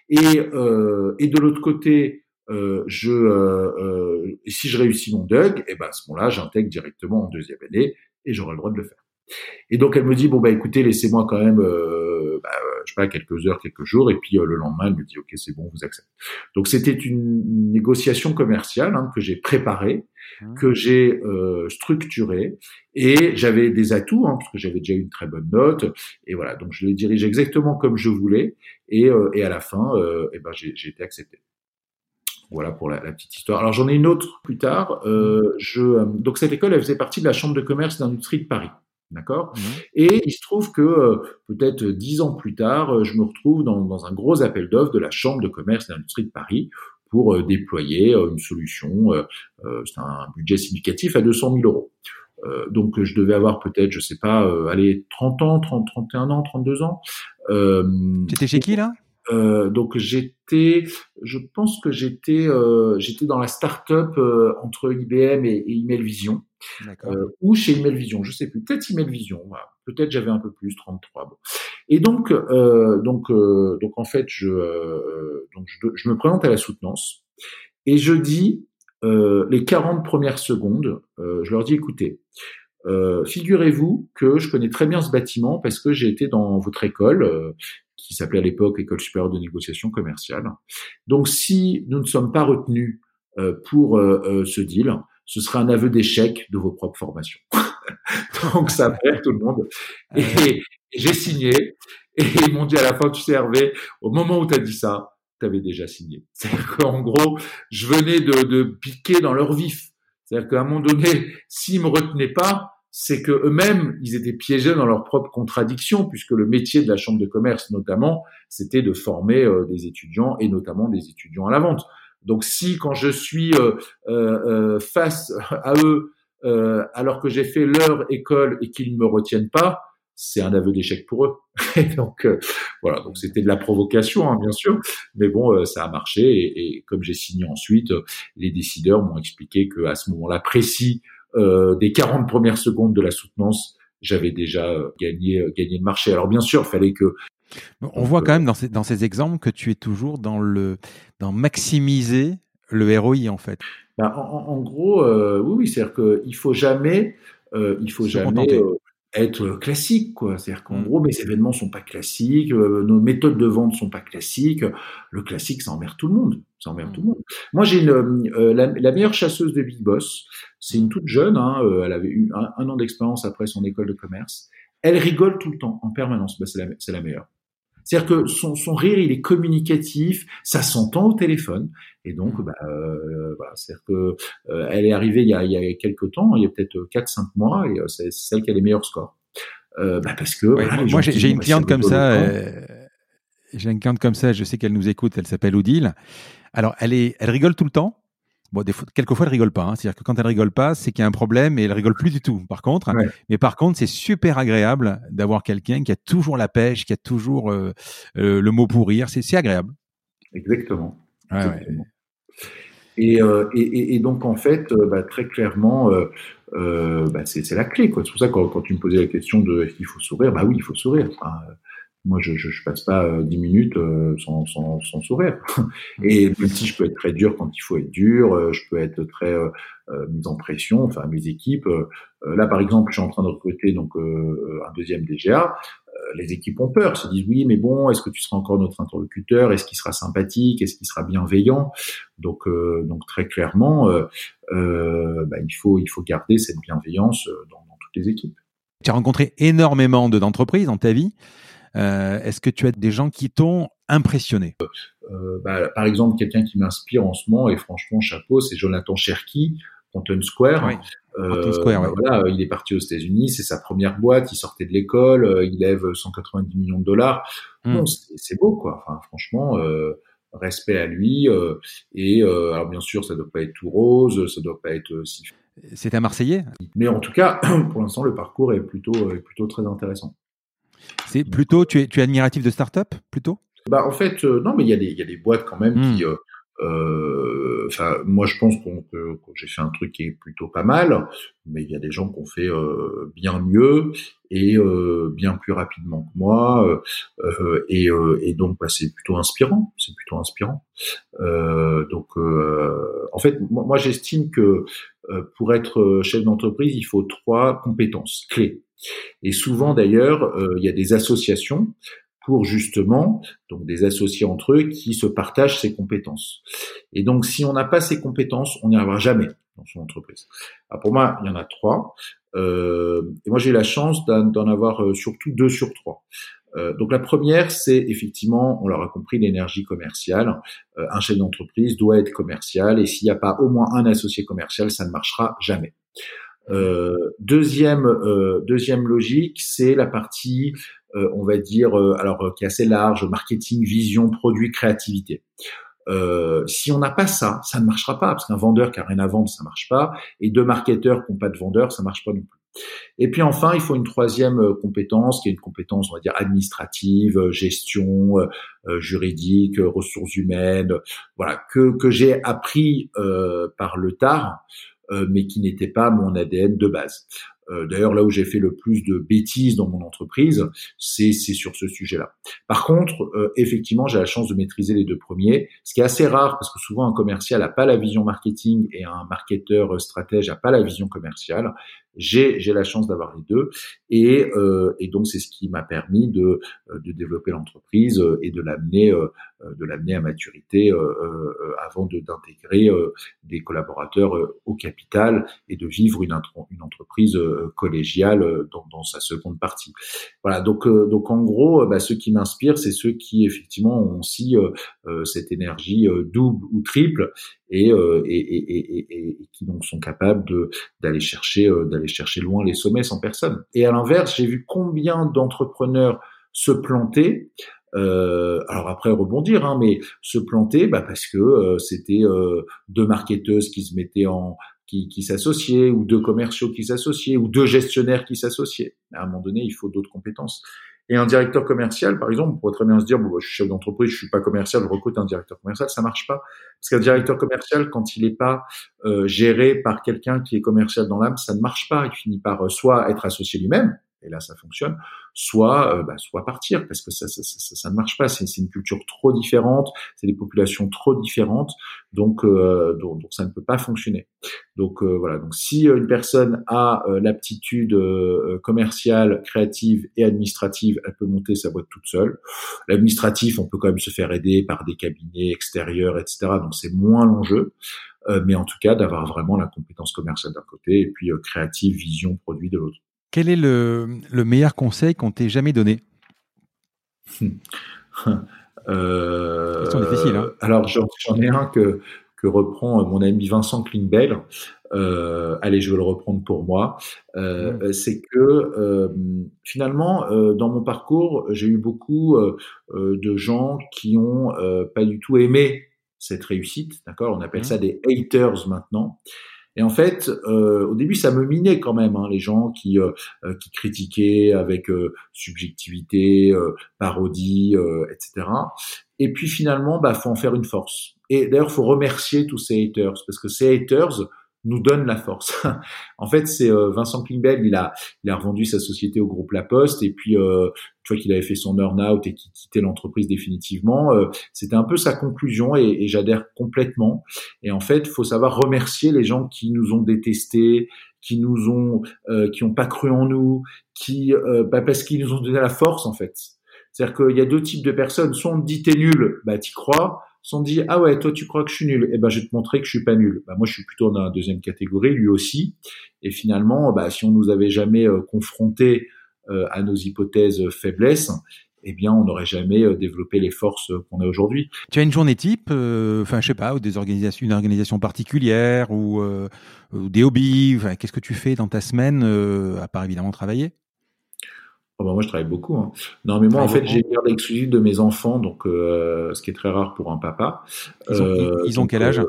Et, euh, et de l'autre côté, euh, je, euh, euh si je réussis mon DUG, eh ben, à ce moment-là, j'intègre directement en deuxième année et j'aurai le droit de le faire. Et donc elle me dit bon bah écoutez laissez-moi quand même euh, bah, je sais pas quelques heures quelques jours et puis euh, le lendemain elle me dit ok c'est bon vous acceptez. Donc c'était une négociation commerciale hein, que j'ai préparée, mmh. Que j'ai euh, structurée et j'avais des atouts hein, parce que j'avais déjà une très bonne note et voilà donc je l'ai dirigé exactement comme je voulais et, euh, et à la fin et eh ben j'ai, j'ai été accepté. Voilà pour la, la, petite histoire. Alors j'en ai une autre plus tard. Euh, je, donc cette école, elle faisait partie de la chambre de commerce d'industrie de Paris. D'accord? Mmh. Et il se trouve que euh, peut-être dix ans plus tard, euh, je me retrouve dans, dans un gros appel d'offres de la Chambre de commerce et d'industrie de Paris pour euh, déployer une solution. C'est un budget significatif à 200 000 euros. donc je devais avoir peut-être, je sais pas, allez, 30 ans, 30, 31 ans, 32 ans. C'était chez qui là? Euh, donc j'étais, je pense que j'étais, euh, j'étais dans la start-up euh, entre IBM et, et Emailvision, euh, ou chez Emailvision, je sais plus, peut-être Emailvision, voilà. peut-être j'avais un peu plus, 33. Bon. Et donc, donc, donc en fait, je, donc je, je, me présente à la soutenance et je dis les 40 premières secondes, je leur dis écoutez. figurez-vous que je connais très bien ce bâtiment parce que j'ai été dans votre école qui s'appelait à l'époque École supérieure de négociation commerciale. Donc si nous ne sommes pas retenus euh, pour euh, euh, ce deal, ce sera un aveu d'échec de vos propres formations. Donc ça fait tout le monde. Et, j'ai signé. Et ils m'ont dit à la fin, tu sais Hervé, au moment où tu as dit ça, tu avais déjà signé. C'est-à-dire qu'en gros, je venais de, de piquer dans leur vif. C'est-à-dire qu'à un moment donné, s'ils me retenaient pas, c'est que eux-mêmes, ils étaient piégés dans leurs propres contradictions, puisque le métier de la chambre de commerce, notamment, c'était de former euh, des étudiants et notamment des étudiants à la vente. Donc, si quand je suis euh, euh, face à eux, alors que j'ai fait leur école et qu'ils ne me retiennent pas, c'est un aveu d'échec pour eux. donc voilà, donc c'était de la provocation, hein, bien sûr, mais bon, ça a marché. Et, et comme j'ai signé ensuite, les décideurs m'ont expliqué que à ce moment-là précis, euh, des 40 premières secondes de la soutenance, j'avais déjà euh, gagné, euh, gagné le marché. Alors bien sûr, il fallait que on voit quand même dans ces, dans ces exemples que tu es toujours dans le dans maximiser le ROI en fait. Ben, en, gros, oui, oui, c'est-à-dire qu'il faut jamais, il faut jamais être classique, quoi. C'est-à-dire qu'en mmh. gros, mes événements sont pas classiques, euh, nos méthodes de vente sont pas classiques. Le classique, ça emmerde tout le monde. Ça emmerde tout le mmh. monde. Moi, j'ai euh, la, meilleure chasseuse de Big Boss. C'est une toute jeune. Hein, euh, elle avait eu un, an d'expérience après son école de commerce. Elle rigole tout le temps, en permanence. C'est la, c'est la meilleure. C'est-à-dire que son, son, rire, il est communicatif, ça s'entend au téléphone, et donc, bah, euh, voilà, c'est-à-dire que euh, elle est arrivée il y a, il y a quelques temps, il y a peut-être 4-5 mois, et euh, c'est celle qui a les meilleurs scores. Euh, bah parce que moi, j'ai une cliente comme ça. Euh, j'ai une cliente comme ça. Je sais qu'elle nous écoute. Elle s'appelle Odile. Alors, elle est, elle rigole tout le temps. Bon, des fois, quelquefois, elle rigole pas. Hein. C'est-à-dire que quand elle rigole pas, c'est qu'il y a un problème et elle rigole plus du tout. Par contre, mais par contre, c'est super agréable d'avoir quelqu'un qui a toujours la pêche, qui a toujours euh, euh, le mot pour rire. C'est agréable. Exactement. Et, euh, et, et, donc en fait, bah, très clairement, bah, c'est la clé. C'est pour ça que quand, quand, tu me posais la question de est-ce qu'il faut sourire, bah oui, il faut sourire. Enfin, moi, je, je, je, passe pas dix minutes sans, sans, sans, sourire. Et même si je peux être très dur quand il faut être dur, je peux être très euh, mis en pression. Enfin, mes équipes. là, par exemple, je suis en train de recruter donc un deuxième DGA. les équipes ont peur, se disent oui, mais bon, est-ce que tu seras encore notre interlocuteur? Est-ce qu'il sera sympathique? Est-ce qu'il sera bienveillant? Donc, donc très clairement, bah, il faut il faut garder cette bienveillance dans, dans toutes les équipes. Tu as rencontré énormément d'entreprises dans ta vie. Euh, est-ce que tu as des gens qui t'ont impressionné? Euh, bah, Par exemple, quelqu'un qui m'inspire en ce moment, et franchement, chapeau, c'est Jonathan Cherky, Content Square. Euh, Square bah, voilà, il est parti aux États-Unis, c'est sa première boîte, il sortait de l'école, il lève 190 millions de dollars. Hmm. c'est beau, quoi. Enfin, franchement, respect à lui. et alors, bien sûr, ça doit pas être tout rose, ça doit pas être si. C'est un Marseillais? Mais en tout cas, pour l'instant, le parcours est plutôt, est plutôt très intéressant. C'est plutôt, tu es, tu es admiratif de start-up plutôt? Bah, En fait, euh, non, mais il y, a des, il y a des boîtes quand même qui. Hmm. Euh, euh, enfin, moi, je pense qu'on, que, j'ai fait un truc qui est plutôt pas mal, mais il y a des gens qui ont fait bien mieux et bien plus rapidement que moi, et, et, donc bah, c'est plutôt inspirant. C'est plutôt inspirant. donc, en fait, moi, moi j'estime que pour être chef d'entreprise, il faut trois compétences clés. Et souvent d'ailleurs, euh, il y a des associations pour justement, donc des associés entre eux qui se partagent ces compétences. Et donc, si on n'a pas ces compétences, on n'y arrivera jamais dans son entreprise. Alors pour moi, il y en a trois. Euh, et moi, j'ai la chance d'en avoir euh, surtout deux sur trois. Euh, donc la première, c'est effectivement, on l'aura compris, l'énergie commerciale. Euh, un chef d'entreprise doit être commercial, et s'il n'y a pas au moins un associé commercial, ça ne marchera jamais. Euh, deuxième euh, deuxième logique, c'est la partie, euh, on va dire, alors qui est assez large, marketing, vision, produit, créativité. Euh, si on n'a pas ça, ça ne marchera pas, parce qu'un vendeur qui a rien à vendre, ça marche pas, et deux marketeurs qui n'ont pas de vendeur, ça marche pas non plus. Et puis enfin, il faut une troisième compétence, qui est une compétence, on va dire, administrative, gestion, juridique, ressources humaines, voilà, que, que j'ai appris par le tard, euh, mais qui n'était pas mon ADN de base. Euh, d'ailleurs, là où j'ai fait le plus de bêtises dans mon entreprise, c'est sur ce sujet-là. Par contre, euh, effectivement, j'ai la chance de maîtriser les deux premiers, ce qui est assez rare parce que souvent un commercial n'a pas la vision marketing et un marketeur stratège n'a pas la vision commerciale. J'ai la chance d'avoir les deux et, euh, et donc c'est ce qui m'a permis de, de développer l'entreprise et de l'amener de l'amener à maturité avant d'intégrer des collaborateurs au capital et de vivre une, une entreprise euh, collégiale euh, dans, dans, sa seconde partie. Voilà, donc euh, donc en gros, bah, ceux qui m'inspirent, c'est ceux qui effectivement ont aussi cette énergie double ou triple et, et, et, et, qui donc sont capables d'aller chercher d'aller chercher loin les sommets sans personne. Et à l'inverse, j'ai vu combien d'entrepreneurs se planter euh, alors après rebondir, hein, mais se planter, bah parce que c'était euh, deux marketeuses qui se mettaient en, qui, qui s'associaient, ou deux commerciaux qui s'associaient, ou deux gestionnaires qui s'associaient. À un moment donné, il faut d'autres compétences. Et un directeur commercial, par exemple, on pourrait très bien se dire, bah, je suis chef d'entreprise, je suis pas commercial, je recrute un directeur commercial, ça marche pas. Parce qu'un directeur commercial, quand il n'est pas euh, géré par quelqu'un qui est commercial dans l'âme, ça ne marche pas. Il finit par euh, soit être associé lui-même, et là ça fonctionne, soit euh, bah, soit partir parce que ça ça, ne marche pas. C'est une culture trop différente, c'est des populations trop différentes, donc, euh, donc, ça ne peut pas fonctionner. Donc euh, voilà. Donc si une personne a l'aptitude commerciale, créative et administrative, elle peut monter sa boîte toute seule. L'administratif, on peut quand même se faire aider par des cabinets extérieurs, etc. Donc c'est moins l'enjeu. mais en tout cas d'avoir vraiment la compétence commerciale d'un côté et puis créative, vision, produit de l'autre. Quel est le, meilleur conseil qu'on t'ait jamais donné? Euh, difficile. Hein alors j'en ai un que, que reprend mon ami Vincent Klingbell. Euh, allez, je vais le reprendre pour moi. Euh, mmh. C'est que euh, finalement, dans mon parcours, j'ai eu beaucoup de gens qui ont pas du tout aimé cette réussite. D'accord? On appelle mmh. ça des haters maintenant. Et en fait, euh, au début, ça me minait quand même, hein, les gens qui, euh, euh, qui critiquaient avec subjectivité, parodie, etc. Et puis finalement, bah, faut en faire une force. Et d'ailleurs, faut remercier tous ces haters, parce que ces haters, nous donne la force. en fait, c'est euh, Vincent Klingbell, il a, il a revendu sa société au groupe La Poste et puis euh, tu vois qu'il avait fait son burn-out et qu'il quittait l'entreprise définitivement. Euh, c'était un peu sa conclusion et, et j'adhère complètement. Et en fait, faut savoir remercier les gens qui nous ont détestés, qui nous ont, qui ont pas cru en nous, qui, bah, parce qu'ils nous ont donné la force en fait. C'est-à-dire qu'il y a deux types de personnes. Soit on te dit t'es nul, bah t'y crois. Soit on dit ah ouais toi tu crois que je suis nul, eh ben je vais te montrer que je suis pas nul. Bah moi je suis plutôt dans la deuxième catégorie, lui aussi. Et finalement, bah si on nous avait jamais confronté à nos hypothèses faiblesses, eh bien, on n'aurait jamais euh, développé les forces qu'on a aujourd'hui. Tu as une journée type, euh, enfin, je sais pas, ou des organisations, une organisation particulière, ou, euh, des hobbies. Qu'est-ce que tu fais dans ta semaine, à part évidemment travailler? Oh bah, moi, je travaille beaucoup. Hein. Non, mais moi, en fait, j'ai garde exclusive de mes enfants, donc ce qui est très rare pour un papa. Ils ont, quel âge?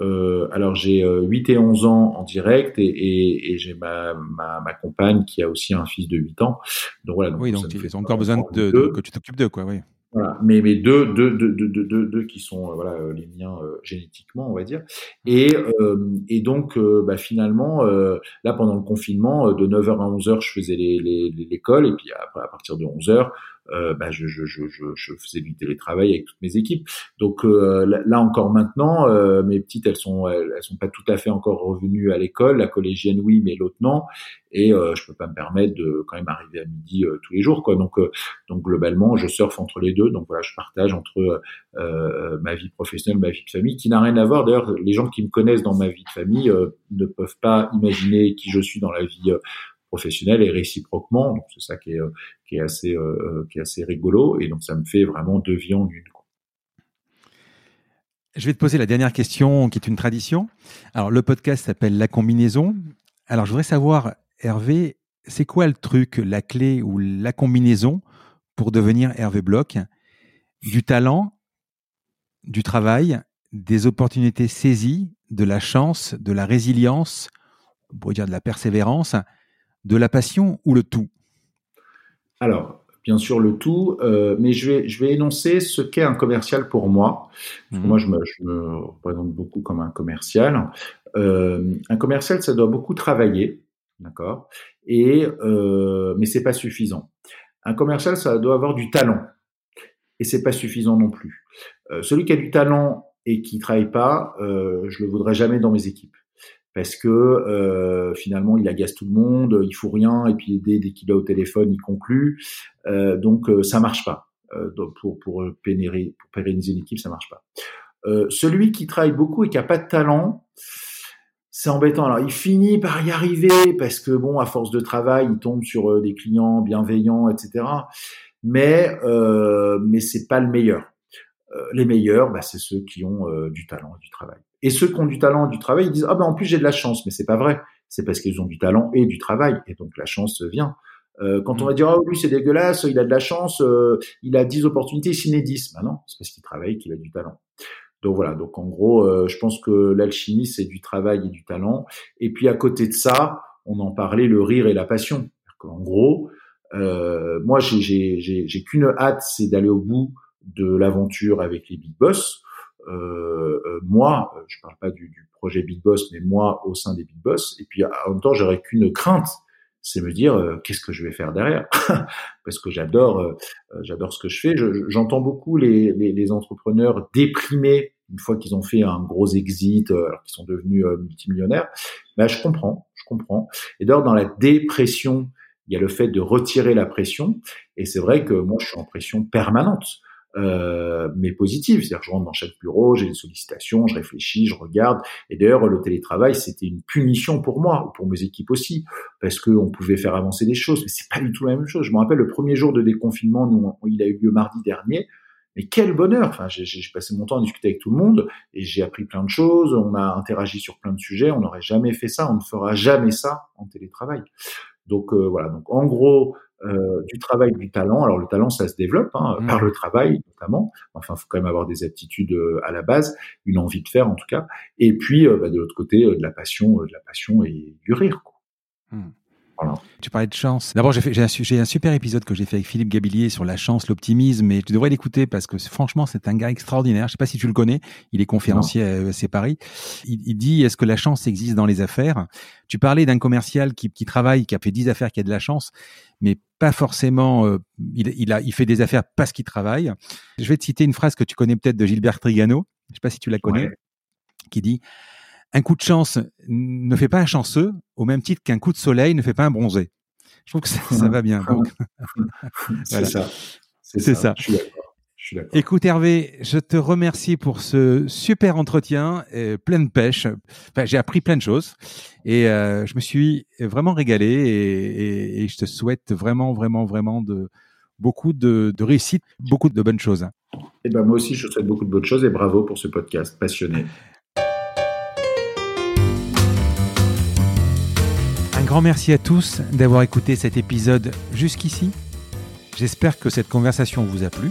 euh, alors j'ai 8 et 11 ans en direct et, et, et j'ai ma, ma, ma, compagne qui a aussi un fils de 8 ans. Donc voilà. Donc oui, donc ils ont encore besoin de, de, que tu t'occupes d'eux, quoi. Oui. Voilà, mais mais deux deux deux deux deux, deux, qui sont euh, voilà euh, les miens euh, génétiquement on va dire. Et euh, et donc bah, finalement là pendant le confinement de 9h à 11h je faisais les l'école. Et puis après à partir de 11h euh, bah, je, je, je, je, faisais du télétravail avec toutes mes équipes. Donc euh, là, encore maintenant, euh, mes petites, elles sont, elles, sont pas tout à fait encore revenues à l'école. La collégienne, oui, mais l'autre non. Et je peux pas me permettre de quand même arriver à midi tous les jours, quoi. Donc, donc globalement, je surfe entre les deux. Donc voilà, je partage entre ma vie professionnelle, ma vie de famille, qui n'a rien à voir. D'ailleurs, les gens qui me connaissent dans ma vie de famille ne peuvent pas imaginer qui je suis dans la vie professionnel et réciproquement. C'est ça qui est, euh, qui est assez euh, euh, qui est assez rigolo et donc ça me fait vraiment deux vies en. Je vais te poser la dernière question qui est une tradition. Alors le podcast s'appelle La combinaison. Alors je voudrais savoir Hervé, c'est quoi le truc, la clé ou la combinaison pour devenir Hervé Bloch? Du talent, du travail, des opportunités saisies, de la chance, de la résilience, on pourrait dire de la persévérance de la passion ou le tout? Alors, bien sûr le tout, euh, mais je vais, je vais énoncer ce qu'est un commercial pour moi. Mhm. Moi, je me, je me, représente beaucoup comme un commercial. Euh, un commercial, ça doit beaucoup travailler, d'accord? Et euh, mais c'est pas suffisant. Un commercial, ça doit avoir du talent, et c'est pas suffisant non plus. Euh, celui qui a du talent et qui travaille pas, je le voudrais jamais dans mes équipes parce que euh, finalement il agace tout le monde, il faut rien et puis dès, qu'il est au téléphone il conclut, euh, donc euh, ça marche pas. Euh, pour pour pour pérenniser une équipe ça marche pas. Euh, celui qui travaille beaucoup et qui a pas de talent, c'est embêtant. Alors il finit par y arriver parce que bon à force de travail il tombe sur des clients bienveillants etc. Mais mais c'est pas le meilleur. Les meilleurs, bah, c'est ceux qui ont du talent et du travail. Et ceux qui ont du talent et du travail, ils disent ah ben en plus j'ai de la chance, mais c'est pas vrai. C'est parce qu'ils ont du talent et du travail, et donc la chance vient. Euh, quand on va dire oh lui c'est dégueulasse, il a de la chance, euh, il a 10 opportunités, il n'est 10. Ben non, c'est parce qu'il travaille qu'il a du talent. Donc voilà, donc en gros, euh, je pense que l'alchimie c'est du travail et du talent. Et puis à côté de ça, on en parlait, le rire et la passion. En gros, euh, moi j'ai qu'une hâte, c'est d'aller au bout de l'aventure avec les big boss. Euh, euh, moi, je parle pas du, du, projet Big Boss, mais moi au sein des Big Boss. Et puis en même temps, j'aurais qu'une crainte, c'est me dire euh, qu'est-ce que je vais faire derrière, parce que j'adore, j'adore ce que je fais. J'entends beaucoup les, les, les, entrepreneurs déprimés une fois qu'ils ont fait un gros exit, alors qu'ils sont devenus multimillionnaires. Ben, je comprends, je comprends. Et d'ailleurs, dans la dépression, il y a le fait de retirer la pression. Et c'est vrai que moi, je suis en pression permanente euh, mais positive. C'est-à-dire que je rentre dans chaque bureau, j'ai des sollicitations, je réfléchis, je regarde. Et d'ailleurs, le télétravail, c'était une punition pour moi, ou pour mes équipes aussi, parce qu'on pouvait faire avancer des choses. Mais c'est pas du tout la même chose. Je me rappelle le premier jour de déconfinement, il a eu lieu mardi dernier. Mais quel bonheur Enfin, j'ai passé mon temps à discuter avec tout le monde et j'ai appris plein de choses. On a interagi sur plein de sujets. On n'aurait jamais fait ça. On ne fera jamais ça en télétravail. Donc euh, voilà. Donc en gros, euh, du travail, du talent. Alors le talent, ça se développe hein, mmh. par le travail notamment. Enfin, il faut quand même avoir des aptitudes euh, à la base, une envie de faire en tout cas. Et puis euh, bah, de l'autre côté, de la passion, de la passion et du rire. Quoi. Mmh. Tu parlais de chance. D'abord, j'ai, un, super épisode que j'ai fait avec Philippe Gabillier sur la chance, l'optimisme, et tu devrais l'écouter parce que franchement, c'est un gars extraordinaire. Je sais pas si tu le connais. Il est conférencier à ESC Paris. Il, dit, est-ce que la chance existe dans les affaires? Tu parlais d'un commercial qui, qui, travaille, qui a fait 10 affaires, qui a de la chance, mais pas forcément. Euh, il, il, a, il fait des affaires parce qu'il travaille. Je vais te citer une phrase que tu connais peut-être de Gilbert Trigano. Je sais pas si tu la connais, qui dit un coup de chance ne fait pas un chanceux, au même titre qu'un coup de soleil ne fait pas un bronzé. Je trouve que ça, va bien. c'est ça. C'est ça. Je suis Écoute Hervé, je te remercie pour ce super entretien euh, plein de pêche. Enfin, j'ai appris plein de choses et euh, je me suis vraiment régalé et, je te souhaite vraiment, vraiment, vraiment de beaucoup de, réussite, beaucoup de bonnes choses. Et eh ben moi aussi, je te souhaite beaucoup de bonnes choses et bravo pour ce podcast passionné. Un grand merci à tous d'avoir écouté cet épisode jusqu'ici. J'espère que cette conversation vous a plu.